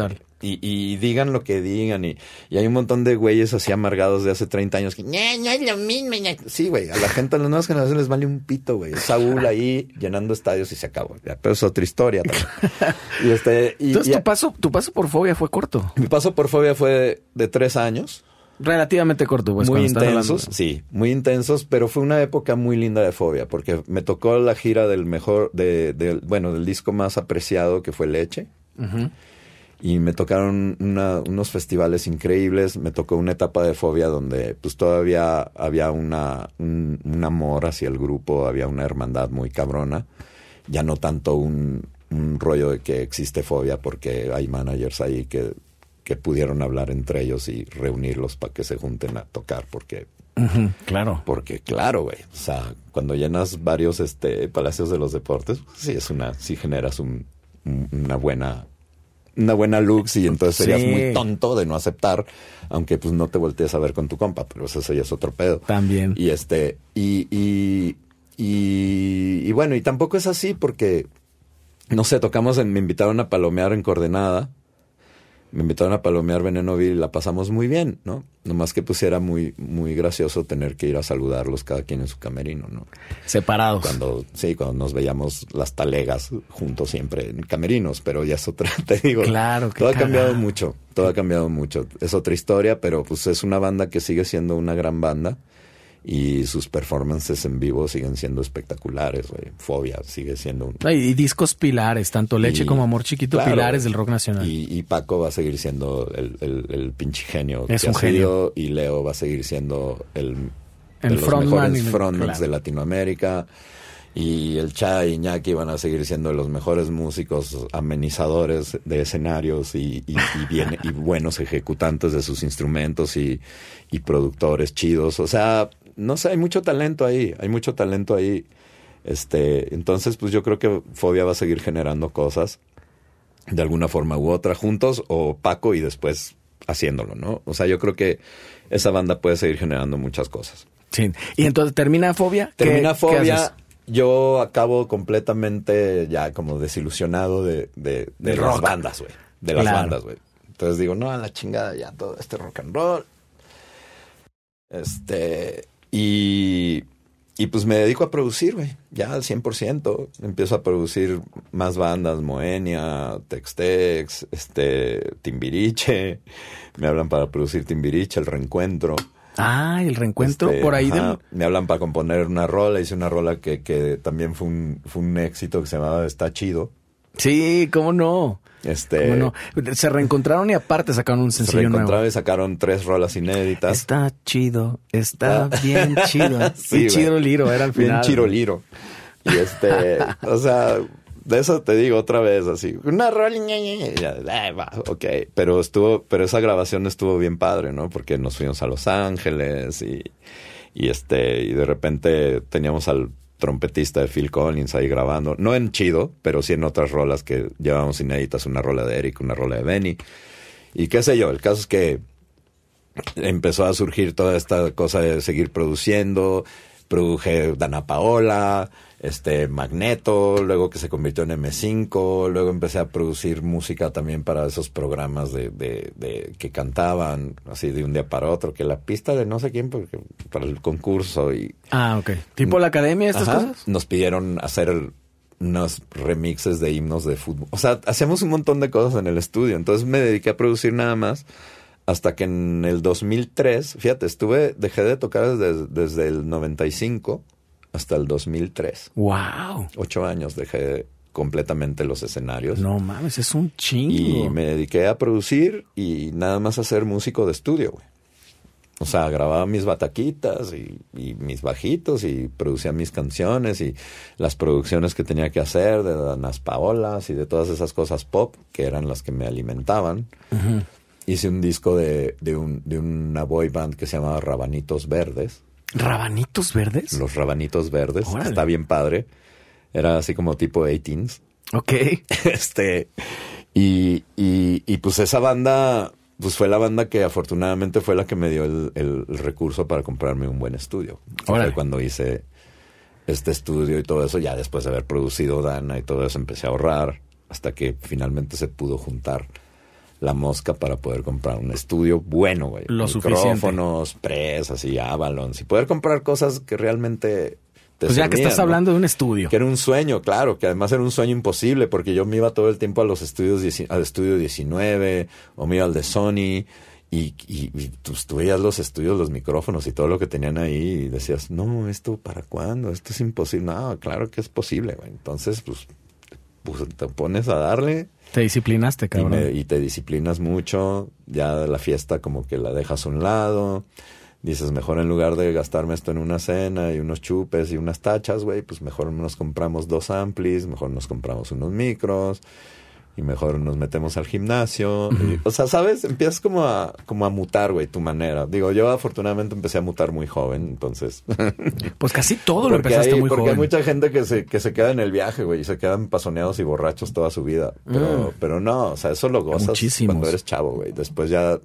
Y, y, digan lo que digan. Y, y, hay un montón de güeyes así amargados de hace 30 años que no, no es lo mismo. Sí, güey. A la gente, a las nuevas generaciones les vale un pito, güey. Saúl ahí llenando estadios y se acabó. pero es otra historia también. y este, y, Entonces, tu, paso, tu paso por fobia fue corto. Mi paso por fobia fue de tres años. Relativamente corto, pues. Muy intensos, sí, muy intensos, pero fue una época muy linda de fobia, porque me tocó la gira del mejor, de, de bueno, del disco más apreciado que fue Leche y me tocaron unos festivales increíbles, me tocó una etapa de fobia donde pues todavía había una, un, amor hacia el grupo, había una hermandad muy cabrona, ya no tanto un, rollo de que existe fobia porque hay managers ahí que, que pudieron hablar entre ellos y reunirlos para que se junten a tocar porque claro. Porque claro, güey, o sea, cuando llenas varios este palacios de los deportes, pues, sí es una sí generas un, una buena una buena lux y entonces serías muy tonto de no aceptar, aunque pues no te voltees a ver con tu compa, pero eso ya es otro pedo. También. Y este, y, y, y, bueno, y tampoco es así porque, no sé, tocamos, en, me invitaron a palomear en Coordenada me invitaron a palomear Veneno Vil y la pasamos muy bien, ¿no? Nomás que pues era muy, muy gracioso tener que ir a saludarlos cada quien en su camerino, ¿no? Separados. Cuando, sí, cuando nos veíamos las talegas juntos siempre en camerinos, pero ya es otra, te digo. Claro, Todo ha cambiado mucho, todo ha cambiado mucho. Es otra historia, pero pues es una banda que sigue siendo una gran banda y sus performances en vivo siguen siendo espectaculares, güey. Fobia sigue siendo un... Y, discos pilares, tanto Leche Y- como Amor Chiquito, claro, pilares del rock nacional. Y, y Paco va a seguir siendo el, el, el pinche genio Es que un sido, y Leo va a seguir siendo el, de El los frontman mejores frontmans claro. de Latinoamérica. Y el Cha y Iñaki van a seguir siendo los mejores músicos amenizadores de escenarios y, y, y bien- y buenos ejecutantes de sus instrumentos y, y productores chidos. O sea, no sé, hay mucho talento ahí, hay mucho talento ahí. Este, entonces, pues yo creo que Fobia va a seguir generando cosas de alguna forma u otra juntos o Paco y después haciéndolo, ¿no? O sea, yo creo que esa banda puede seguir generando muchas cosas. Sí. Y entonces termina Fobia. ¿Qué- Termina qué Fobia, haces? yo acabo completamente ya como desilusionado de, de, de las bandas, güey. De las Claro. bandas, güey. Entonces digo, no, a la chingada ya todo este rock and roll. Este, y, y pues me dedico a producir, güey, ya al 100%. Empiezo a producir más bandas, Moenia, Textex, este, Timbiriche. Me hablan para producir Timbiriche, El Reencuentro. Ah, el reencuentro Este, por ahí ajá. Me hablan para componer una rola, hice una rola que, que también fue un, fue un éxito que se llamaba Está Chido. Sí, cómo no. Este, ¿Cómo no? Se reencontraron y aparte sacaron un se sencillo reencontraron nuevo. y sacaron tres rolas inéditas. Está chido, está Ah. bien chido. Sí, chido liro era al Bien final. chiroliro. Y este, o sea, de eso te digo otra vez, así, una rola, ña, ña, ña, y ya, "Ah, va, ok. Pero estuvo, pero esa grabación estuvo bien padre, ¿no? Porque nos fuimos a Los Ángeles y, y este, y de repente teníamos al trompetista de Phil Collins ahí grabando, no en chido, pero sí en otras rolas que llevamos inéditas, una rola de Eric, una rola de Benny. Y qué sé yo, el caso es que empezó a surgir toda esta cosa de seguir produciendo. Produje Dana Paola, este Magneto, luego que se convirtió en M5, luego empecé a producir música también para esos programas de, de, de que cantaban así de un día para otro, que la pista de no sé quién porque, para el concurso y Ah, ok. ¿Tipo la academia, estas Ajá. cosas? Nos pidieron hacer unos remixes de himnos de fútbol. O sea, hacíamos un montón de cosas en el estudio. Entonces me dediqué a producir nada más hasta que en el 2003, fíjate, estuve, dejé de tocar desde, desde el 95 hasta el 2003. Wow. Ocho años dejé completamente los escenarios. No mames, es un Y chingo. me dediqué a producir y nada más a ser músico de estudio, güey. O sea, grababa mis bataquitas y, y mis bajitos y producía mis canciones y las producciones que tenía que hacer de las Paolas y de todas esas cosas pop que eran las que me alimentaban. Hice un disco de, de, un, de una boy band que se llamaba Rabanitos Verdes. ¿Rabanitos verdes? Los Rabanitos Verdes. Órale. Está bien padre. Era así como tipo 18s. Ok. este y, y, y pues esa banda pues fue la banda que afortunadamente fue la que me dio el, recurso para comprarme un buen estudio Órale. fue cuando hice este estudio y todo eso ya después de haber producido Dana y todo eso empecé a ahorrar hasta que finalmente se pudo juntar la mosca para poder comprar un estudio bueno, güey. Lo suficiente. Micrófonos, presas y Avalons y poder comprar cosas que realmente te Pues ya que estás ¿no? hablando de un estudio. Que era un sueño, claro, que además era un sueño imposible porque yo me iba todo el tiempo a los estudios, al estudio 19 o me iba al de Sony y, y, y, pues, tú veías los estudios, los micrófonos y todo lo que tenían ahí y decías, no, ¿esto para cuándo? Esto es imposible. No, claro que es posible, güey. Entonces, pues, pues te pones a darle Te disciplinaste, y, cabrón. me- y te disciplinas mucho, ya la fiesta como que la dejas a un lado, dices, mejor en lugar de gastarme esto en una cena y unos chupes y unas tachas, güey, pues mejor nos compramos dos amplis, mejor nos compramos unos micros y mejor nos metemos al gimnasio. y- o sea, ¿sabes? Empiezas como a, como a mutar, güey, tu manera. Digo, yo afortunadamente empecé a mutar muy joven, entonces... Pues casi todo lo Porque empezaste hay, muy porque joven. hay mucha gente que se, que se queda en el viaje, güey, y se quedan pasoneados y borrachos toda su vida. Pero, Mm. pero no, o sea, eso lo gozas Muchísimos. cuando eres chavo, güey. Después ya...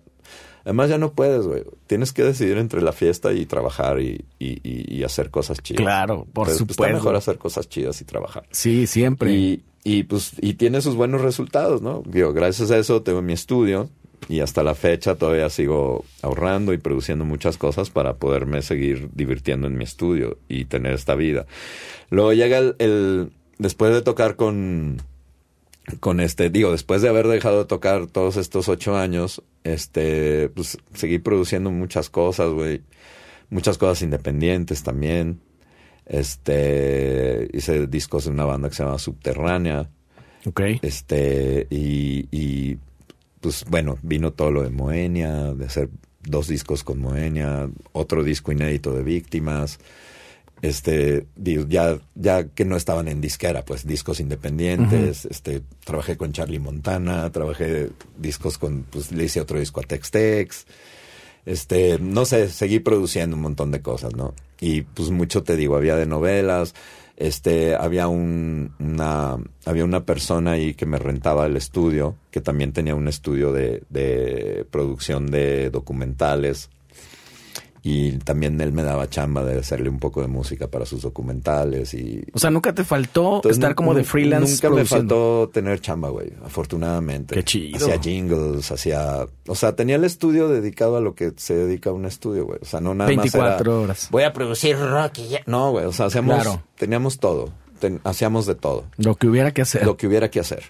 Además ya no puedes, güey. Tienes que decidir entre la fiesta y trabajar y, y, y- y hacer cosas chidas. Claro, por Pues, pues, supuesto. Está mejor hacer cosas chidas y trabajar. Sí, siempre. Y, y pues, y tiene sus buenos resultados, ¿no? Digo, gracias a eso tengo mi estudio y hasta la fecha todavía sigo ahorrando y produciendo muchas cosas para poderme seguir divirtiendo en mi estudio y tener esta vida. Luego llega el, el- después de tocar con, con este, digo, después de haber dejado de tocar todos estos ocho años, este, pues seguí produciendo muchas cosas, güey. muchas cosas independientes también. Este, hice discos de una banda que se llama Subterránea. Ok. Este, y, y, pues bueno, vino todo lo de Moenia, de hacer dos discos con Moenia, otro disco inédito de Víctimas. Este, ya, ya que no estaban en disquera, pues discos independientes, este, trabajé con Charlie Montana, trabajé discos con, pues le hice otro disco a Tex Tex, este, no sé, seguí produciendo un montón de cosas, ¿no? Y pues mucho te digo, había de novelas, este, había un, una, había una persona ahí que me rentaba el estudio, que también tenía un estudio de, de producción de documentales, y también él me daba chamba de hacerle un poco de música para sus documentales y O sea, nunca te faltó entonces, estar como de freelance. Nunca me faltó tener chamba, güey, afortunadamente. Qué chido. Hacía jingles, hacía... O sea, tenía el estudio dedicado a lo que se dedica a un estudio, güey. O sea, no nada 24 más era... horas. Voy a producir rock y ya. No, güey, o sea, hacíamos... Claro. Teníamos todo. Ten- hacíamos de todo. Lo que hubiera que hacer. Lo que hubiera que hacer.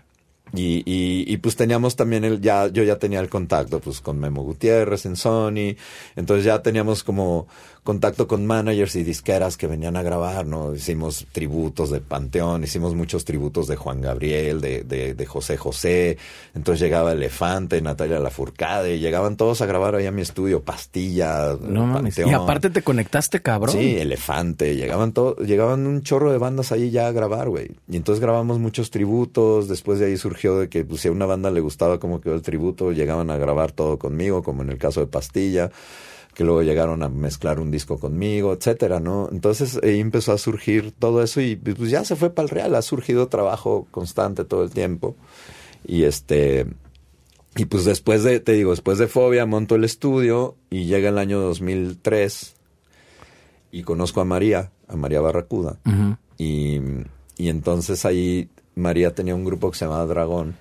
Y, y, y pues teníamos también el, ya, yo ya tenía el contacto pues con Memo Gutiérrez en Sony, entonces ya teníamos como contacto con managers y disqueras que venían a grabar, ¿no? Hicimos tributos de Panteón, hicimos muchos tributos de Juan Gabriel, de, de, de José José, entonces llegaba Elefante, Natalia Lafourcade, llegaban todos a grabar ahí a mi estudio, Pastilla, No. Panteón. Y aparte te conectaste, cabrón. Sí, Elefante, llegaban todo, llegaban un chorro de bandas ahí ya a grabar, güey. Y entonces grabamos muchos tributos, después de ahí surgió de que pues, si a una banda le gustaba cómo quedó el tributo, llegaban a grabar todo conmigo, como en el caso de Pastilla, que luego llegaron a mezclar un disco conmigo, etcétera, ¿no? Entonces ahí empezó a surgir todo eso y pues ya se fue para el real, ha surgido trabajo constante todo el tiempo. Y este y pues después de, te digo, después de Fobia monto el estudio y llega el año 2003 y conozco a María, a María Barracuda. Y, y entonces ahí María tenía un grupo que se llamaba Dragón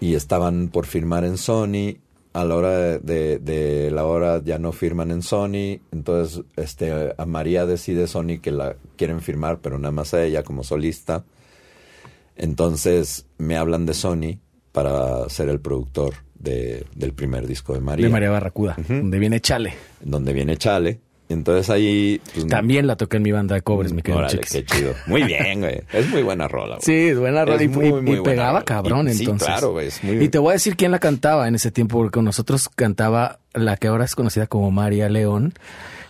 y estaban por firmar en Sony. A la hora de, de- de la hora ya no firman en Sony. Entonces este, a María decide Sony que la quieren firmar, pero nada más a ella como solista. Entonces me hablan de Sony para ser el productor de- del primer disco de María, De María Barracuda, donde viene Chale. donde viene Chale. Entonces ahí... pues, También la toqué en mi banda de covers, mi querido Órale, qué chido. Muy bien, güey. Es muy buena rola, güey. Sí, es buena rola. Es Y, muy, y- muy y pegaba rola. cabrón, Y- sí, entonces. claro, güey, es muy- Y te voy a decir quién la cantaba en ese tiempo, porque con nosotros cantaba la que ahora es conocida como María León.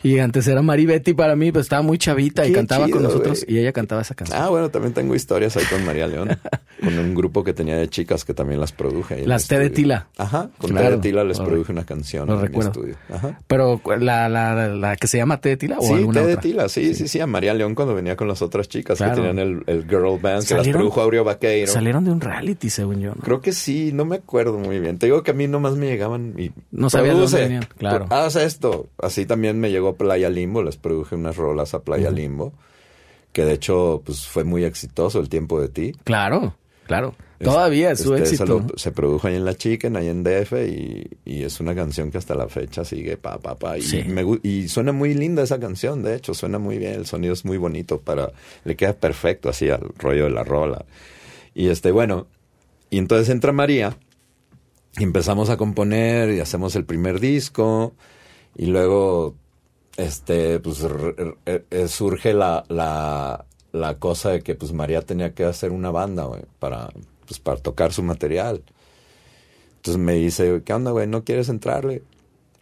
Y antes era Mari Betty para mí, pues estaba muy chavita y Qué cantaba con chido, nosotros güey. y ella cantaba esa canción. Ah, bueno, también tengo historias ahí con María León. con un grupo que tenía de chicas que también las produje. Las T de. Tila. Ajá, con Claro. T de Tila les produje una canción lo en mi recuerdo. estudio. Ajá. Pero la, la, la que se llama T de Tila o Sí, alguna T de otra. Tila, sí, sí, sí, a María León cuando venía con las otras chicas Claro. que tenían el, el girl band, que las produjo Aureo Vaqueiro. Salieron de un reality, según yo. ¿no? Creo que sí, no me acuerdo muy bien. Te digo que a mí nomás me llegaban y... No sabía de dónde "Produce, venían", claro. Haz esto. Así también me llegó Playa Limbo, les produje unas rolas a Playa Limbo, que de hecho pues fue muy exitoso el tiempo de ti. Claro, claro. Todavía es su Este, éxito. Se, lo- ¿no? se produjo ahí en La Chicken, ahí en DF, y, y es una canción que hasta la fecha sigue pa, pa, pa. Y, Sí. me y suena muy linda esa canción, de hecho, suena muy bien, el sonido es muy bonito para, le queda perfecto así al rollo de la rola. Y este, bueno, y entonces entra María, y empezamos a componer, y hacemos el primer disco, y luego, este, pues r- eh, surge la, la, la cosa de que pues María tenía que hacer una banda, para, pues para tocar su material. Entonces me dice, ¿qué onda, güey? ¿No quieres entrarle?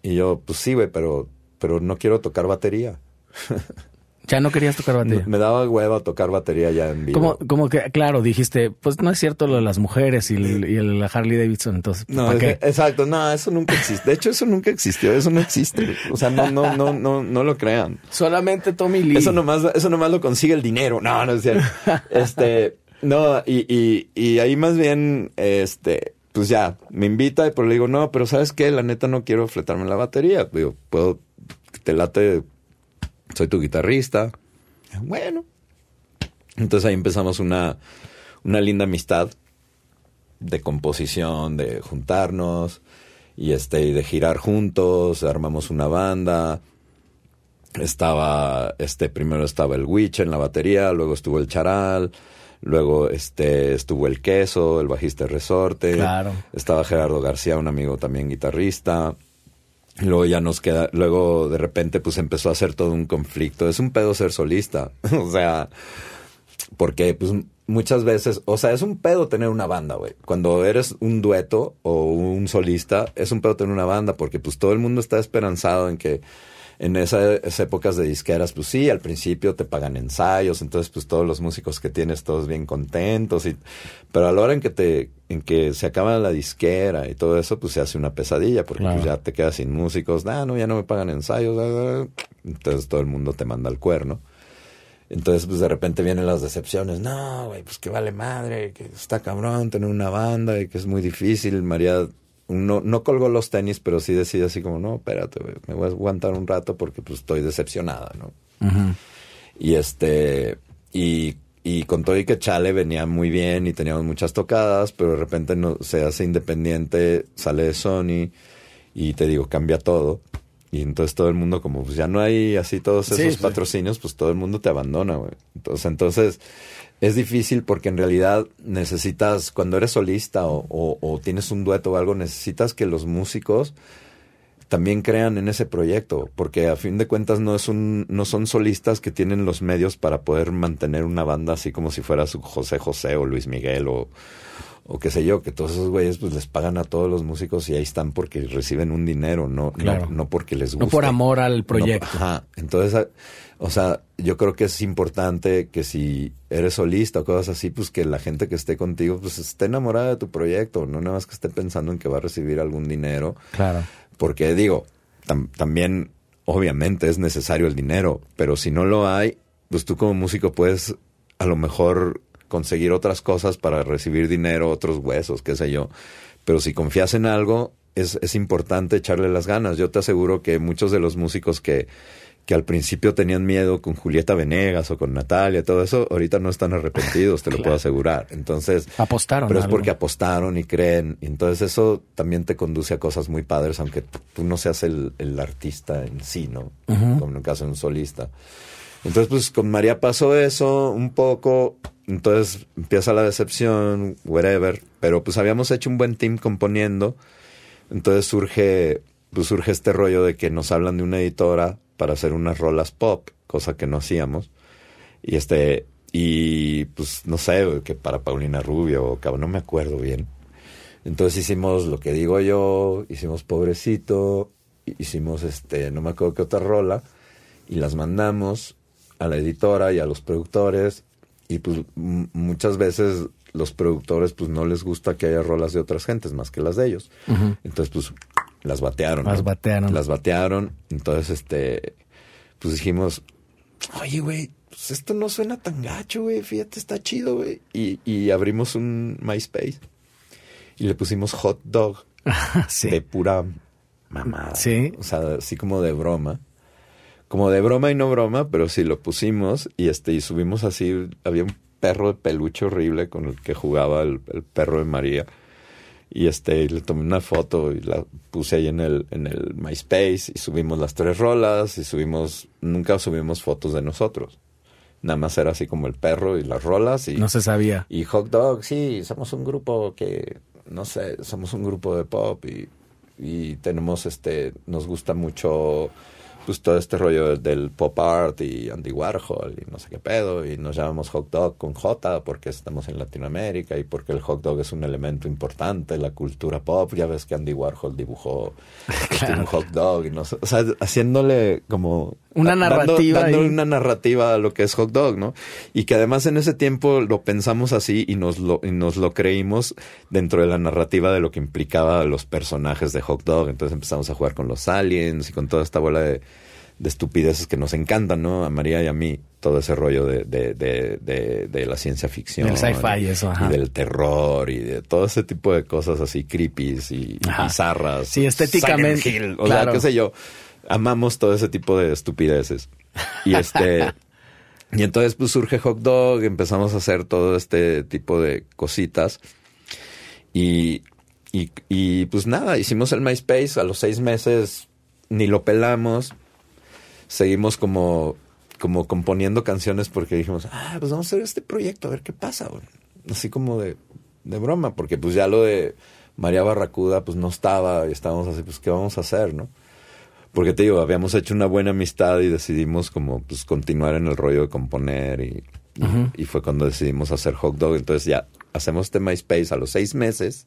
Y yo, pues sí, güey, pero, pero no quiero tocar batería. Ya no querías tocar batería. Me daba hueva tocar batería ya en vivo. Como, como que, claro, dijiste, pues no es cierto lo de las mujeres y el, y el Harley Davidson, entonces, No, exacto, no, eso nunca existe. De hecho, eso nunca existió, eso no existe. O sea, no, no, no, no, no lo crean. Solamente Tommy Lee. Eso nomás, eso nomás lo consigue el dinero. No, no es cierto. Este, no, y, y, y ahí más bien, este, pues ya, me invita, pero le digo, no, pero ¿sabes qué? La neta no quiero fletarme la batería. Digo, puedo, te late, soy tu guitarrista. Bueno. Entonces ahí empezamos una, una linda amistad de composición, de juntarnos y este, y de girar juntos, armamos una banda estaba este primero estaba el Witch en la batería, luego estuvo el Charal, luego este estuvo el Queso, el bajista de Resorte, Claro. estaba Gerardo García, un amigo también guitarrista. Luego ya nos queda, luego de repente pues empezó a ser todo un conflicto. Es un pedo ser solista. o sea, porque pues muchas veces, o sea, es un pedo tener una banda, güey. Cuando eres un dueto o un solista, es un pedo tener una banda porque pues todo el mundo está esperanzado en que en esas épocas de disqueras, pues sí, al principio te pagan ensayos, entonces pues todos los músicos que tienes todos bien contentos y pero a la hora en que te en que se acaba la disquera y todo eso, pues se hace una pesadilla porque pues ya te quedas sin músicos, ah, no, ya no me pagan ensayos, entonces todo el mundo te manda al cuerno. Entonces, pues de repente vienen las decepciones. No, güey, pues que vale madre, que está cabrón tener una banda y que es muy difícil. María no, no colgó los tenis, pero sí decide así como, no, espérate, me voy a aguantar un rato porque pues estoy decepcionada, ¿no? Y este, y, y con todo y que Chale venía muy bien y teníamos muchas tocadas, pero de repente no, se hace independiente, sale de Sony y te digo, cambia todo. Y entonces todo el mundo, como pues ya no hay así todos esos patrocinios, pues todo el mundo te abandona, güey. Entonces, entonces es difícil porque en realidad necesitas, cuando eres solista o, tienes un dueto o algo, necesitas que los músicos también crean en ese proyecto, porque a fin de cuentas no es un, no son solistas que tienen los medios para poder mantener una banda así como si fuera su José José o Luis Miguel o, o qué sé yo, que todos esos güeyes pues les pagan a todos los músicos y ahí están porque reciben un dinero, no, no, porque les gusta. No por amor al proyecto. ajá. Entonces, o sea, yo creo que es importante que si eres solista o cosas así, pues que la gente que esté contigo, pues esté enamorada de tu proyecto, no nada más que esté pensando en que va a recibir algún dinero. Claro. Porque digo, también, obviamente es necesario el dinero, pero si no lo hay, pues tú como músico puedes a lo mejor conseguir otras cosas para recibir dinero, otros huesos, qué sé yo. Pero si confías en algo, es, es importante echarle las ganas. Yo te aseguro que muchos de los músicos que que al principio tenían miedo con Julieta Venegas o con Natalia, todo eso, ahorita no están arrepentidos, te lo puedo asegurar. Entonces, apostaron. Pero es porque apostaron y creen. Y entonces eso también te conduce a cosas muy padres, aunque tú no seas el, artista en sí, ¿no? Como en el caso de un solista. Entonces, pues con María pasó eso un poco, entonces empieza la decepción, whatever, pero pues habíamos hecho un buen team componiendo, entonces surge, pues surge este rollo de que nos hablan de una editora para hacer unas rolas pop, cosa que no hacíamos. Y este, y pues no sé, que para Paulina Rubio, o no me acuerdo bien. Entonces hicimos lo que digo yo, hicimos Pobrecito, hicimos este, no me acuerdo qué otra rola, y las mandamos a la editora y a los productores, y pues muchas veces los productores pues no les gusta que haya rolas de otras gentes más que las de ellos. Entonces pues las batearon. Las batearon. Las batearon. Entonces, este, pues dijimos, oye, güey, pues esto no suena tan gacho, güey. Fíjate, está chido, güey. Y, y abrimos un MySpace y le pusimos hot dog sí. de pura mamada. Sí. O sea, así como de broma. Como de broma y no broma, pero sí lo pusimos y este, y subimos así, había un perro de peluche horrible con el que jugaba el perro de María y este le tomé una foto y la puse ahí en el en el MySpace y subimos las tres rolas y subimos nunca subimos fotos de nosotros. Nada más era así como el perro y las rolas y no se sabía. y Hot Dog sí somos un grupo que no sé somos un grupo de pop y y tenemos este nos gusta mucho pues todo este rollo del pop art y Andy Warhol y no sé qué pedo y nos llamamos hot dog con J porque estamos en Latinoamérica y porque el hot dog es un elemento importante en la cultura pop. Ya ves que Andy Warhol dibujó este, un hot dog y no o sea, haciéndole como una narrativa dándole una narrativa a lo que es hot dog, ¿no? Y que además en ese tiempo lo pensamos así y nos lo y nos lo creímos dentro de la narrativa de lo que implicaba los personajes de hot dog. Entonces empezamos a jugar con los aliens y con toda esta bola de de estupideces que nos encantan, ¿no? A María y a mí, todo ese rollo de, de, de, de, la ciencia ficción. Del sci-fi, eso, Y del terror y de todo ese tipo de cosas así creepy y, bizarras. Sí, estéticamente. o sea, qué sé yo. Amamos todo ese tipo de estupideces. Y este. y entonces, pues surge Hot Dog, empezamos a hacer todo este tipo de cositas. Y, y, y pues nada, hicimos el MySpace a los seis meses, ni lo pelamos seguimos como, como componiendo canciones porque dijimos, ah, pues vamos a hacer este proyecto, a ver qué pasa, Así como de, de broma, porque pues ya lo de María Barracuda pues no estaba y estábamos así, pues qué vamos a hacer, ¿no? Porque te digo, habíamos hecho una buena amistad y decidimos como pues continuar en el rollo de componer y, y, y fue cuando decidimos hacer Hot Dog. Entonces ya hacemos este MySpace a los seis meses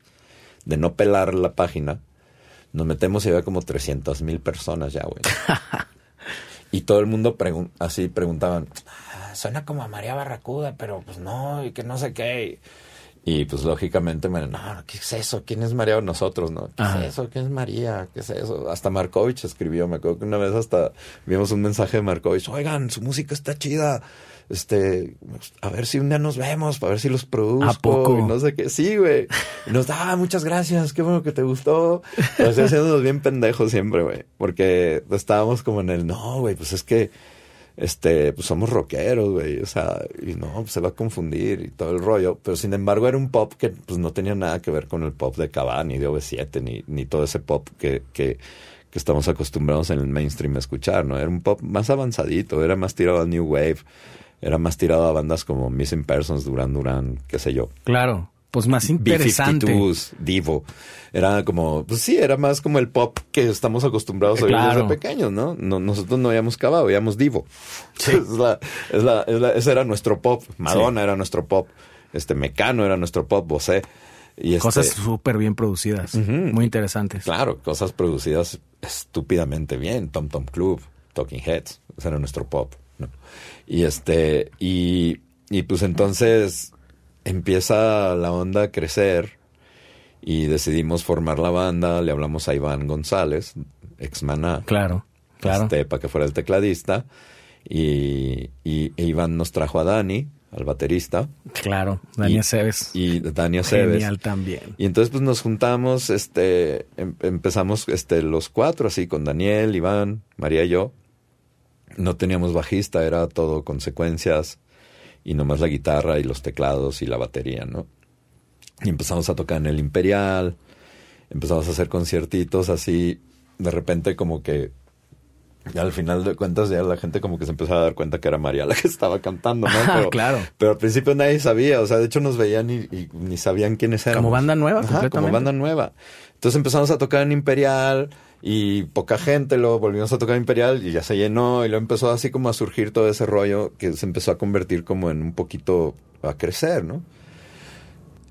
de no pelar la página. Nos metemos y había como 300 mil personas ya, güey. y todo el mundo pregun- así preguntaban, "Ah, suena como a María Barracuda, pero pues no, y que no sé qué. Y pues lógicamente me no, ¿qué es eso? ¿Quién es María? Nosotros, ¿no? ¿Qué Ajá. es eso? ¿Qué es María? ¿Qué es eso? Hasta Markovich escribió, me acuerdo que una vez hasta vimos un mensaje de Markovich, oigan, su música está chida. Este, a ver si un día nos vemos, a ver si los produzco. ¿A poco? y no sé qué. Sí, güey. Y nos da, ah, muchas gracias, qué bueno que te gustó. Pero así haciéndonos bien pendejos siempre, güey. Porque estábamos como en el, no, güey, pues es que este, pues somos rockeros, güey, o sea, y no, pues se va a confundir y todo el rollo, pero sin embargo era un pop que pues no tenía nada que ver con el pop de Cabá, ni de OV7, ni, ni todo ese pop que, que, que estamos acostumbrados en el mainstream a escuchar, ¿no? Era un pop más avanzadito, era más tirado a New Wave, era más tirado a bandas como Missing Persons, Duran Duran, qué sé yo. Claro. Pues más interesante. B-52s, Divo. Era como, pues sí, era más como el pop que estamos acostumbrados a oír Claro. desde pequeños, ¿no? No- Nosotros no habíamos cavado, oíamos Divo. Es la- es la- es la- ese era nuestro pop. Madonna era nuestro pop. Este Mecano era nuestro pop, Bosé. Y este, Cosas súper bien producidas. Muy interesantes. Claro, cosas producidas estúpidamente bien. Tom Tom Club, Talking Heads, ese era nuestro pop. ¿no? Y este, y, y pues entonces empieza la onda a crecer y decidimos formar la banda. Le hablamos a Iván González, ex Maná, Claro, claro. este, para que fuera el tecladista. Y, y e Iván nos trajo a Dani, al baterista, Claro. Daniel y- Cebes. y Dani Aceves. Genial también. Y entonces pues nos juntamos, este, em- empezamos este, los cuatro, así con Daniel, Iván, María y yo. No teníamos bajista, era todo consecuencias y nomás la guitarra y los teclados y la batería, ¿no? Y empezamos a tocar en el Imperial, empezamos a hacer conciertitos así, de repente como que al final de cuentas ya la gente como que se empezó a dar cuenta que era María la que estaba cantando, ¿no? Ah, Pero, claro. pero al principio nadie sabía, o sea, de hecho nos veían y, y ni sabían quiénes éramos. Como banda nueva, Ajá, completamente. como banda nueva. Entonces empezamos a tocar en Imperial y poca gente, luego volvimos a tocar Imperial y ya se llenó y luego empezó así como a surgir todo ese rollo que se empezó a convertir como en un poquito a crecer, ¿no?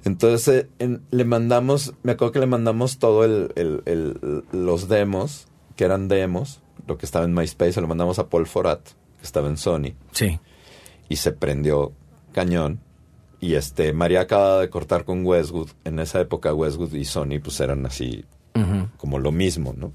Entonces eh, en- le mandamos, me acuerdo que le mandamos todo el, el- el- los demos, que eran demos, lo que estaba en MySpace, se lo mandamos a Paul Forat, que estaba en Sony Sí. y se prendió cañón. Y este, María acaba de cortar con Westwood. En esa época Westwood y Sony pues eran así Como lo mismo, ¿no?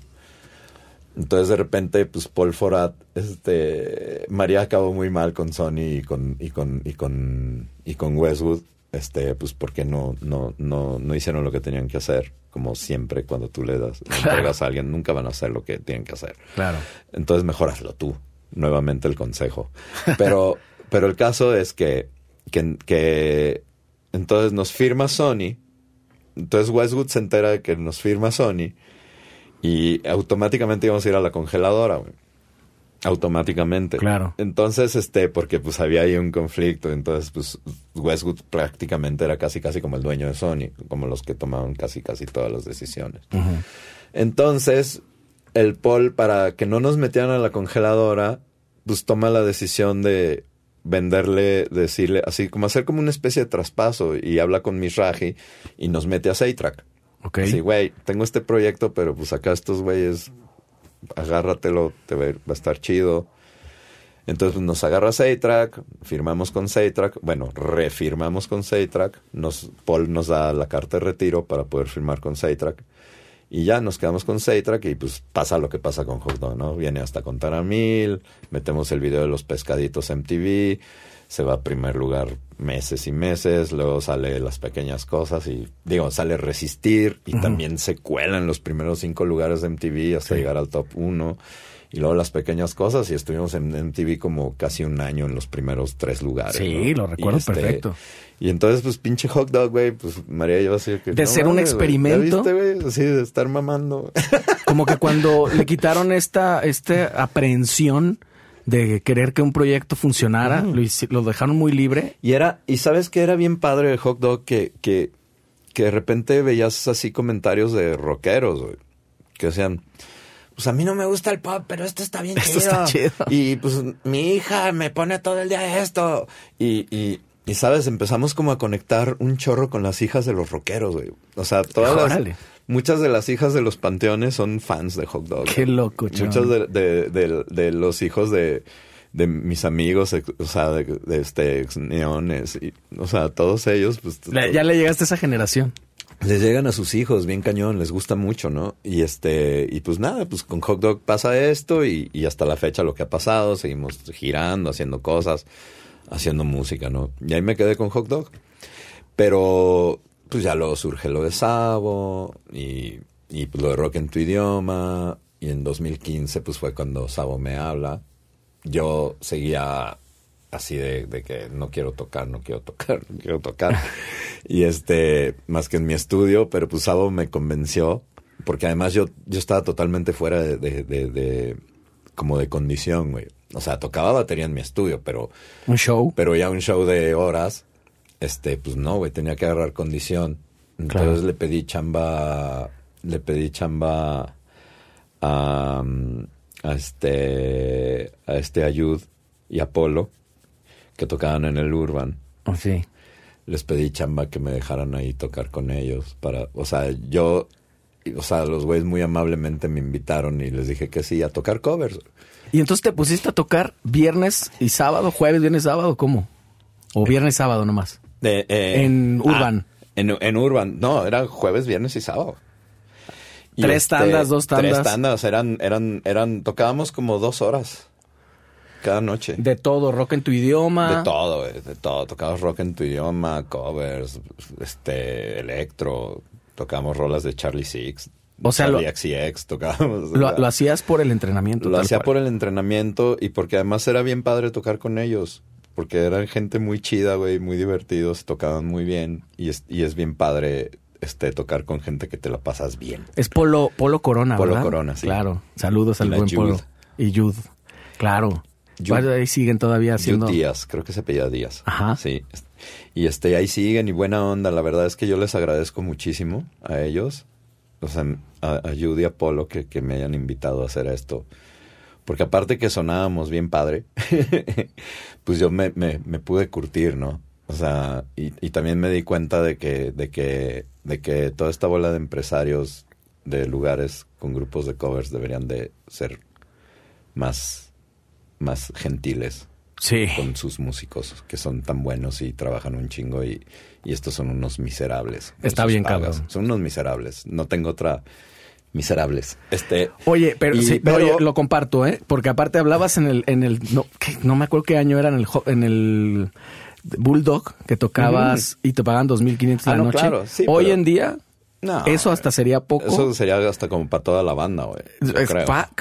Entonces de repente, pues Paul Forat, este, María acabó muy mal con Sony y con, y con, y con, y con Westwood, este, pues porque no, no, no, no hicieron lo que tenían que hacer. Como siempre, cuando tú le das, le entregas a alguien, nunca van a hacer lo que tienen que hacer. Claro. Entonces mejor hazlo tú. Nuevamente el consejo. Pero, pero el caso es que, que, que entonces nos firma Sony. Entonces Westwood se entera de que nos firma Sony. Y automáticamente íbamos a ir a la congeladora, güey. Automáticamente. Claro. Entonces, este, porque pues había ahí un conflicto. Entonces, pues Westwood prácticamente era casi casi como el dueño de Sony, como los que tomaban casi casi todas las decisiones. Entonces, el Paul, para que no nos metieran a la congeladora, pues toma la decisión de venderle, decirle, así como hacer como una especie de traspaso y habla con Mishraji y nos mete a Seitrack. Ok. Así, güey, tengo este proyecto, pero pues acá estos güeyes, agárratelo, te va, a estar chido. Entonces nos agarra Seitrack, firmamos con Seitrack, bueno, refirmamos con Seitrack, nos, Paul nos da la carta de retiro para poder firmar con Seitrack. Y ya nos quedamos con Seitrack y pues pasa lo que pasa con Hot Dog, ¿no? Viene hasta contar a mil, metemos el video de los pescaditos MTV, se va a primer lugar meses y meses, luego sale las pequeñas cosas y digo, sale Resistir y también se cuela en los primeros cinco lugares de MTV hasta Sí. llegar al top uno. Y luego las pequeñas cosas y estuvimos en MTV como casi un año en los primeros tres lugares. Sí, ¿no? lo recuerdo este, perfecto. Y entonces, pues, pinche hot dog, güey, pues María yo así que... De ser un mames, experimento. ¿Ya viste, güey? Así de estar mamando. Como que cuando le quitaron esta, esta aprehensión de querer que un proyecto funcionara, lo, dejaron muy libre. Y era, y sabes que era bien padre de Hot Dog que, que, que de repente veías así comentarios de rockeros, güey, que decían, pues a mí no me gusta el pop, pero esto está bien Esto chido. está chido. Y pues mi hija me pone todo el día esto. Y, y, y sabes, empezamos como a conectar un chorro con las hijas de los rockeros, güey. O sea, todas las, muchas de las hijas de los panteones son fans de Hot Dog. Qué loco, chaval. Muchos de, de, de- de los hijos de, mis amigos, o sea, de, este ex neones, y, o sea, todos ellos, pues ya le llegaste a esa generación. les llegan a sus hijos bien cañón, les gusta mucho, ¿no? Y este, y pues nada, pues con Hot Dog pasa esto y, y hasta la fecha lo que ha pasado, seguimos girando, haciendo cosas, haciendo música, ¿no? Y ahí me quedé con Hot Dog. Pero pues ya luego surge lo de Sabo y, y pues lo de Rock en tu idioma. Y en 2015 pues fue cuando Sabo me habla. Yo seguía así de, de que no quiero tocar, no quiero tocar, no quiero tocar. y este, más que en mi estudio, pero pues Sabo me convenció. Porque además yo, yo estaba totalmente fuera de, de, de- de- como de condición, güey. O sea, tocaba batería en mi estudio, pero Un show. pero ya un show de horas, este, pues no, güey, tenía que agarrar condición. Entonces Claro. le pedí chamba, le pedí chamba a, a este, a este Ayud y Apolo, que tocaban en el Urban. Oh, sí. Les pedí chamba que me dejaran ahí tocar con ellos para, o sea, yo, o sea, los güeyes muy amablemente me invitaron y les dije que sí, a tocar covers. Y entonces te pusiste a tocar viernes y sábado, jueves, viernes, sábado, ¿cómo? O viernes, sábado nomás. De, eh, En Urban. en, en Urban. No, eran jueves, viernes y sábado. Y este, Tres tandas, dos tandas. Tres tandas. Eran, eran, eran, tocábamos como dos horas cada noche. De, De todo, rock en tu idioma. todo, güey, de todo. Tocábamos rock en tu idioma, covers, este, electro. Tocábamos rolas de Charlie Six. O sea, lo- tocábamos. hacías por el entrenamiento. lo hacía cual. por el entrenamiento y porque además era bien padre tocar con ellos. Porque eran gente muy chida, güey, muy divertidos, tocaban muy bien. Y es, y es bien padre este tocar con gente que te la pasas bien. Es Polo, Polo Corona, Polo ¿verdad? Corona, sí. Claro. Saludos al buen. Polo. Y Yud. Claro. Yud. Bueno, ahí siguen todavía haciendo... Yo Díaz, creo que se pedía Díaz. Ajá. Sí. Y este, ahí siguen y buena onda. La verdad es que yo les agradezco muchísimo a ellos. O sea, a, a Judy y a Polo que, que me hayan invitado a hacer esto. Porque aparte que sonábamos bien padre, pues yo me, me, me pude curtir, ¿no? O sea, y, y también me di cuenta de que, de que, de que toda esta bola de empresarios de lugares con grupos de covers deberían de ser más, más gentiles Sí. con sus músicos que son tan buenos y trabajan un chingo y, y estos son unos miserables. Está bien, pagas. cabrón. Son unos miserables. No tengo otra miserables. Este Oye, pero Y- sí, pero- oye, lo comparto, ¿eh? Porque aparte hablabas en el, en el, no, ¿qué? no me acuerdo qué año era en el, en el Bulldog que tocabas y te pagaban 2.500 Ah, la no, noche. claro, sí, Hoy pero- en día, no, eso hasta sería poco. Eso sería hasta como para toda la banda, güey.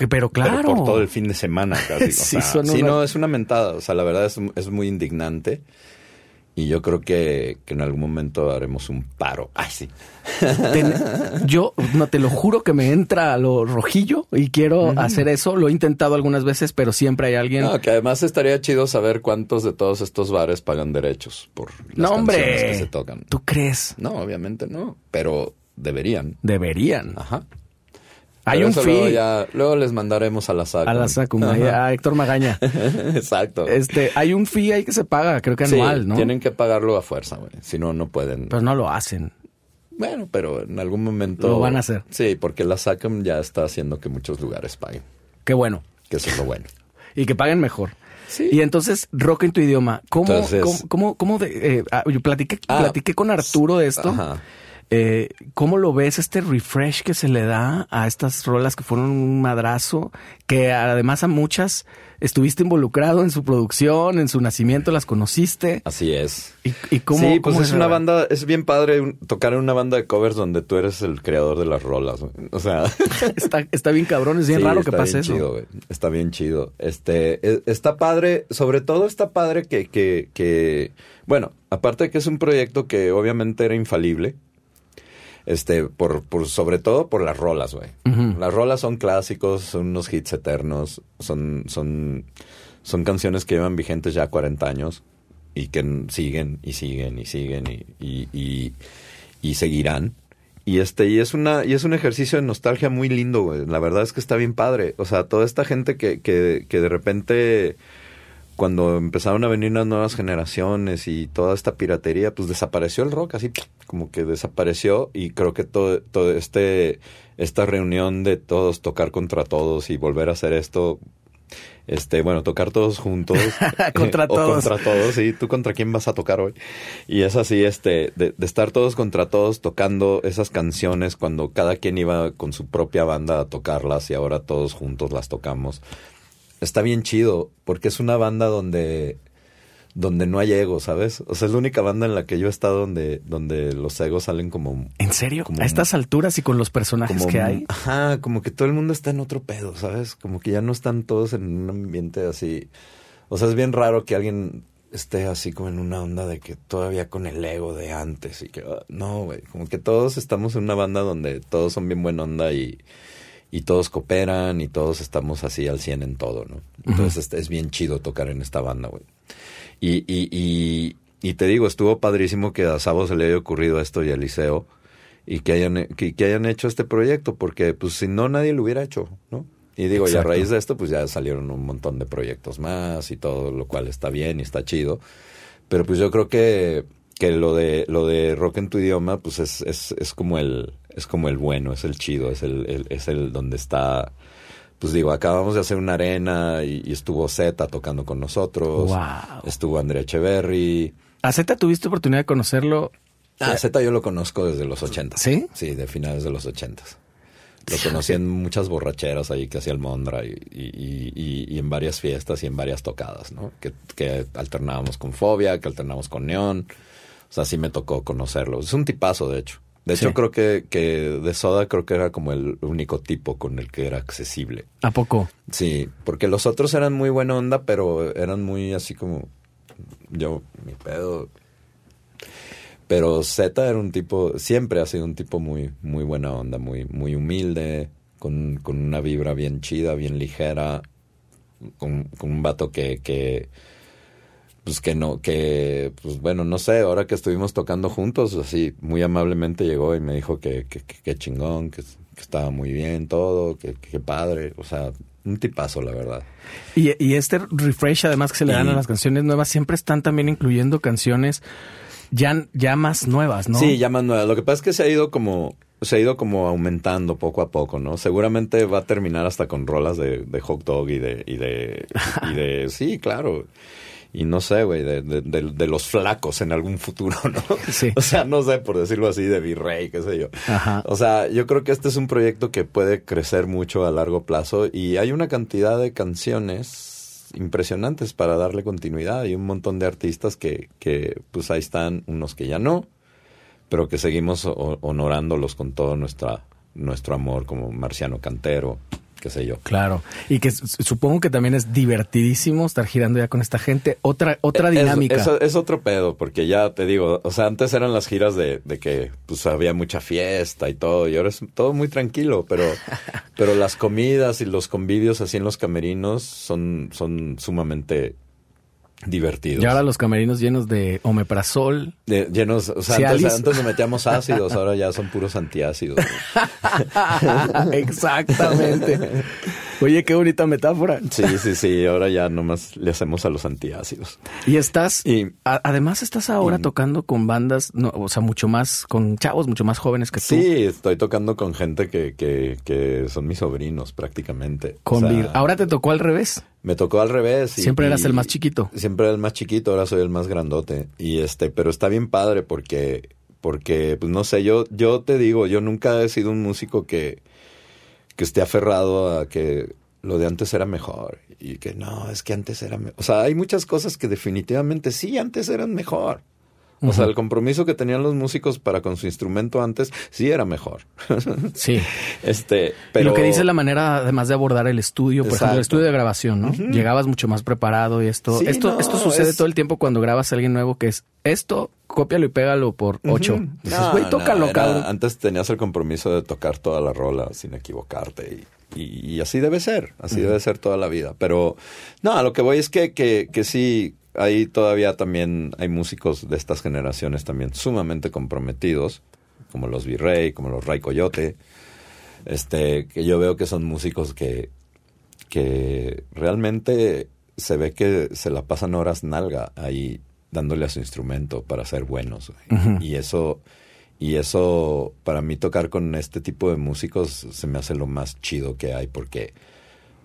pero claro. por todo el fin de semana casi. O Sí, sea, suena sí, una- no, es una mentada. O sea, la verdad es, es muy indignante. Y yo creo que, que en algún momento haremos un paro. Ay, sí. Ten- yo no te lo juro que me entra lo rojillo y quiero hacer eso. Lo he intentado algunas veces, pero siempre hay alguien. No, que además estaría chido saber cuántos de todos estos bares pagan derechos por las No, hombre. canciones que se tocan. ¿Tú crees? No, obviamente no, pero deberían. Deberían. Ajá. Hay Pero un Luego, fee luego les mandaremos a la SAC. a la SACUM, a Héctor Magaña. Exacto. Este, hay un fee ahí que se paga, creo que Sí, anual, ¿no? Tienen que pagarlo a fuerza, güey. Si no, no pueden. Pues no lo hacen. Bueno, pero en algún momento. Lo van a hacer. Sí, porque la SACM ya está haciendo que muchos lugares paguen. Qué bueno. Que eso es lo bueno. Y que paguen mejor. Sí. Y entonces, rock en tu idioma. ¿Cómo, Entonces- cómo, cómo, cómo de, eh, ah, yo platiqué, Ah, platiqué con Arturo de esto. Ajá. Eh, ¿Cómo lo ves este refresh que se le da a estas rolas que fueron un madrazo? Que además a muchas estuviste involucrado en su producción, en su nacimiento, las conociste. Así es. ¿Y, y cómo, sí, pues cómo es una banda, es bien padre un- tocar en una banda de covers donde tú eres el creador de las rolas. O sea, Está, está bien cabrón, es bien Sí, raro que está pase bien eso. chido, güey. Está bien chido. Este, e- está padre, sobre todo está padre que, que, que, bueno, aparte de que es un proyecto que obviamente era infalible, este, por, por, sobre todo por las rolas, güey. Las rolas son clásicos, son unos hits eternos, son, son, son canciones que llevan vigentes ya 40 años y que siguen y siguen y siguen y, y, y, y seguirán. y este, y es una, y es un ejercicio de nostalgia muy lindo, güey. La verdad es que está bien padre. O sea, toda esta gente que, que, que de repente cuando empezaron a venir las nuevas generaciones y toda esta piratería, pues desapareció el rock, así como que desapareció y creo que todo, todo este, esta reunión de todos tocar contra todos y volver a hacer esto, este, bueno, tocar todos juntos. contra todos. contra todos, sí. ¿Tú contra quién vas a tocar hoy? Y es así, este, de, de, estar todos contra todos tocando esas canciones cuando cada quien iba con su propia banda a tocarlas y ahora todos juntos las tocamos. Está bien chido, porque es una banda donde donde no hay ego, ¿sabes? O sea, es la única banda en la que yo he estado donde, donde los egos salen como... ¿En serio? Como, a estas alturas y con los personajes como, que hay. Ajá, como que todo el mundo está en otro pedo, ¿sabes? Como que ya no están todos en un ambiente así. O sea, es bien raro que alguien esté así como en una onda de que todavía con el ego de antes y que... Uh, no, güey, como que todos estamos en una banda donde todos son bien buena onda y y todos cooperan y todos estamos así al 100 en todo, ¿no? Entonces uh -huh. es, es, bien chido tocar en esta banda, güey. Y, y, y, y, te digo, estuvo padrísimo que a Sabo se le haya ocurrido esto y a Eliseo y que hayan, que, que, hayan hecho este proyecto, porque pues si no nadie lo hubiera hecho, ¿no? Y digo, Exacto. y a raíz de esto pues ya salieron un montón de proyectos más y todo, lo cual está bien y está chido. Pero pues yo creo que, que lo de lo de rock en tu idioma pues es, es, es como el es como el bueno, es el chido, es el, el es el donde está pues digo, acabamos de hacer una arena y, y estuvo Z tocando con nosotros. Wow. Estuvo Andrea Echeverry. ¿A Z tuviste oportunidad de conocerlo? A Z yo lo conozco desde los 80. ¿Sí? Sí, de finales de los 80. Lo conocí en muchas borracheras ahí que hacía el Mondra y, y, y, y, en varias fiestas y en varias tocadas, ¿no? Que, que alternábamos con Fobia, que alternábamos con Neón. O sea, sí me tocó conocerlo. Es un tipazo, de hecho. De hecho, sí. creo que, que de Soda creo que era como el único tipo con el que era accesible. ¿A poco? Sí, porque los otros eran muy buena onda, pero eran muy así como yo, mi pedo. Pero Z era un tipo, siempre ha sido un tipo muy, muy buena onda, muy, muy humilde, con, con una vibra bien chida, bien ligera, con, con un vato que, que pues que no, que, pues bueno, no sé, ahora que estuvimos tocando juntos, así, muy amablemente llegó y me dijo que, que, que, que chingón, que, que, estaba muy bien todo, que, que, padre, o sea, un tipazo, la verdad. Y, y este refresh, además, que se le dan y, a las canciones nuevas, siempre están también incluyendo canciones ya, ya más nuevas, ¿no? Sí, ya más nuevas. Lo que pasa es que se ha ido como, se ha ido como aumentando poco a poco, ¿no? Seguramente va a terminar hasta con rolas de, de hot dog y de, y de, y de, sí, claro y no sé, güey, de, de, de, de, los flacos en algún futuro, ¿no? Sí. O sea, no sé, por decirlo así, de virrey, qué sé yo. Ajá. O sea, yo creo que este es un proyecto que puede crecer mucho a largo plazo y hay una cantidad de canciones impresionantes para darle continuidad y un montón de artistas que, que pues ahí están, unos que ya no, pero que seguimos honorándolos con todo nuestra, nuestro amor, como Marciano Cantero, qué sé yo. Claro. Y que supongo que también es divertidísimo estar girando ya con esta gente. Otra, otra dinámica. Es, es, es, otro pedo, porque ya te digo, o sea, antes eran las giras de, de, que pues había mucha fiesta y todo, y ahora es todo muy tranquilo, pero, pero las comidas y los convivios así en los camerinos son, son sumamente divertidos. Y ahora los camerinos llenos de omeprazol. De, llenos, o sea, antes, antes, nos metíamos ácidos, ahora ya son puros antiácidos. Exactamente. Oye, qué bonita metáfora. Sí, sí, sí, ahora ya nomás le hacemos a los antiácidos. Y estás, y, a, además estás ahora y, tocando con bandas, no, o sea, mucho más, con chavos mucho más jóvenes que tú. Sí, estoy tocando con gente que, que, que son mis sobrinos prácticamente. Con o sea, ahora te tocó al revés. Me tocó al revés. Y, siempre eras el más chiquito. Siempre era el más chiquito, ahora soy el más grandote. Y este, pero está bien padre porque, porque, pues no sé, yo, yo te digo, yo nunca he sido un músico que, que esté aferrado a que lo de antes era mejor y que no, es que antes era mejor. O sea, hay muchas cosas que definitivamente sí, antes eran mejor. O uh -huh. sea, el compromiso que tenían los músicos para con su instrumento antes sí era mejor. sí. Este, pero... Y lo que dice la manera, además de abordar el estudio, por Exacto. ejemplo, el estudio de grabación, ¿no? Uh -huh. Llegabas mucho más preparado y esto. Sí, esto, no, esto sucede es... todo el tiempo cuando grabas a alguien nuevo que es esto, cópialo y pégalo por ocho. Uh -huh. Dices, no, güey, tócalo, no, cabrón. Antes tenías el compromiso de tocar toda la rola sin equivocarte y, y, y así debe ser, así debe ser toda la vida. Pero no, a lo que voy es que, que, que sí ahí todavía también hay músicos de estas generaciones también sumamente comprometidos como los Virrey, como los Ray Coyote, este, que yo veo que son músicos que, que realmente se ve que se la pasan horas nalga ahí dándole a su instrumento para ser buenos. Y eso, y eso, para mí tocar con este tipo de músicos se me hace lo más chido que hay porque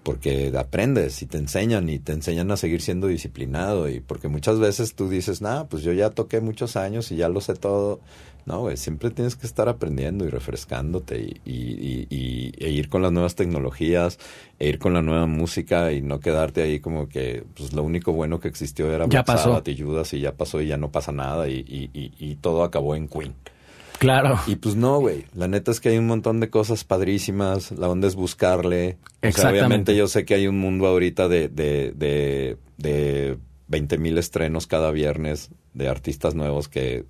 porque aprendes y te enseñan y te enseñan a seguir siendo disciplinado y porque muchas veces tú dices, nah, pues yo ya toqué muchos años y ya lo sé todo. No, güey, siempre tienes que estar aprendiendo y refrescándote y, y, y, e ir con las nuevas tecnologías, e ir con la nueva música y no quedarte ahí como que pues lo único bueno que existió era ya pasó. y Judas y ya pasó y ya no pasa nada y, y todo acabó en Queen. Claro. Y pues no, güey. La neta es que hay un montón de cosas padrísimas. La onda es buscarle. O sea, obviamente yo sé que hay un mundo ahorita de, de, de, de 20 mil estrenos cada viernes de artistas nuevos que,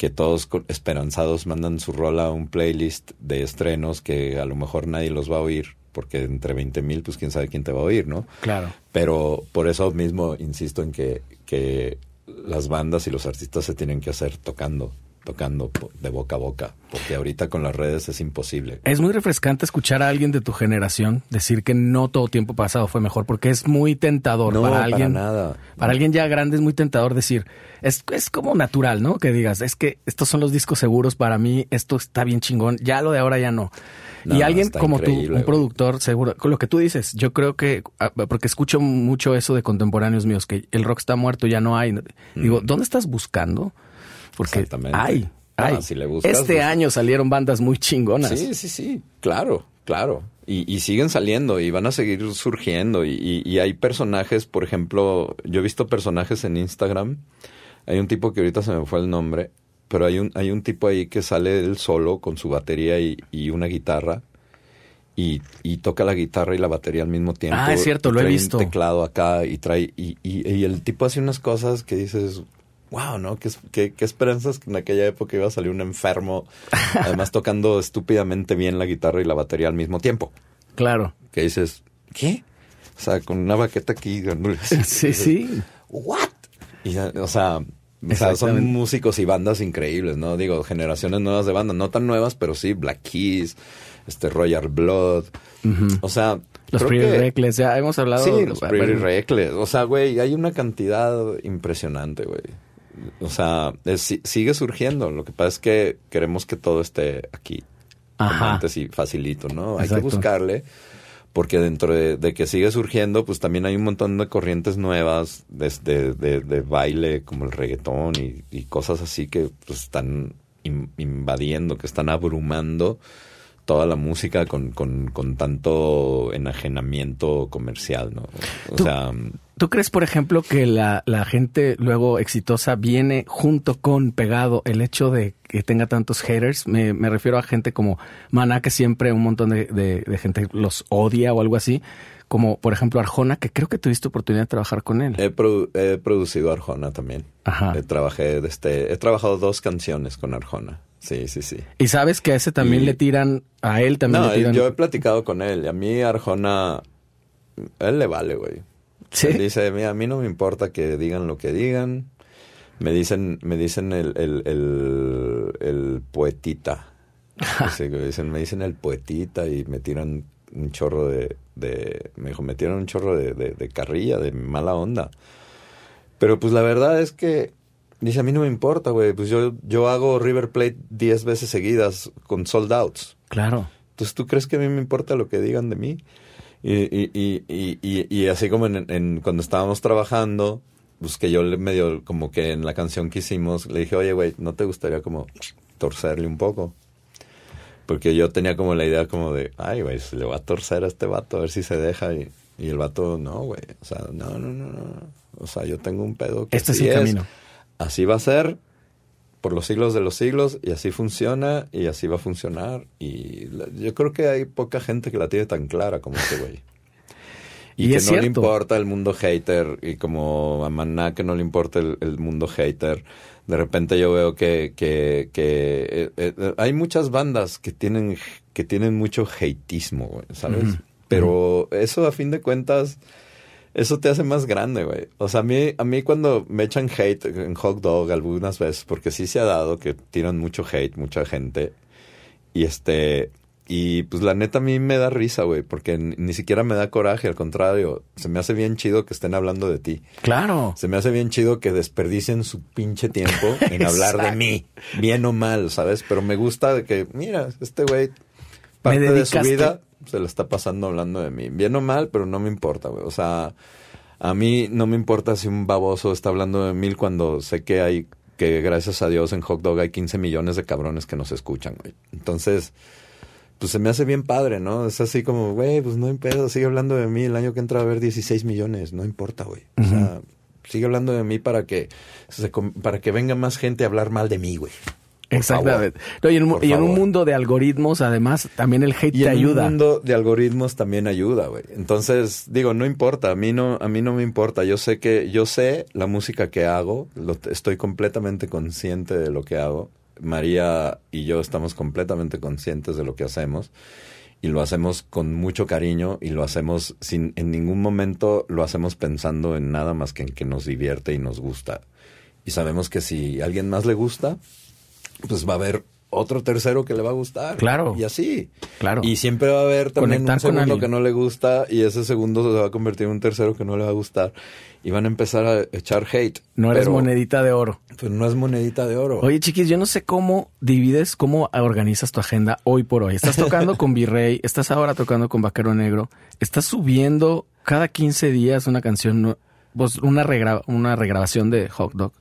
que todos esperanzados mandan su rola a un playlist de estrenos que a lo mejor nadie los va a oír. Porque entre 20 mil, pues quién sabe quién te va a oír, ¿no? Claro. Pero por eso mismo insisto en que, que las bandas y los artistas se tienen que hacer tocando tocando de boca a boca, porque ahorita con las redes es imposible. Es muy refrescante escuchar a alguien de tu generación decir que no todo tiempo pasado fue mejor, porque es muy tentador no, para alguien. Para nada. Para alguien ya grande es muy tentador decir, es, es como natural, ¿no? Que digas, es que estos son los discos seguros para mí, esto está bien chingón, ya lo de ahora ya no. y alguien como tú, un productor seguro, con lo que tú dices, yo creo que, ah, porque escucho mucho eso de contemporáneos míos, que el rock está muerto, ya no hay. Digo, ¿dónde estás buscando? Porque hay, hay. este pues, año salieron bandas muy chingonas. Sí, sí, sí, claro, claro. Y, siguen saliendo y van a seguir surgiendo. Y, hay personajes, por ejemplo, yo he visto personajes en Instagram. Hay un tipo que ahorita se me fue el nombre, pero hay un, hay un tipo ahí que sale él solo con su batería y, una guitarra. Y, toca la guitarra y la batería al mismo tiempo. Ah, es cierto, lo he visto. Un teclado acá y trae. Y, y, el tipo hace unas cosas que dices, wow, ¿no? ¿Qué, qué, qué esperanzas que en aquella época iba a salir un enfermo, además tocando estúpidamente bien la guitarra y la batería al mismo tiempo. Claro. Que dices, ¿qué? O sea, con una baqueta aquí. Sí, sí. ¿What? Y, o sea, son músicos y bandas increíbles, ¿no? Digo, generaciones nuevas de bandas, no tan nuevas, pero sí, Black Keys, este Royal Blood. O sea, los Pretty Reckless, ya hemos hablado. Sí, los Pretty Reckless. O sea, güey, hay una cantidad impresionante, güey. O sea, sigue surgiendo. Lo que pasa es que queremos que todo esté aquí. Ajá. Antes y facilito, ¿no? Hay que buscarle. Porque dentro de, que sigue surgiendo, pues también hay un montón de corrientes nuevas de, de, baile, como el reggaetón y, cosas así que pues, están invadiendo, que están abrumando toda la música con, con, con tanto enajenamiento comercial, ¿no? O sea... ¿Tú crees, por ejemplo, que la, la, gente luego exitosa viene junto con pegado el hecho de que tenga tantos haters? Me, me refiero a gente como Maná, que siempre un montón de, de, gente los odia o algo así. Como, por ejemplo, Arjona, que creo que tuviste oportunidad de trabajar con él. He, he producido Arjona también. Ajá. He, trabajé este, he trabajado dos canciones con Arjona. Sí, sí, sí. Y sabes que a ese también le tiran, a él también le tiran. Yo he platicado con él. Y a mí Arjona, él le vale, güey. ¿Sí? dice, mira, a mí no me importa que digan lo que digan. Me dicen, me dicen el, el, el, el poetita. me dicen, me dicen el poetita y me tiran un chorro de, de me dijo, me tiran un chorro de, de, de carrilla, de mala onda. Pero pues la verdad es que Dice, a mí no me importa, güey. Pues yo, yo hago River Plate 10 veces seguidas con sold outs. Claro. Entonces, ¿tú crees que a mí me importa lo que digan de mí? Y, y, y, y, y así como en, cuando estábamos trabajando, pues que yo le medio, como que en la canción que hicimos, le dije, oye, güey, ¿no te gustaría como torcerle un poco? Porque yo tenía como la idea como de, ay, güey, le va a torcer a este vato, a ver si se deja. Y, y el vato, no, güey. O sea, no, no, no, no. O sea, yo tengo un pedo que Este es el camino así va a ser por los siglos de los siglos y así funciona y así va a funcionar. Y yo creo que hay poca gente que la tiene tan clara como este güey. Y, que no le importa el mundo hater y como a Maná que no le importa el, mundo hater. De repente yo veo que, que, que eh, eh, hay muchas bandas que tienen, que tienen mucho hateismo, ¿sabes? Pero eso a fin de cuentas eso te hace más grande, güey. O sea, a mí, a mí cuando me echan hate en Hot Dog algunas veces, porque sí se ha dado que tiran mucho hate, mucha gente. Y este, y pues la neta a mí me da risa, güey, porque ni siquiera me da coraje, al contrario, se me hace bien chido que estén hablando de ti. Claro. Se me hace bien chido que desperdicien su pinche tiempo en hablar de mí, bien o mal, ¿sabes? Pero me gusta de que, mira, este güey, parte de su vida se le está pasando hablando de mí. Bien o mal, pero no me importa, güey. O sea, a mí no me importa si un baboso está hablando de mí cuando sé que hay, que gracias a Dios en Hot Dog hay 15 millones de cabrones que nos escuchan, güey. Entonces, pues se me hace bien padre, ¿no? Es así como, güey, pues no hay pedo, sigue hablando de mí. El año que entra a haber 16 millones, no importa, güey. O sea, sigue hablando de mí para que, para que venga más gente a hablar mal de mí, güey. Exactamente. y, en, un mundo de algoritmos, además, también el hate te ayuda. En un mundo de algoritmos también ayuda, güey. Entonces, digo, no importa, a mí no, a mí no me importa. Yo sé que, yo sé la música que hago, lo, estoy completamente consciente de lo que hago. María y yo estamos completamente conscientes de lo que hacemos y lo hacemos con mucho cariño y lo hacemos sin en ningún momento lo hacemos pensando en nada más que en que nos divierte y nos gusta. Y sabemos que si a alguien más le gusta, pues va a haber otro tercero que le va a gustar. Claro. Y así. Claro. Y siempre va a haber también un segundo que no le gusta y ese segundo se va a convertir en un tercero que no le va a gustar. Y van a empezar a echar hate. No eres monedita de oro. Pues no es monedita de oro. Oye, chiquis, yo no sé cómo divides, cómo organizas tu agenda hoy por hoy. Estás tocando con Virrey, estás ahora tocando con Vaquero Negro, estás subiendo cada 15 días una canción pues una, una regrabación de Hot Dog.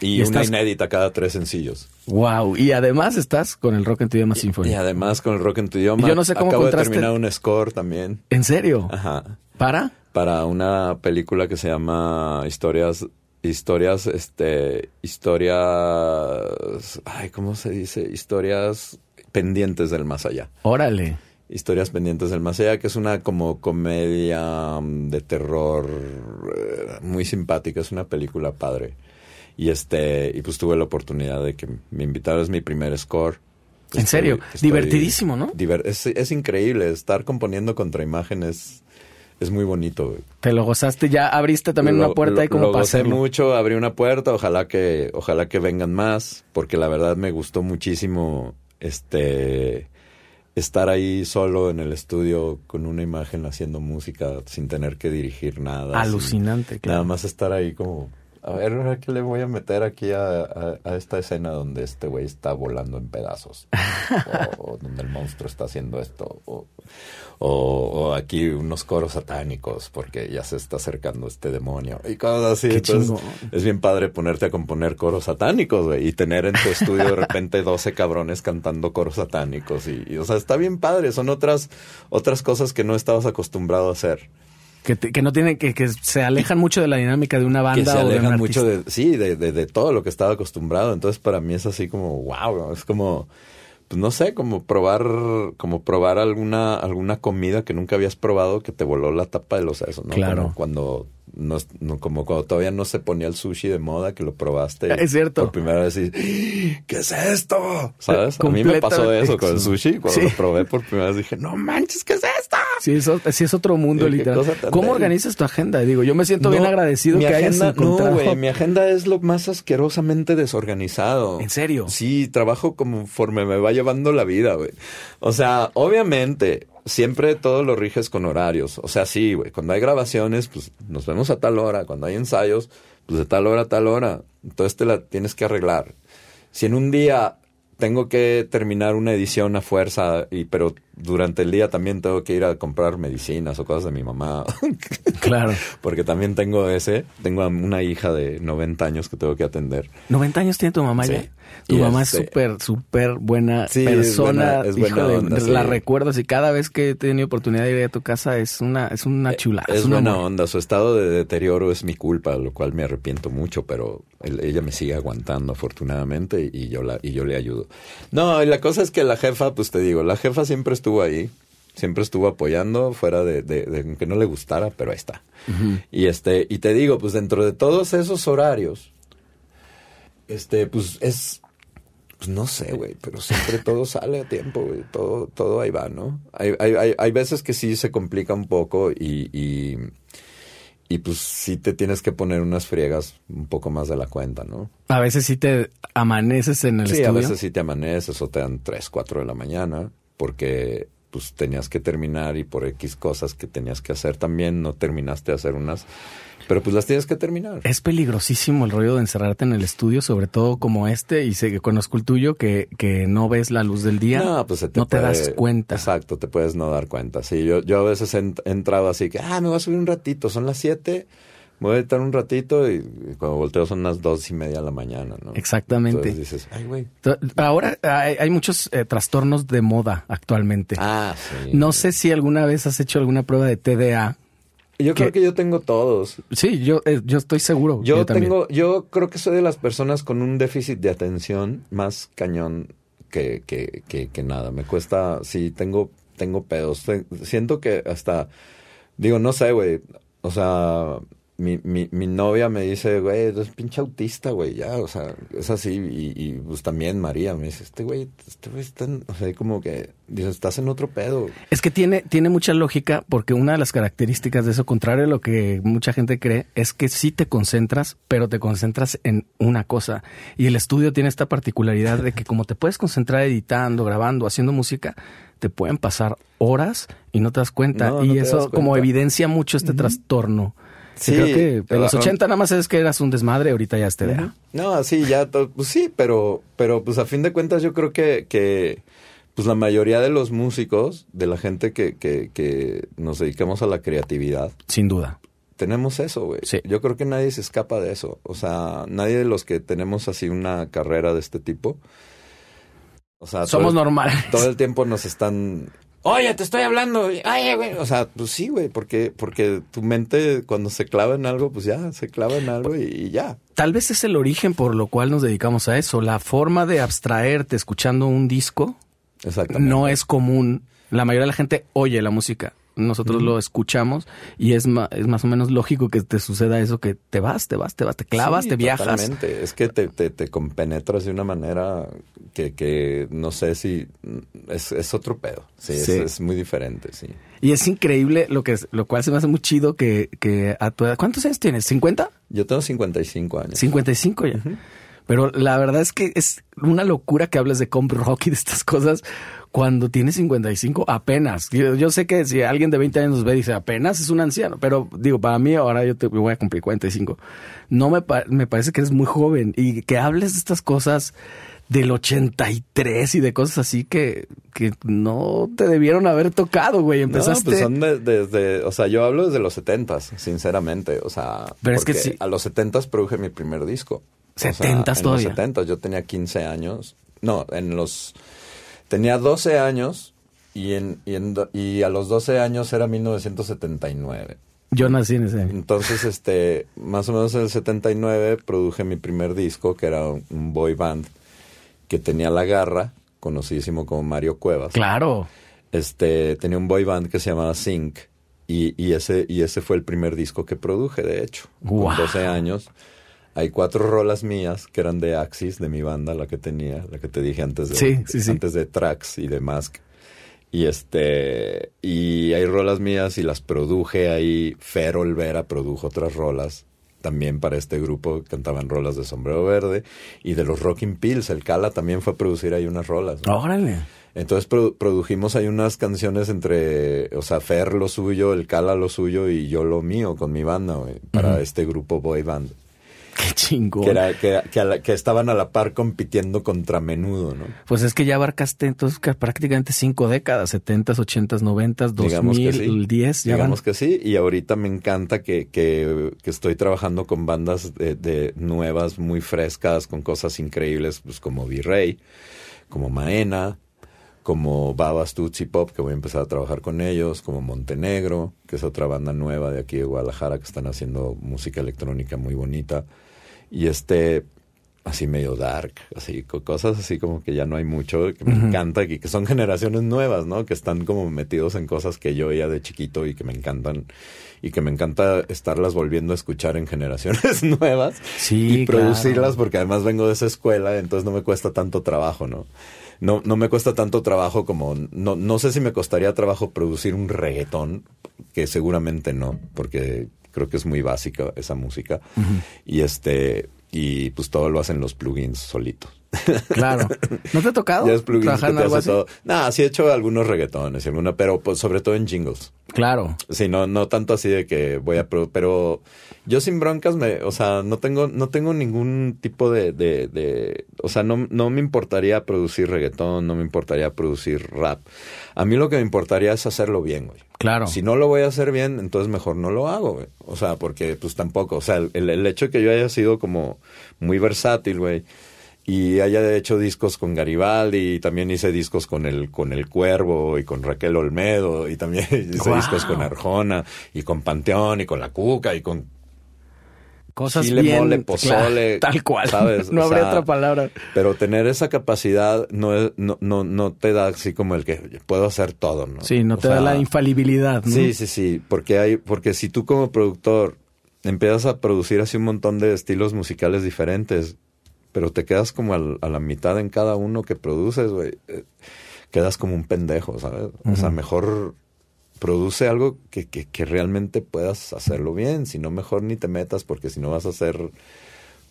Y, una inédita cada tres sencillos. Wow. Y además estás con el Rock en tu idioma Symphony. Y además con el Rock en tu idioma. yo no sé cómo Acabo de terminar un score también. ¿En serio? Ajá. ¿Para? Para una película que se llama Historias historias, este, historias, ay, ¿cómo se dice? Historias pendientes del más allá. Órale. Historias pendientes del más allá, que es una como comedia mm, de terror eh, muy simpática, es una película padre. Y este, y pues tuve la oportunidad de que me invitaras es mi primer score. ¿En serio? Divertidísimo, ¿no? es, es, increíble, estar componiendo contra imágenes es muy bonito. Te lo gozaste, ya abriste también una puerta ahí como lo para mucho, abrí una puerta, ojalá que ojalá que vengan más, porque la verdad me gustó muchísimo este estar ahí solo en el estudio con una imagen haciendo música sin tener que dirigir nada. Alucinante, claro. Nada más estar ahí como, a ver, ¿qué le voy a meter aquí a, esta escena donde este güey está volando en pedazos? o, donde el monstruo está haciendo esto. O, o, aquí unos coros satánicos porque ya se está acercando este demonio y cosas así. Entonces es bien padre ponerte a componer coros satánicos güey, y tener en tu estudio de repente 12 cabrones cantando coros satánicos y, o sea, está bien padre. Son otras, otras cosas que no estabas acostumbrado a hacer. Que, que, no tienen, que, que se alejan mucho de la dinámica de una banda. Que se alejan mucho de, sí, de, de, de, todo lo que estaba acostumbrado. Entonces para mí es así como, wow, es como, pues no sé, como probar, como probar alguna, alguna comida que nunca habías probado que te voló la tapa de los sesos, ¿no? Claro. cuando no, como cuando todavía no se ponía el sushi de moda, que lo probaste. Es cierto. Por primera vez y, ¿qué es esto? ¿Sabes? A mí me pasó eso con el sushi. Cuando lo probé por primera vez dije, no manches, ¿qué es esto? Sí, eso, sí es otro mundo, literal. ¿Cómo organizas tu agenda? Digo, yo me siento bien agradecido que hayas encontrado. No, güey, mi agenda es lo más asquerosamente desorganizado. ¿En serio? Sí, trabajo conforme me va llevando la vida, güey. O sea, obviamente, siempre todo lo riges con horarios. O sea, sí, güey, cuando hay grabaciones, pues nos vemos a tal hora. Cuando hay ensayos, pues de tal hora a tal hora. Entonces te la tienes que arreglar. Si en un día tengo que terminar una edición a fuerza, y pero durante el día también tengo que ir a comprar medicinas o cosas de mi mamá. Claro. Porque también tengo ese, tengo una hija de 90 años que tengo que atender. ¿90 años tiene tu mamá ya? Tu mamá es este súper, súper buena persona. Es buena, La recuerdo y cada vez que he tenido oportunidad de ir a tu casa es una, es una eh, chula. Es, buena onda. Su estado de deterioro es mi culpa, lo cual me arrepiento mucho, pero ella me sigue aguantando afortunadamente y yo, la, y yo le ayudo. No, y la cosa es que la jefa, pues te digo, la jefa siempre estuvo ahí siempre estuvo apoyando fuera de, de, que no le gustara, pero ahí está. Y este, y te digo, pues dentro de todos esos horarios, este, pues es, pues no sé, güey, pero siempre todo sale a tiempo, güey, todo, todo ahí va, ¿no? Hay, hay, hay, hay veces que sí se complica un poco y, y, y pues sí te tienes que poner unas friegas un poco más de la cuenta, ¿no? A veces sí te amaneces en el sí, estudio. a veces sí te amaneces o te dan 3, 4 de la mañana porque pues tenías que terminar y por X cosas que tenías que hacer también no terminaste de hacer unas, pero pues las tienes que terminar. Es peligrosísimo el rollo de encerrarte en el estudio, sobre todo como este, y sé que conozco el tuyo, que, que no ves la luz del día, No, pues se te no te das cuenta. Exacto, te puedes no dar cuenta. Sí, yo, yo a veces he ent- he entrado así que, ah, me voy a subir un ratito, son las 7, me voy a estar un ratito y, cuando volteo son las dos y media de la mañana, ¿no? Exactamente. Entonces dices, ay, güey. Ahora hay, hay muchos eh, trastornos de moda actualmente. Ah, sí. No sé si alguna vez has hecho alguna prueba de TDA. Yo creo que- yo tengo todos. Sí, yo, eh, yo estoy seguro. Yo, tengo, yo creo que soy de las personas con un déficit de atención más cañón que, que, que, que nada. Me cuesta, sí, tengo, tengo pedos. Siento que hasta, digo, no sé, güey. O sea, mi, mi, mi novia me dice, güey, eres pinche autista, güey, ya, o sea, es así. Y, y pues también María me dice, este güey, este güey está, o sea, como que, dice, estás en otro pedo. Es que tiene, tiene mucha lógica porque una de las características de eso, contrario a lo que mucha gente cree, es que sí te concentras, pero te concentras en una cosa. Y el estudio tiene esta particularidad de que como te puedes concentrar editando, grabando, haciendo música, te pueden pasar horas y no te das cuenta. No, y no eso como evidencia mucho este trastorno. Sí, Sí, creo que en pero- los 80 nada más es que eras un desmadre, ahorita ya es TDA. No, sí, ya, pues sí, pero, pero pues a fin de cuentas yo creo que, que pues la mayoría de los músicos, de la gente que, que, que nos dedicamos a la creatividad, Sin duda. tenemos eso, güey. Sí. Yo creo que nadie se escapa de eso. O sea, nadie de los que tenemos así una carrera de este tipo. O sea, todo Somos el- normales. todo el tiempo nos están. Oye, te estoy hablando. Oye, güey. O sea, pues sí, güey, porque, porque tu mente cuando se clava en algo, pues ya, se clava en algo y, y ya. Tal vez es el origen por lo cual nos dedicamos a eso. La forma de abstraerte escuchando un disco no es común. La mayoría de la gente oye la música. Nosotros lo escuchamos y es, ma- es más o menos lógico que te suceda eso, que te vas, te vas, te vas, te clavas, Sí, te viajas. totalmente. Es que te, te, te compenetras de una manera que, que no sé si es, es otro pedo. Sí, es- Sí. Es, muy diferente, sí. Y es increíble, lo que es, lo cual se me hace muy chido que, que a tu edad, ¿cuántos años tienes? ¿50? Yo tengo 55 años. 55 ya. Pero la verdad es que es una locura que hables de comp rock y de estas cosas cuando tienes 55 apenas. Yo, yo sé que si alguien de 20 años nos ve dice apenas es un anciano, pero digo, para mí ahora yo te, voy a cumplir 45. No me, me parece que eres muy joven y que hables de estas cosas del 83 y de cosas así que, que no te debieron haber tocado, güey. Empezaste. No, pues son de- desde, o sea, yo hablo desde los 70s, sinceramente, o sea, Pero es que sí. a los 70s produje mi primer disco. O sea, 70s en todavía. los 70s yo tenía 15 años. No, en los tenía 12 años y en, y en y a los 12 años era 1979. Yo nací en ese año. Entonces, este, más o menos en el 79 produje mi primer disco, que era un, un boy band, que tenía la garra, conocidísimo como Mario Cuevas. Claro. Este, tenía un boy band que se llamaba Sync, y, y ese, y ese fue el primer disco que produje, de hecho, Guau. con 12 años. Hay cuatro rolas mías que eran de Axis, de mi banda, la que tenía, la que te dije antes de, Sí, sí, sí. antes de Trax y de Mask. Y este, y hay rolas mías y las produje ahí. Fer Olvera produjo otras rolas también para este grupo, cantaban rolas de Sombrero Verde. Y de los Rocking Pills, el Cala también fue a producir ahí unas rolas. ¿no? Órale. Entonces produ- produjimos ahí unas canciones entre, o sea, Fer lo suyo, el Cala lo suyo y yo lo mío con mi banda, para este grupo boy band. Qué chingón. Que, era, que, que, a la- que estaban a la par compitiendo contra menudo, ¿no? Pues es que ya abarcaste entonces ca- prácticamente cinco décadas, 70s, 80s, 90s, Digamos que sí. 2010, ya van. Digamos que sí, y ahorita me encanta que, que, que estoy trabajando con bandas de, de nuevas, muy frescas, con cosas increíbles, pues como Virrey, como Maena, como Babas Tutsi Pop, que voy a empezar a trabajar con ellos, como Montenegro, que es otra banda nueva de aquí de Guadalajara que están haciendo música electrónica muy bonita. Y este, así medio dark, así, co- cosas así como que ya no hay mucho, que me encanta y que son generaciones nuevas, ¿no? Que están como metidos en cosas que yo oía de chiquito y que me encantan y que me encanta estarlas volviendo a escuchar en generaciones nuevas Sí, y producirlas claro. porque además vengo de esa escuela, entonces no me cuesta tanto trabajo, ¿no? No, no me cuesta tanto trabajo como, no, no sé si me costaría trabajo producir un reggaetón, que seguramente no, porque creo que es muy básica esa música. Y este, y pues todo lo hacen los plugins solitos. Claro. ¿No te ha tocado Ya es trabajar en te algo hace así? todo. Nah, sí he hecho algunos reggaetones alguna, pero pues sobre todo en jingles. Claro. Sí, no, no tanto así de que voy a pero yo sin broncas me, o sea, no tengo, no tengo ningún tipo de, de, de o sea, no, no me importaría producir reggaetón, no me importaría producir rap. A mí lo que me importaría es hacerlo bien, güey. Claro. Si no lo voy a hacer bien, entonces mejor no lo hago, güey. O sea, porque pues tampoco, o sea, el, el hecho de que yo haya sido como muy versátil, güey, y haya hecho discos con Garibaldi y también hice discos con el con el Cuervo y con Raquel Olmedo y también hice discos con Arjona y con Panteón y con La Cuca y con Cosas chile, bien. mole, pozole, claro, tal cual. ¿sabes? no O habría sea, otra palabra. pero tener esa capacidad no es, no, no, no te da así como el que puedo hacer todo, ¿no? Sí, no O te da la infalibilidad, ¿no? Sí, sí, sí, porque hay, porque si tú como productor empiezas a producir así un montón de estilos musicales diferentes, pero te quedas como al- a la mitad en cada uno que produces, güey, eh, quedas como un pendejo, ¿sabes? O sea, mejor produce algo que, que, que realmente puedas hacerlo bien, si no mejor ni te metas, porque si no vas a hacer,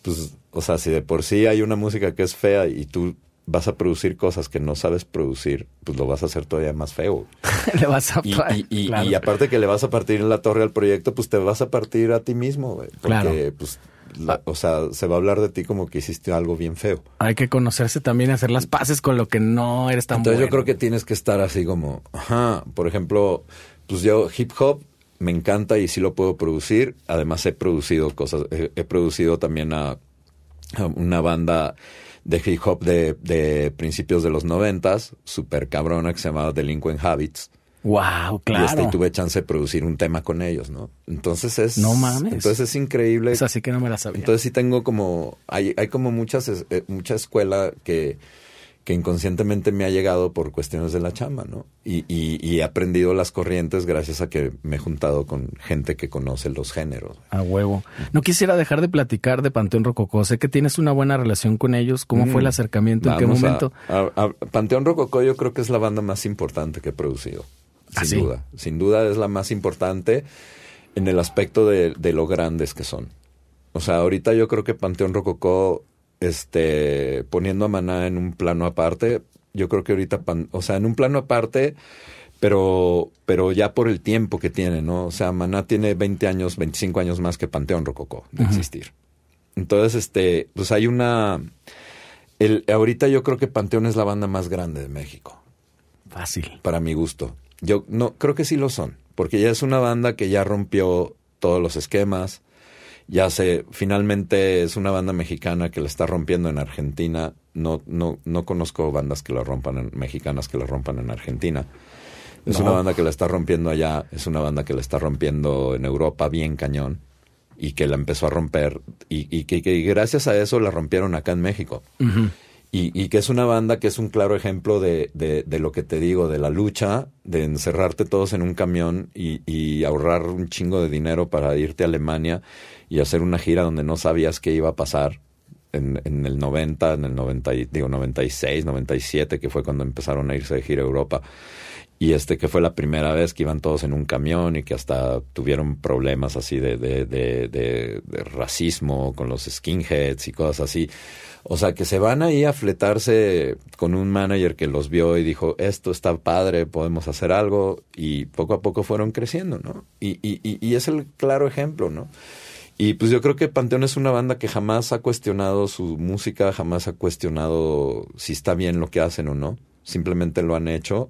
pues, o sea, si de por sí hay una música que es fea y tú vas a producir cosas que no sabes producir, pues lo vas a hacer todavía más feo. Le vas a Y, y, y- claro. y aparte que le vas a partir en la torre al proyecto, pues te vas a partir a ti mismo, güey. Porque, Claro. pues, la- o sea, se va a hablar de ti como que hiciste algo bien feo. Hay que conocerse también y hacer las paces con lo que no eres tan Entonces yo creo que tienes que estar así como, ajá, por ejemplo, pues yo hip hop me encanta y sí lo puedo producir. Además he producido cosas, he, he producido también a, a una banda de hip hop de, de principios de los noventas, súper cabrona, que se llamaba Delinquent Habits. Wow, Y, este, claro. y tuve chance de producir un tema con ellos, ¿no? Entonces es... No mames. Entonces es increíble. Esa sí que no me la sabía. Entonces sí tengo como... Hay, hay como muchas, es- eh, mucha escuela que, que inconscientemente me ha llegado por cuestiones de la chamba, ¿no? Y, y, y he aprendido las corrientes gracias a que me he juntado con gente que conoce los géneros. A huevo. No quisiera dejar de platicar de Panteón Rococó. Sé que tienes una buena relación con ellos. ¿Cómo fue el Mm. acercamiento? ¿En qué a- momento? a- a- Panteón Rococó yo creo que es la banda más importante que he producido. Sin ¿Ah, sí? duda. Sin duda es la más importante en el aspecto de, de lo grandes que son. O sea, ahorita yo creo que Panteón Rococó, este, poniendo a Maná en un plano aparte, yo creo que ahorita, Pan- o sea, en un plano aparte, pero, pero ya por el tiempo que tiene, ¿no? O sea, Maná tiene 20 años, 25 años más que Panteón Rococó de existir. Entonces, este, pues hay una... El, ahorita yo creo que Panteón es la banda más grande de México, Fácil. para mi gusto. Yo no creo que sí lo son, porque ya es una banda que ya rompió todos los esquemas. Ya se, finalmente es una banda mexicana que la está rompiendo en Argentina. No, no, no conozco bandas que la rompan en, mexicanas que la rompan en Argentina. Es No. una banda que la está rompiendo allá, es una banda que la está rompiendo en Europa bien cañón y que la empezó a romper y, y que, que gracias a eso la rompieron acá en México. Ujú. Y, que es una banda que es un claro ejemplo de, de, lo que te digo, de la lucha, de encerrarte todos en un camión y, ahorrar un chingo de dinero para irte a Alemania y hacer una gira donde no sabías qué iba a pasar en, en el 90, en el 90, y- digo 96, 97, que fue cuando empezaron a irse de gira a Europa. Y este que fue la primera vez que iban todos en un camión y que hasta tuvieron problemas así de- de racismo con los skinheads y cosas así. O sea, que se van ahí a fletarse con un manager que los vio y dijo, esto está padre, podemos hacer algo. Y poco a poco fueron creciendo, ¿no? Y, y, y, es el claro ejemplo, ¿no? Y pues yo creo que Panteón es una banda que jamás ha cuestionado su música, jamás ha cuestionado si está bien lo que hacen o no. Simplemente lo han hecho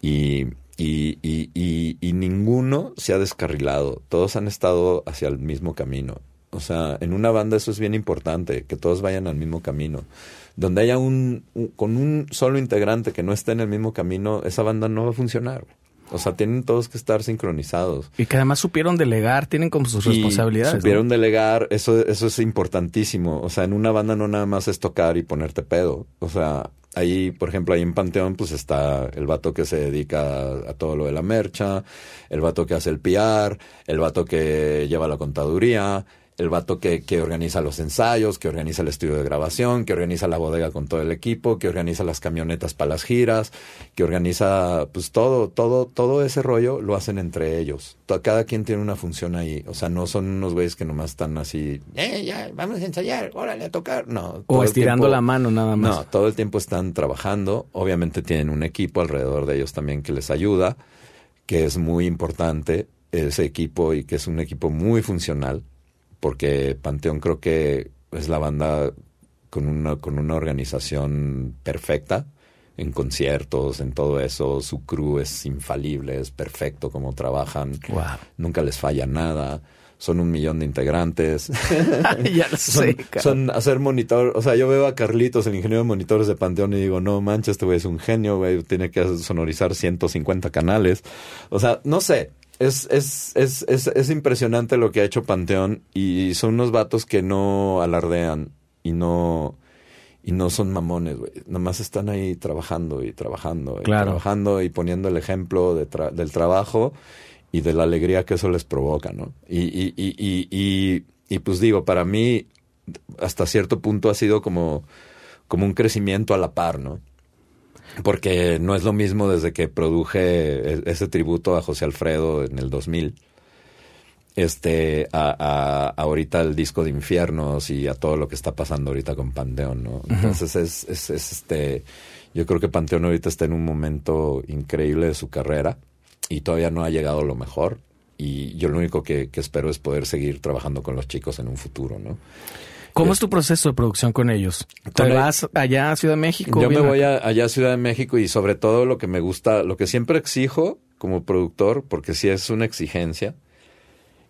y, y, y, y ninguno se ha descarrilado. Todos han estado hacia el mismo camino. O sea, en una banda eso es bien importante, que todos vayan al mismo camino. Donde haya un, un- con un solo integrante que no esté en el mismo camino, esa banda no va a funcionar. O sea, tienen todos que estar sincronizados. Y que además supieron delegar, tienen como sus Y responsabilidades. ¿no? Supieron delegar, eso, eso es importantísimo. O sea, en una banda no nada más es tocar y ponerte pedo. O sea, ahí, por ejemplo, ahí en Panteón, pues está el vato que se dedica a, a todo lo de la mercha, el vato que hace el PR, el vato que lleva la contaduría, el vato que, que organiza los ensayos, que organiza el estudio de grabación, que organiza la bodega con todo el equipo, que organiza las camionetas para las giras, que organiza pues todo, todo, todo ese rollo lo hacen entre ellos. Cada quien tiene una función ahí. O sea, no son unos güeyes que nomás están así, eh, ya, vamos a ensayar, órale a tocar. No. O estirando tiempo- la mano nada más. no, todo el tiempo están trabajando. Obviamente tienen un equipo alrededor de ellos también que les ayuda, que es muy importante ese equipo y que es un equipo muy funcional, porque Panteón creo que es la banda con una, con una organización perfecta en conciertos, en todo eso. Su crew es infalible, es perfecto como trabajan. Wow. Nunca les falla nada. Son un millón de integrantes. ya lo son, sé, cabrón. son hacer monitor, o sea, yo veo a Carlitos, el ingeniero de monitores de Panteón, y digo, no manches, este güey es un genio, güey, tiene que sonorizar 150 canales. O sea, no sé, es, es, es, es, es impresionante lo que ha hecho Panteón y son unos vatos que no alardean y no y no son mamones, güey. Nomás están ahí trabajando y trabajando y Claro. trabajando y poniendo el ejemplo de tra- del trabajo y de la alegría que eso les provoca, ¿no? Y, y, y, y, y, y, pues digo, para mí hasta cierto punto ha sido como, como un crecimiento a la par, ¿no? Porque no es lo mismo desde que produje e- ese tributo a José Alfredo en el 2000 este a, a- ahorita el disco de Infiernos y a todo lo que está pasando ahorita con Panteón, ¿no? Entonces es, es, es, este yo creo que Panteón ahorita está en un momento increíble de su carrera y todavía no ha llegado lo mejor y yo lo único que, que espero es poder seguir trabajando con los chicos en un futuro, ¿no? ¿Cómo es tu proceso de producción con ellos? ¿Te Con el- vas allá a Ciudad de México? Yo me voy a, allá a Ciudad de México y sobre todo lo que me gusta, lo que siempre exijo como productor, porque sí es una exigencia,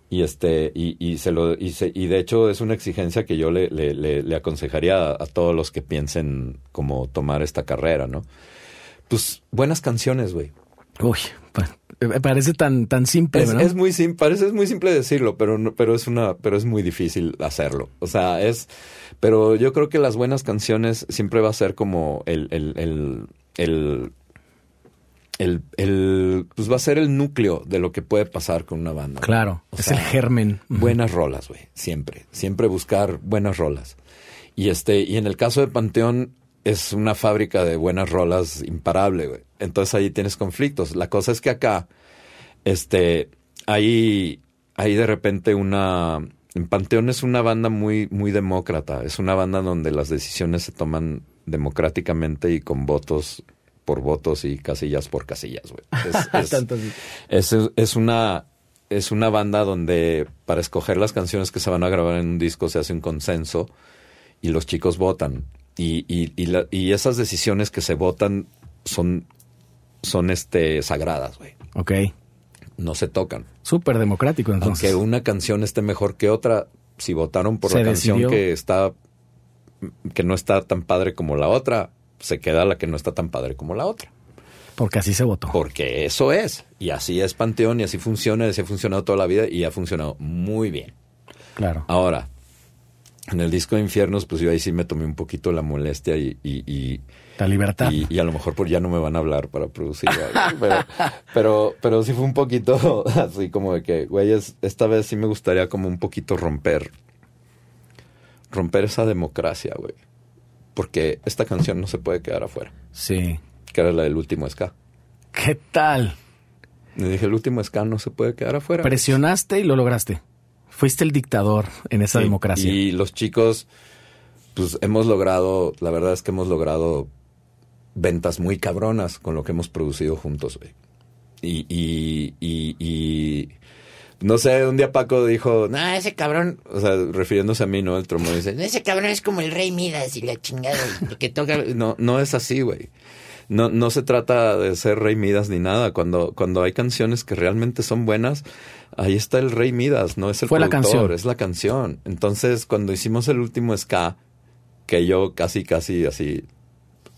y este, y, y se lo, y, se- y de hecho es una exigencia que yo le, le, le- le aconsejaría a, a todos los que piensen como tomar esta carrera, ¿no? Pues buenas canciones, güey. Uy, parece tan, tan simple, Es, ¿verdad? es muy simple, parece es muy simple decirlo, pero no, pero es una, pero es muy difícil hacerlo. O sea, es, pero yo creo que las buenas canciones siempre va a ser como el, el, el, el, el, el- pues va a ser el núcleo de lo que puede pasar con una banda. Claro, O es sea, el germen. Buenas rolas, güey, siempre, siempre buscar buenas rolas. Y este, y en el caso de Panteón es una fábrica de buenas rolas imparable, güey. Entonces ahí tienes conflictos. La cosa es que acá, este, hay, hay de repente una, en Panteón es una banda muy, muy demócrata. Es una banda donde las decisiones se toman democráticamente y con votos por votos y casillas por casillas, güey. Es, es una es una banda donde para escoger las canciones que se van a grabar en un disco se hace un consenso y los chicos votan y, y, y, la- y esas decisiones que se votan son son este sagradas, güey. Ok. No se tocan. Súper democrático, entonces. Aunque una canción esté mejor que otra, si votaron por Se la canción que está que no está tan padre como la otra, se queda la que no está tan padre como la otra. Porque así se votó. Porque eso es. Y así es Panteón y así funciona, y así ha funcionado toda la vida y ha funcionado muy bien. Claro. Ahora, en el disco de Infiernos, pues yo ahí sí me tomé un poquito la molestia y, y, y, La libertad. y- y a lo mejor por ya no me van a hablar para producir. pero, pero, pero sí fue un poquito así como de que, güey, es- esta vez sí me gustaría como un poquito romper, romper esa democracia, güey. Porque esta canción no se puede quedar afuera, Sí. que era la del último ska. ¿Qué tal? Le dije, el último ska no se puede quedar afuera. Presionaste y lo lograste. Fuiste el dictador en esa Sí, democracia. Y los chicos, pues hemos logrado, la verdad es que hemos logrado ventas muy cabronas con lo que hemos producido juntos, güey. Y, y, y, y no sé, un día Paco dijo, nah, ese cabrón, o sea, refiriéndose a mí, ¿no? El trombón dice, Ese cabrón es como el rey Midas y la chingada. que toca, no, no es así, güey. No, no se trata de ser rey Midas ni nada. Cuando, cuando hay canciones que realmente son buenas, ahí está el rey Midas, no es el Fue la canción. es la canción. Entonces, cuando hicimos el último ska, que yo casi, casi así,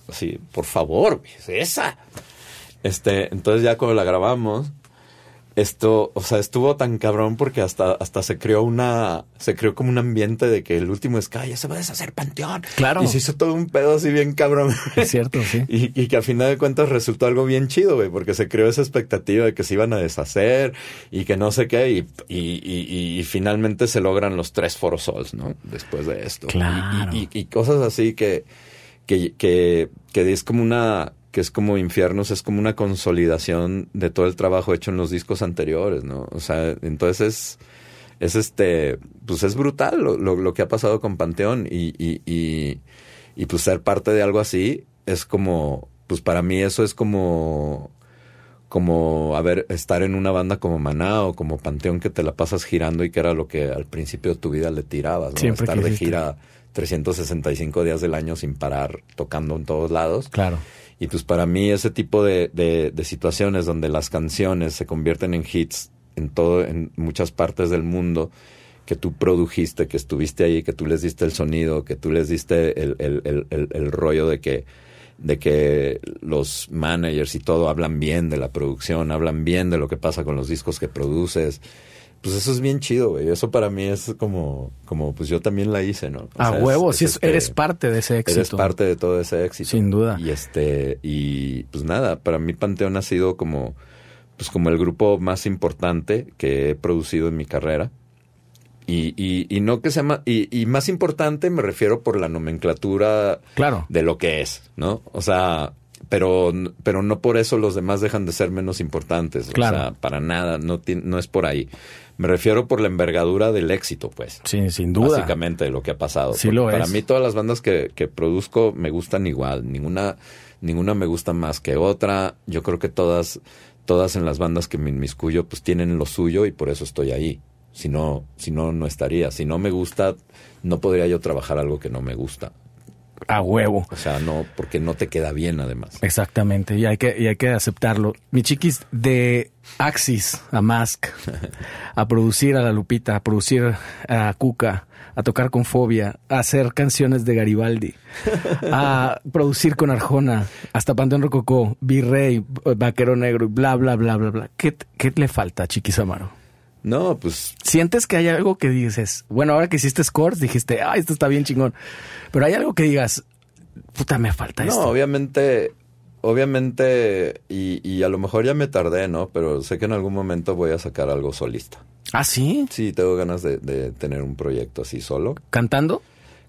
así, por favor, es esa. Este, entonces ya cuando la grabamos, esto, o sea, estuvo tan cabrón porque hasta, hasta se creó una, se creó como un ambiente de que el último Sky ya se va a deshacer Panteón. Claro. Y se hizo todo un pedo así bien cabrón. Es cierto, sí. Y, y que a final de cuentas resultó algo bien chido, güey, porque se creó esa expectativa de que se iban a deshacer y que no sé qué, y, y, y, y finalmente se logran los tres forosols, ¿no? Después de esto. Claro. Y, y, y cosas así que, que, que, que es como una que es como Infiernos, es como una consolidación de todo el trabajo hecho en los discos anteriores, ¿no? O sea, entonces es, es este, pues es brutal lo, lo, lo que ha pasado con Panteón y, y, y, y, pues ser parte de algo así es como, pues para mí eso es como, como, a ver, estar en una banda como Maná o como Panteón que te la pasas girando y que era lo que al principio de tu vida le tirabas, ¿no? Siempre estar de gira 365 días del año sin parar, tocando en todos lados. Claro. Y pues para mí ese tipo de, de, de, situaciones donde las canciones se convierten en hits en todo, en muchas partes del mundo, que tú produjiste, que estuviste ahí, que tú les diste el sonido, que tú les diste el, el, el, el, rollo de que de que los managers y todo hablan bien de la producción, hablan bien de lo que pasa con los discos que produces. Pues eso es bien chido, güey. Eso para mí es como, como pues yo también la hice, ¿no? O A sea, huevo, es- sí, es es- este- eres parte de ese éxito. Eres parte de todo ese éxito. Sin duda. Y este, y pues nada, para mí Panteón ha sido como, pues como el grupo más importante que he producido en mi carrera. Y, y, y no que sea más, y, y más importante me refiero por la nomenclatura Claro. de lo que es, ¿no? O sea, pero, pero no por eso los demás dejan de ser menos importantes. Claro. O sea, para nada, no, no es por ahí. Me refiero por la envergadura del éxito, pues. Sí, sin duda. Básicamente de lo que ha pasado. Sí lo para es. mí todas las bandas que, que produzco me gustan igual. Ninguna, ninguna me gusta más que otra. Yo creo que todas, todas en las bandas que me inmiscuyo, pues tienen lo suyo y por eso estoy ahí. Si no, si no, no estaría. Si no me gusta, no podría yo trabajar algo que no me gusta. A huevo. O sea, no, porque no te queda bien además. Exactamente, y hay que, y hay que aceptarlo. Mi chiquis, de Axis a Mask, a producir a La Lupita, a producir a Cuca, a tocar con Fobia, a hacer canciones de Garibaldi, a producir con Arjona, hasta Panteón Rococó, Virrey, Vaquero Negro, y bla, bla, bla, bla, bla. ¿Qué, qué le falta, Chiquis Amaro? No, pues ¿Sientes que hay algo que dices, bueno, ahora que hiciste scores, dijiste, ah, esto está bien chingón, pero hay algo que digas, puta, me falta No, esto? obviamente, obviamente, y, y a lo mejor ya me tardé, ¿no? Pero sé que en algún momento voy a sacar algo solista. Ah, sí, Sí, tengo ganas de, de tener un proyecto así solo. cantando.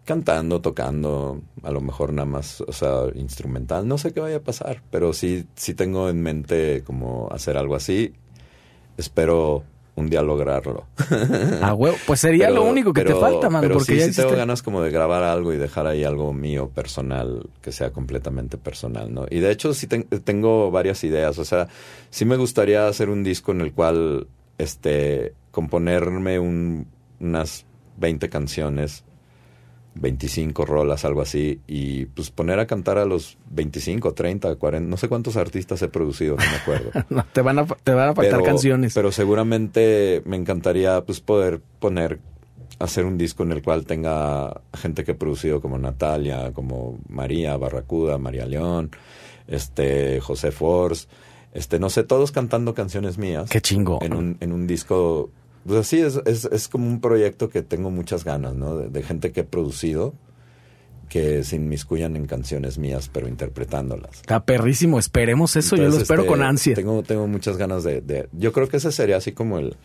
Cantando, tocando, a lo mejor nada más, o sea, instrumental. No sé qué vaya a pasar, pero sí, sí tengo en mente como hacer algo así. Espero un día lograrlo. Ah, huevo. Pues sería Pero- lo único que te falta, mano, Pero porque sí, ya sí tengo ganas como de grabar algo y dejar ahí algo mío personal, que sea completamente personal, ¿no? Y de hecho sí ten- tengo varias ideas, o sea, sí me gustaría hacer un disco en el cual, este, componerme un- unas 20 canciones, 25 rolas, algo así, y pues poner a cantar a los 25, 30, 40, no sé cuántos artistas he producido, no me acuerdo. No, te van a, te van a faltar canciones. Pero seguramente me encantaría pues poder poner, hacer un disco en el cual tenga gente que he producido como Natalia, como María Barracuda, María León, este, José Force, este, no sé, todos cantando canciones mías. Qué chingo. En un, en un disco, pues así es, es, es como un proyecto que tengo muchas ganas, ¿no? De, de gente que he producido que se inmiscuyan en canciones mías, pero interpretándolas. Está perrísimo. Esperemos eso. Yo lo Entonces, espero este, con ansia. Tengo, tengo muchas ganas de, de- Yo creo que ese sería así como el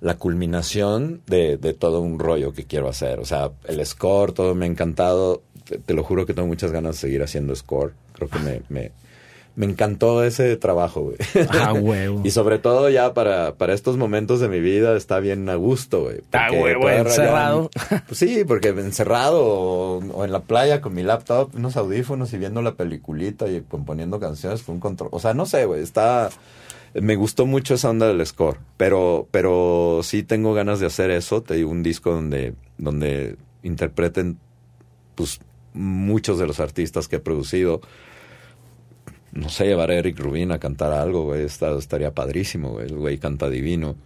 la culminación de, de todo un rollo que quiero hacer. O sea, el score, todo me ha encantado. Te, te lo juro que tengo muchas ganas de seguir haciendo score. Creo que me, me, me encantó ese trabajo, güey. Ah, huevo. Y sobre todo ya para, para estos momentos de mi vida está bien a gusto, güey. Ah, huevo, encerrado. Pues sí, porque encerrado o, o en la playa con mi laptop, unos audífonos y viendo la peliculita y componiendo canciones con un control. O sea, no sé, güey, está... Me gustó mucho esa onda del score, pero, pero sí tengo ganas de hacer eso. Te digo, un disco donde, donde interpreten pues muchos de los artistas que he producido. No sé, llevar a Eric Rubin a cantar algo, güey, estaría padrísimo, güey. El güey canta divino.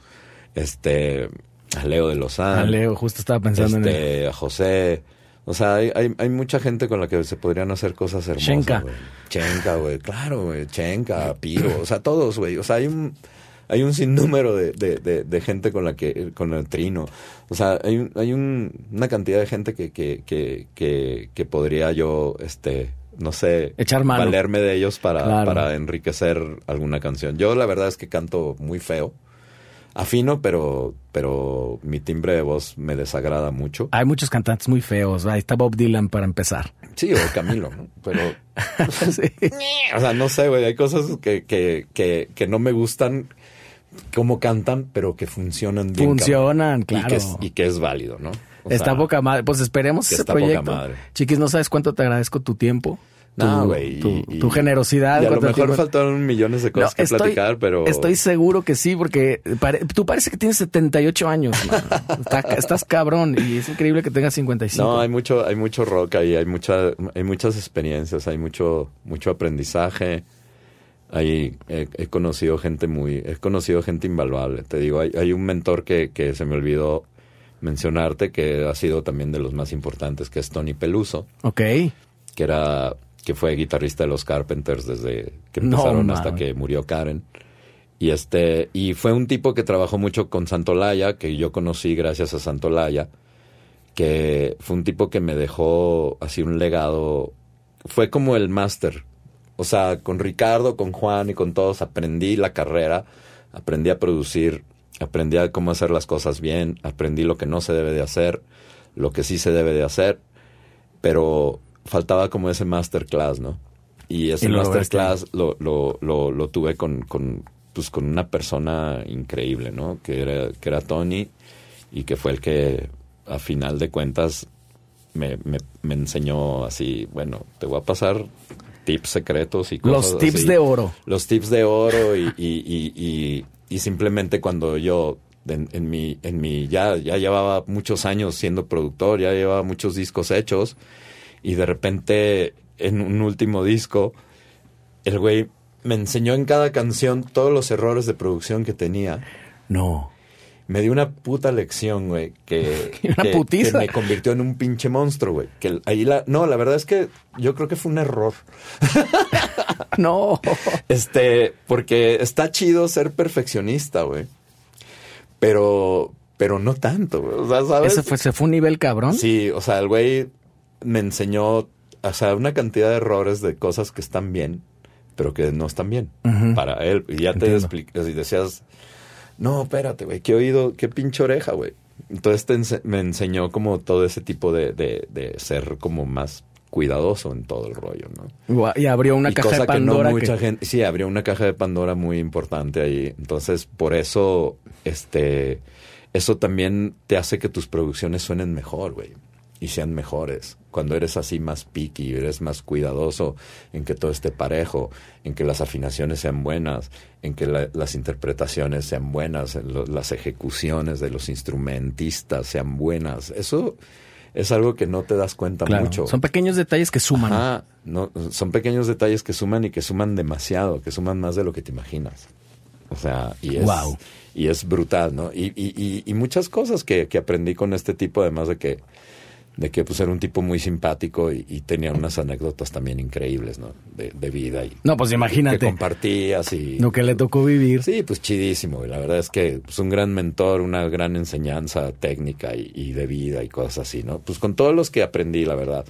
Este, a Leo de Lozán. Ah, Leo, justo estaba pensando en él. este, a José. O sea, hay, hay, hay mucha gente con la que se podrían hacer cosas hermosas. Chenka. güey. Chenka, güey. Claro, güey. Chenka, Piro. O sea, todos, güey. O sea, hay un, hay un sinnúmero de, de, de, de gente con la que, con el trino. O sea, hay, un- hay un, una cantidad de gente que, que, que, que, que podría yo, este, no sé, Echar mano. valerme de ellos para, Claro. para enriquecer alguna canción. Yo la verdad es que canto muy feo. Afino, pero, pero mi timbre de voz me desagrada mucho. Hay muchos cantantes muy feos. Ahí está Bob Dylan para empezar. Sí, o Camilo, ¿no? Pero, Sí. o sea, no sé, güey, hay cosas que, que, que, que no me gustan cómo cantan, pero que funcionan bien. Funcionan, cabrón. claro. Y que, es, y que es válido, ¿no? O está sea, poca madre. Pues esperemos que ese está poca proyecto. madre. Chiquis, no sabes cuánto te agradezco tu tiempo. No, tu- güey. Tu, y- tu generosidad. Y a lo mejor tiempo- faltaron millones de cosas No, que estoy- platicar, pero... Estoy seguro que sí, porque pare- tú parece que tienes 78 años. Está- estás cabrón y es increíble que tengas 55. No, hay mucho, hay mucho rock ahí, hay mucha, hay muchas experiencias, hay mucho, mucho aprendizaje. Ahí he, he conocido gente muy, he conocido gente invaluable. Te digo, hay, hay un mentor que, que se me olvidó mencionarte, que ha sido también de los más importantes, que es Tony Peluso, Ok. que era, que fue guitarrista de los Carpenters desde que No, empezaron hasta que murió Karen. Y este, y fue un tipo que trabajó mucho con Santolaya, que yo conocí gracias a Santolaya, que fue un tipo que me dejó así un legado. Fue como el máster. O sea, con Ricardo, con Juan y con todos aprendí la carrera, aprendí a producir, aprendí a cómo hacer las cosas bien, aprendí lo que no se debe de hacer, lo que sí se debe de hacer, pero faltaba como ese masterclass, ¿no? Y ese Y lo lograste. masterclass lo, lo, lo, lo tuve con, con, pues, con una persona increíble, ¿no? Que era, que era Tony y que fue el que a final de cuentas me, me, me enseñó así, bueno, te voy a pasar tips secretos y cosas Los tips así. de oro. Los tips de oro y, y, y, y, y simplemente cuando yo en, en mi, en mi ya, ya llevaba muchos años siendo productor, ya llevaba muchos discos hechos y de repente en un último disco el güey me enseñó en cada canción todos los errores de producción que tenía. No. Me dio una puta lección, güey, que, Una que- putiza. que me convirtió en un pinche monstruo, güey. Que ahí la, no, la verdad es que yo creo que fue un error. No. Este, porque está chido ser perfeccionista, güey. Pero, pero no tanto, güey. O sea, ¿sabes? Ese fue, se fue un nivel cabrón. Sí, o sea, el güey me enseñó, o sea, una cantidad de errores de cosas que están bien, pero que no están bien para él. Y ya te explicas y decías, no, espérate, güey, qué oído, qué pinche oreja, güey. Entonces te ense- me enseñó como todo ese tipo de, de, de ser como más cuidadoso en todo el rollo, ¿no? Y abrió una y caja cosa de Pandora. que no que- mucha gente, sí, abrió una caja de Pandora muy importante ahí. Entonces, por eso, este, eso también te hace que tus producciones suenen mejor, güey. Y sean mejores. Cuando eres así más picky, eres más cuidadoso en que todo esté parejo, en que las afinaciones sean buenas, en que la- las interpretaciones sean buenas, en lo- las ejecuciones de los instrumentistas sean buenas. Eso es algo que no te das cuenta Claro, mucho. Son pequeños detalles que suman. Ajá, no, son pequeños detalles que suman y que suman demasiado, que suman más de lo que te imaginas. O sea, y es, y es brutal, ¿no? Y, y, y, y muchas cosas que, que aprendí con este tipo, además de que, de que pues era un tipo muy simpático y, y tenía unas anécdotas también increíbles, ¿no? De, de vida y No, pues que imagínate compartías y... lo que le tocó vivir. Sí, pues chidísimo. Y la verdad es que es pues, un gran mentor, una gran enseñanza técnica y, y de vida y cosas así, ¿no? Pues con todos los que aprendí, la verdad.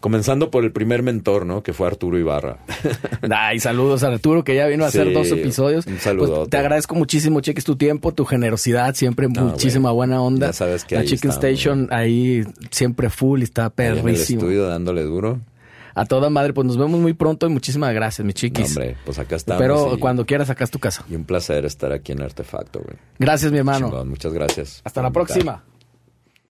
Comenzando por el primer mentor, ¿no? Que fue Arturo Ibarra. Ay, saludos a Arturo, que ya vino a hacer Sí, dos episodios. un saludote. Pues, te agradezco muchísimo, Cheques, tu tiempo, tu generosidad, siempre No, muchísima güey. buena onda. Ya sabes que La ahí Chicken estamos, Station ahí siempre full y está Ahí en el perrísimo. estudio dándole duro. A toda madre, pues nos vemos muy pronto y muchísimas gracias, mi No, chiquis. hombre, pues acá estamos. Pero cuando quieras, acá es tu casa. y un placer estar aquí en Artefacto, güey. Gracias, mi hermano. Chingón, muchas gracias. Hasta la invitar. próxima.